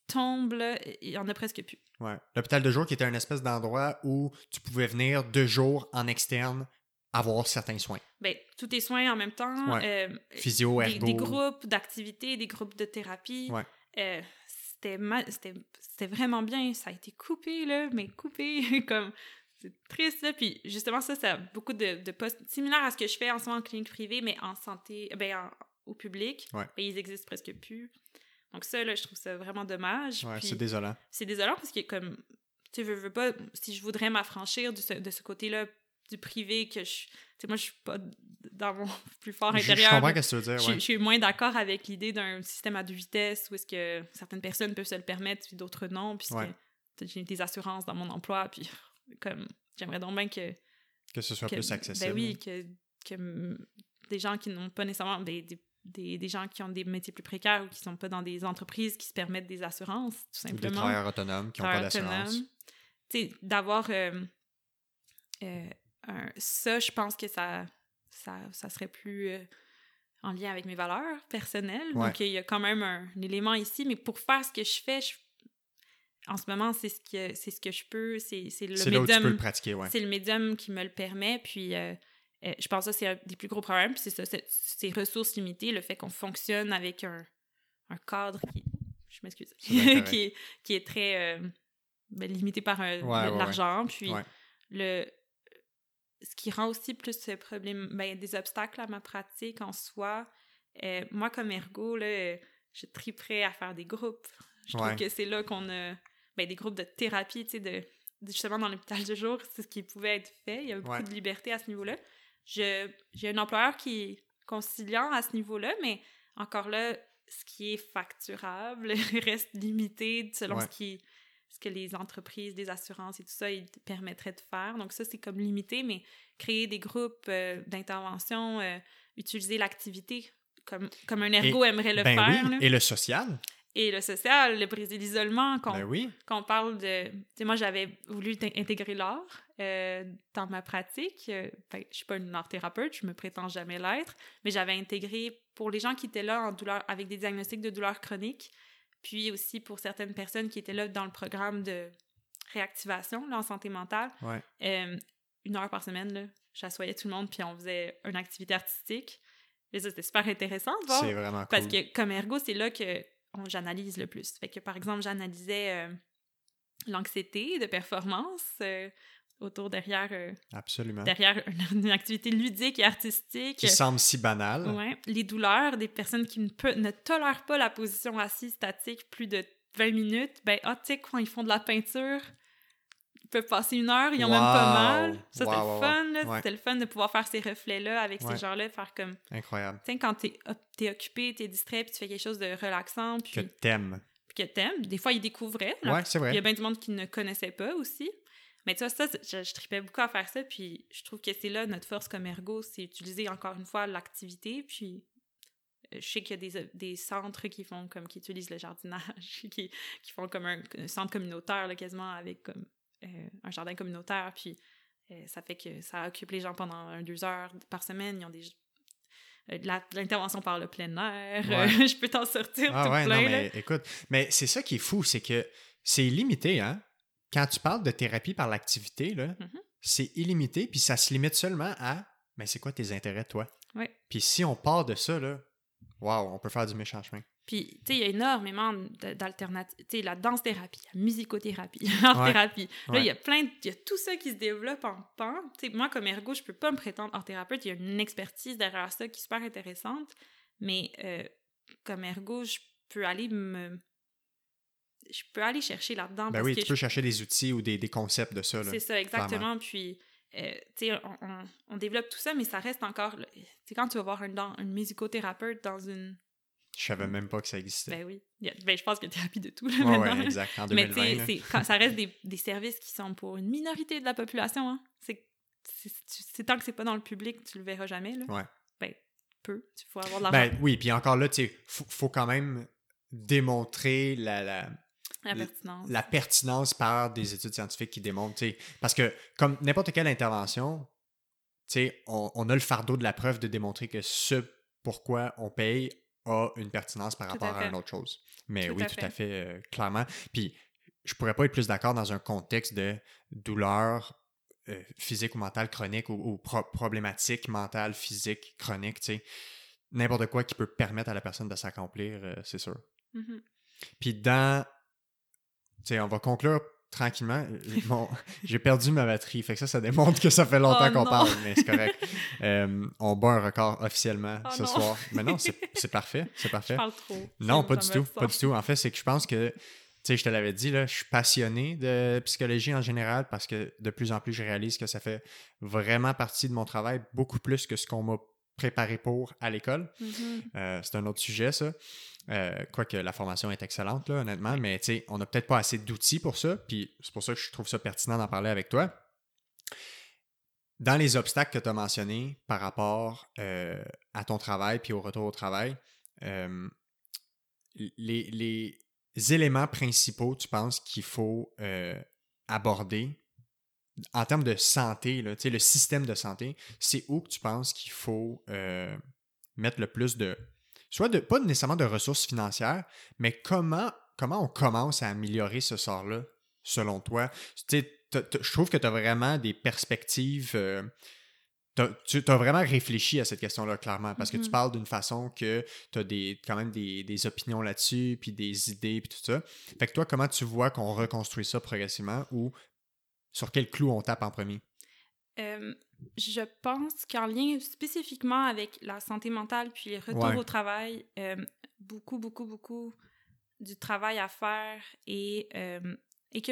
tombe, il y en a presque plus. ouais. L'hôpital de jour qui était un espèce d'endroit où tu pouvais venir deux jours en externe avoir certains soins. Ben, tous tes soins en même temps. Ouais. euh, Physio, des, ergo. des groupes d'activités, des groupes de thérapie. Ouais. Euh, c'était, ma- c'était, c'était vraiment bien. Ça a été coupé, là, mais coupé. comme, c'est triste, là. Puis justement, ça, ça a beaucoup de, de postes similaires à ce que je fais en ce moment en clinique privée, mais en santé, ben, en- au public. Ouais. Ben, ils existent presque plus. Donc ça, là, je trouve ça vraiment dommage. Ouais, c'est désolant. c'est désolant parce que comme tu veux, veux pas si je voudrais m'affranchir de ce, de ce côté-là du privé que je tu moi je suis pas dans mon plus fort Je, intérieur comprends je, ce que tu veux dire. je- ouais. je suis moins d'accord avec l'idée d'un système à deux vitesses où est-ce que certaines personnes peuvent se le permettre puis d'autres non puisque Ouais. j'ai des assurances dans mon emploi puis comme j'aimerais donc bien que, Que ce soit que- plus accessible. ben oui que, que des gens qui n'ont pas nécessairement des, des, des, des gens qui ont des métiers plus précaires ou qui sont pas dans des entreprises qui se permettent des assurances tout Ou des simplement travailleurs autonomes qui n'ont pas d'assurance. autonomes. Tu sais, d'avoir euh, euh, un- ça, je pense que ça, ça, ça serait plus euh, en lien avec mes valeurs personnelles. Ouais. Donc, il y a quand même un, un élément ici, mais pour faire ce que je fais, je- en ce moment, c'est ce que, c'est ce que je peux, c'est c'est le médium le pratiquer, ouais. c'est le médium qui me le permet. Puis, euh, euh, je pense que c'est un des plus gros problèmes. Puis, c'est ça, c'est- ces ressources limitées, le fait qu'on fonctionne avec un, un cadre qui. Je m'excuse. Qui, est, qui est très euh, ben, limité par Ouais, le- ouais, l'argent. Puis, le. Ce qui rend aussi plus ce problème, ben, des obstacles à ma pratique en soi. Moi, comme ergo, là, je triperais à faire des groupes. Je trouve que c'est là qu'on a ben, des groupes de thérapie, tu sais, de, de- justement dans l'hôpital de jour, c'est ce qui pouvait être fait. Il y avait beaucoup Ouais. de liberté à ce niveau-là. Je- J'ai un employeur qui est conciliant à ce niveau-là, mais encore là, ce qui est facturable reste limité selon Ouais. ce, qui, ce que les entreprises, les assurances et tout ça, ils permettraient de faire. Donc ça, c'est comme limité, mais créer des groupes euh, d'intervention, euh, utiliser l'activité comme, comme un ergo aimerait le ben faire. oui. là. Et le social? Et le social, le briser l'isolement, qu'on Ben oui. quand on parle de... Moi, j'avais voulu intégrer l'art euh, dans ma pratique. Euh, ben, je suis pas une art thérapeute, je me prétends jamais l'être, mais j'avais intégré pour les gens qui étaient là en douleur, avec des diagnostics de douleur chronique, puis aussi pour certaines personnes qui étaient là dans le programme de réactivation là, en santé mentale. Ouais. Euh, une heure par semaine, là, j'assoyais tout le monde, puis on faisait une activité artistique. Et ça, c'était super intéressant de voir. C'est vraiment cool. Parce que comme ergo, c'est là que j'analyse le plus. Fait que par exemple, j'analysais euh, l'anxiété de performance euh, autour derrière, euh, Absolument. derrière une, une activité ludique et artistique. Qui semble si banal. Ouais. Les douleurs des personnes qui ne, peut- ne tolèrent pas la position assise statique plus de 20 minutes, ben, ah, tu sais, quand ils font de la peinture, peuvent passer une heure, ils ont même pas mal. Ça, c'était Wow, le fun, là. Ouais. C'était le fun de pouvoir faire ces reflets-là avec Ouais. ces gens-là, faire comme Incroyable. tu sais, quand t'es t'es occupé, t'es distrait, puis tu fais quelque chose de relaxant, puis Que t'aimes. puis que t'aimes, des fois, ils découvraient. là. Ouais, c'est Il y vrai. a bien du monde qui ne connaissait pas aussi. Mais tu vois, ça, je, je tripais beaucoup à faire ça, puis je trouve que c'est là notre force comme ergo, c'est utiliser encore une fois l'activité, puis euh, je sais qu'il y a des, des centres qui font comme, qui utilisent le jardinage, qui, qui font comme un, un centre communautaire, là, quasiment, avec comme euh, un jardin communautaire, puis euh, ça fait que ça occupe les gens pendant un, deux heures par semaine, ils ont des euh, de l'intervention par le plein air. Ouais. je peux t'en sortir Ah tout ouais, plein. non, mais écoute, mais c'est ça qui est fou, c'est que c'est illimité, hein? Quand tu parles de thérapie par l'activité, là, Mhm. c'est illimité, puis ça se limite seulement à, mais c'est quoi tes intérêts, toi? Ouais. Puis si on part de ça, là, wow, on peut faire du méchant chemin. Puis, tu sais, il y a énormément d'alternatives. Tu sais, la danse-thérapie, la musicothérapie, l'art-thérapie. Là, Ouais. il y a plein de... Il y a tout ça qui se développe en pan. Tu sais, moi, comme ergo, je peux pas me prétendre art-thérapeute. Il y a une expertise derrière ça qui est super intéressante. Mais euh, comme ergo, je peux aller me... Je peux aller chercher là-dedans. Ben oui, que tu je peux chercher des outils ou des, des concepts de ça. C'est ça, exactement. Puis, euh, tu sais, on, on- on développe tout ça, mais ça reste encore. sais, quand tu vas voir un, un musicothérapeute dans une. Je savais même pas que ça existait. Ben oui. Ben, je pense a thérapie de tout, là, ouais, maintenant. ouais, exact, en mais tu 2020. sais, ça reste des, des services qui sont pour une minorité de la population. Hein. C'est tu- tant que c'est pas dans le public, tu le verras jamais. Là. Ouais. Ben, peu. Il faut avoir de l'argent. Ben oui, puis encore là, tu sais, faut, faut quand même démontrer la, la, la pertinence. la pertinence par des études scientifiques qui démontrent, tu parce que comme n'importe quelle intervention, tu sais, on, on a le fardeau de la preuve de démontrer que ce pourquoi on paye a une pertinence par Tout rapport à une autre chose. Mais Tout oui, à tout à fait, euh, clairement. Puis je pourrais pas être plus d'accord dans un contexte de douleur euh, physique ou mentale chronique ou, ou pro- problématique mentale, physique, chronique, tu sais. N'importe quoi qui peut permettre à la personne de s'accomplir, euh, c'est sûr. Mhm. Puis dans. Tu sais, on va conclure tranquillement. Euh, Bon, j'ai perdu ma batterie, fait que ça, ça démontre que ça fait longtemps Oh qu'on parle, mais c'est correct. Euh, on bat un record officiellement Oh ce non. soir. Mais non, c'est c'est parfait, c'est Je parfait. parle trop. Non, pas du tout, pas du tout. En fait, c'est que je pense que, tu sais, je te l'avais dit, là, je suis passionné de psychologie en général parce que de plus en plus, je réalise que ça fait vraiment partie de mon travail, beaucoup plus que ce qu'on m'a préparé pour à l'école. Mhm. Euh, c'est un autre sujet, ça. Euh, quoique la formation est excellente, là, honnêtement, mais on n'a peut-être pas assez d'outils pour ça, puis c'est pour ça que je trouve ça pertinent d'en parler avec toi. Dans les obstacles que tu as mentionnés par rapport euh, à ton travail puis au retour au travail, les, les éléments principaux, tu penses qu'il faut aborder en termes de santé, là, le système de santé, c'est où que tu penses qu'il faut euh, mettre le plus de. Soit de. Pas nécessairement de ressources financières, mais comment, comment on commence à améliorer ce sort-là, selon toi? Je trouve que tu as vraiment des perspectives. euh, tu as vraiment réfléchi à cette question-là, clairement, parce que tu Mhm. parles d'une façon que tu as des, quand même des, des opinions là-dessus, puis des idées, puis tout ça. Fait que toi, comment tu vois qu'on reconstruit ça progressivement ou sur quel clou on tape en premier? Euh, je pense qu'en lien spécifiquement avec la santé mentale puis les retours Ouais. au travail, euh, beaucoup, beaucoup, beaucoup du travail à faire et, euh, et que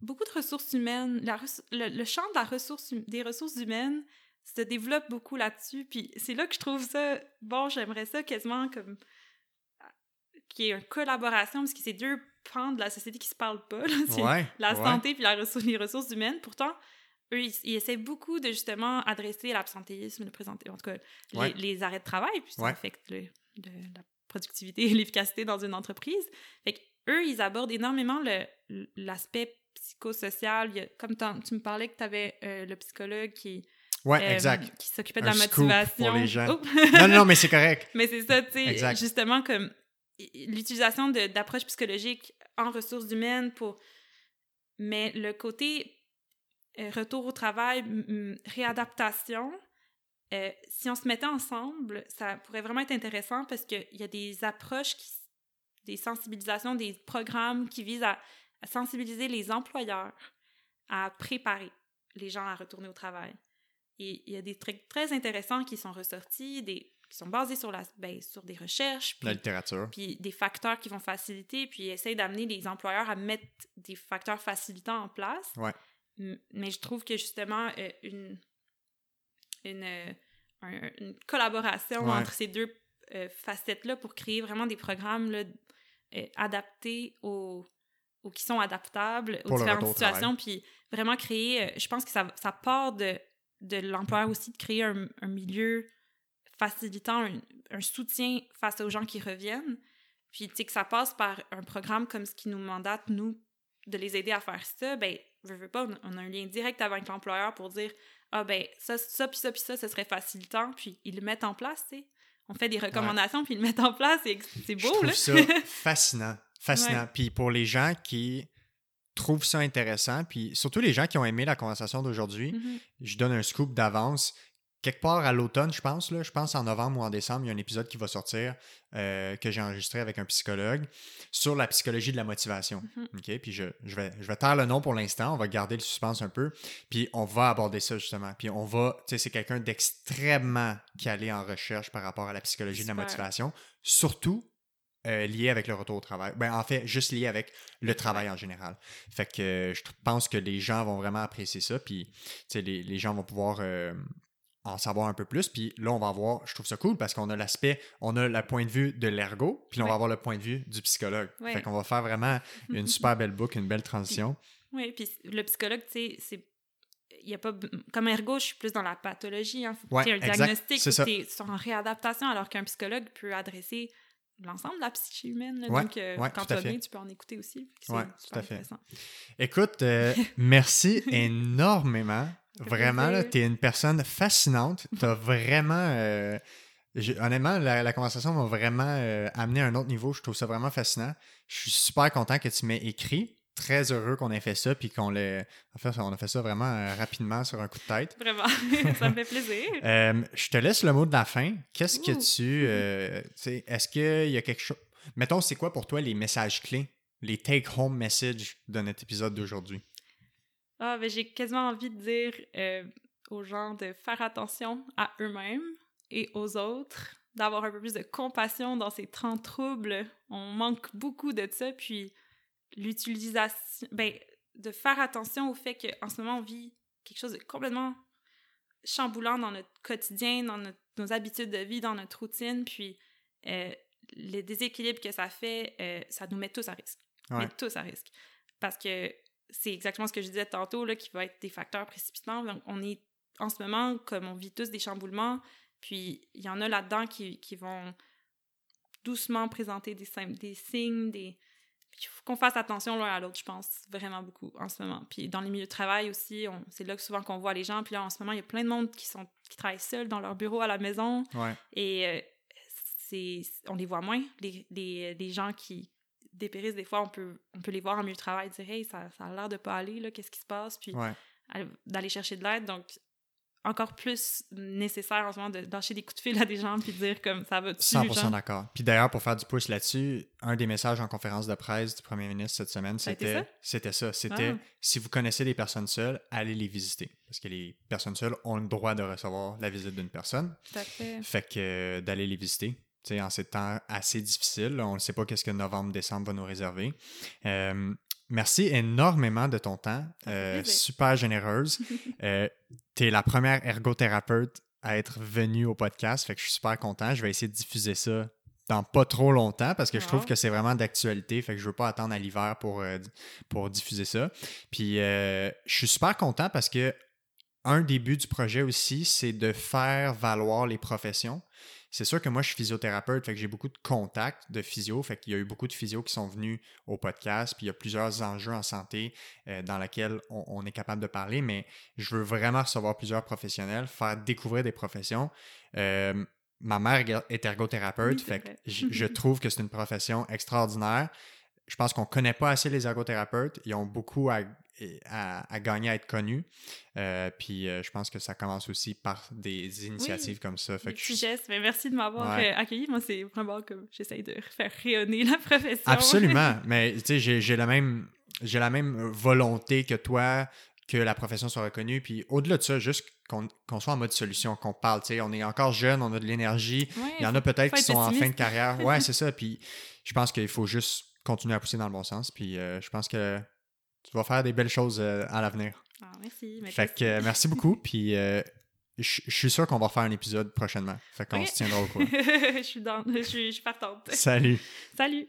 beaucoup de ressources humaines, la res- le, le champ de la ressource, hum- des ressources humaines se développe beaucoup là-dessus. Puis c'est là que je trouve ça, bon, j'aimerais ça quasiment comme qu'il y ait une collaboration, parce que c'est deux pans de la société qui se parlent pas. là. C'est Ouais. la santé puis la ressource, les ressources humaines. Pourtant, eux, ils, ils essaient beaucoup de justement adresser l'absentéisme, le présenter, en tout cas, les, arrêts de travail, puis ça affecte le- le- la productivité et l'efficacité dans une entreprise. Fait que eux, ils abordent énormément le- l'aspect psychosocial. Il y a- comme tu me parlais que tu avais le psychologue qui, Ouais, euh, exact. qui s'occupait de Un la pour motivation. les gens. Oh! non, non, mais c'est correct. Mais c'est ça, tu sais, justement, comme l'utilisation d'approches psychologiques en ressources humaines pour... Mais le côté euh, retour au travail, réadaptation, euh, si on se mettait ensemble, ça pourrait vraiment être intéressant parce qu'il y a des approches, des sensibilisations, des programmes qui visent à, à sensibiliser les employeurs à préparer les gens à retourner au travail. Et il y a des trucs très intéressants qui sont ressortis, des, qui sont basés sur, la, ben, sur des recherches, puis, La littérature. puis des facteurs qui vont faciliter, puis ils essayent d'amener les employeurs à mettre des facteurs facilitants en place. Ouais. Mais je trouve que justement, euh, une, une, euh, un- une collaboration Ouais. entre ces deux euh, facettes-là pour créer vraiment des programmes là, adaptés aux, aux qui sont adaptables aux différentes situations, puis vraiment créer, je pense que ça, ça part de, de l'employeur aussi de créer un, un milieu facilitant un, un soutien face aux gens qui reviennent. Puis, tu sais, que ça passe par un programme comme ce qui nous mandate, nous, de les aider à faire ça, ben, je veux pas, on a- un lien direct avec l'employeur pour dire, ah ben, ça, ça, puis ça, puis ça, ce serait facilitant, puis ils le mettent en place, tu sais. on fait des recommandations, puis ils le mettent en place. et C'est beau, Je trouve là. ça fascinant. Fascinant. Puis pour les gens qui trouvent ça intéressant, puis surtout les gens qui ont aimé la conversation d'aujourd'hui, Mhm. je donne un scoop d'avance. Quelque part à l'automne, je pense, là, je pense en novembre ou en décembre, il y a un épisode qui va sortir euh, que j'ai enregistré avec un psychologue sur la psychologie de la motivation. Mhm. Puis je, je vais, je vais taire le nom pour l'instant, on va garder le suspense un peu, puis on va aborder ça justement. Puis on va, tu sais, c'est quelqu'un d'extrêmement calé en recherche par rapport à la psychologie de la motivation, surtout euh, lié avec le retour au travail. Ben, en fait, juste lié avec le travail en général. Fait que euh, je pense que les gens vont vraiment apprécier ça, puis tu sais, les, les gens vont pouvoir euh, en savoir un peu plus. Puis là, on va avoir, je trouve ça cool parce qu'on a l'aspect, on a le point de vue de l'ergo, puis là, on Ouais. va avoir le point de vue du psychologue. Ouais. Fait qu'on va faire vraiment une super belle boucle, une belle transition. Oui, puis le psychologue, tu sais, c'est. Il y a pas. Comme ergo, je suis plus dans la pathologie. Hein. Faut que Ouais, un exact, diagnostic. c'est en réadaptation, alors qu'un psychologue peut adresser l'ensemble de la psyché humaine. là. Ouais, Donc, euh, ouais, quand tu fait. bien, tu peux en écouter aussi. Super tout à fait. intéressant. Écoute, euh, merci énormément. Vraiment, là, plaisir. tu es une personne fascinante. Tu as vraiment. euh, honnêtement, la, la conversation m'a vraiment euh, amené à un autre niveau. Je trouve ça vraiment fascinant. Je suis super content que tu m'aies écrit. Très heureux qu'on ait fait ça, puis qu'on l'ait. En fait, on a fait ça vraiment euh, rapidement sur un coup de tête. Vraiment, ça me fait plaisir. Je te laisse le mot de la fin. Qu'est-ce que tu. Est-ce qu'il y a quelque chose. Mettons, c'est quoi pour toi les messages clés, les take-home messages de notre épisode d'aujourd'hui? Ah, ben, j'ai quasiment envie de dire euh, aux gens de faire attention à eux-mêmes et aux autres, d'avoir un peu plus de compassion dans ces temps troubles. On manque beaucoup de ça, puis l'utilisation, ben, de faire attention au fait qu'en ce moment, on vit quelque chose de complètement chamboulant dans notre quotidien, dans notre- nos habitudes de vie, dans notre routine, puis euh, le déséquilibre que ça fait, euh, ça nous met tous à risque. Ouais. Met tous à risque. Parce que c'est exactement ce que je disais tantôt, là, qui va être des facteurs précipitants. Donc, on est, en ce moment, comme on vit tous des chamboulements, puis il y en a là-dedans qui, qui vont doucement présenter des, signes, des... Il faut qu'on fasse attention l'un à l'autre, je pense, vraiment beaucoup en ce moment. Puis dans les milieux de travail aussi, on- c'est là que souvent qu'on voit les gens. Puis là, en ce moment, il y a plein de monde qui, sont, qui travaillent seuls dans leur bureau à la maison. Ouais. Et euh, c'est, on les voit moins. Les, les, les gens qui dépérissent, des fois, on peut, on peut les voir en milieu de travail, dire Hey, ça, ça a l'air de pas aller, là, qu'est-ce qui se passe? Puis Ouais. d'aller chercher de l'aide. Donc, encore plus nécessaire en ce moment de lâcher des coups de fil à des gens puis de dire comme ça va dessus. 100% d'accord. Puis d'ailleurs, pour faire du pouce là-dessus, un des messages en conférence de presse du premier ministre cette semaine, c'était ça? c'était ça. C'était Ah. si vous connaissez des personnes seules, allez les visiter. Parce que les personnes seules ont le droit de recevoir la visite d'une personne. Tout à fait. Fait que euh, d'aller les visiter. Tu sais, en ces temps assez difficiles, là, on ne sait pas qu'est-ce que novembre-décembre va nous réserver. Euh, merci énormément de ton temps. Euh, super généreuse. euh, tu es la première ergothérapeute à être venue au podcast. Fait que je suis super content. Je vais essayer de diffuser ça dans pas trop longtemps parce que je trouve que c'est vraiment d'actualité. Fait que je veux pas attendre à l'hiver pour, pour diffuser ça. Puis je suis super content parce que un des buts du projet aussi, c'est de faire valoir les professions. C'est sûr que moi, je suis physiothérapeute, fait que j'ai beaucoup de contacts de physio, fait qu'il y a eu beaucoup de physios qui sont venus au podcast, puis il y a plusieurs enjeux en santé euh, dans lesquels on, on est capable de parler, mais je veux vraiment recevoir plusieurs professionnels, faire découvrir des professions. Euh, ma mère est ergothérapeute, Oui, c'est fait que vrai. je, je trouve que c'est une profession extraordinaire. Je pense qu'on ne connaît pas assez les ergothérapeutes. Ils ont beaucoup à, à, à gagner à être connus. Euh, puis euh, je pense que ça commence aussi par des initiatives comme ça. Fait Des que petits gestes. Mais merci de m'avoir Ouais. euh, accueilli. Moi, c'est vraiment comme j'essaye de faire rayonner la profession. Absolument. Mais tu sais, j'ai j'ai la même j'ai la même volonté que toi que la profession soit reconnue. Puis au-delà de ça, juste qu'on qu'on soit en mode solution, qu'on parle. Tu sais, on est encore jeune, on a de l'énergie. Ouais, Il y en a peut-être qui sont en fin de carrière. Ouais, c'est ça. Puis je pense qu'il faut juste continuer à pousser dans le bon sens. Puis euh, je pense que tu vas faire des belles choses euh, à l'avenir. Ah, merci. mais Fait que euh, merci beaucoup. Puis euh, je je suis sûr qu'on va faire un épisode prochainement. Fait qu'on se tiendra au courant. je suis dans, je suis, je suis partante. Salut. Salut.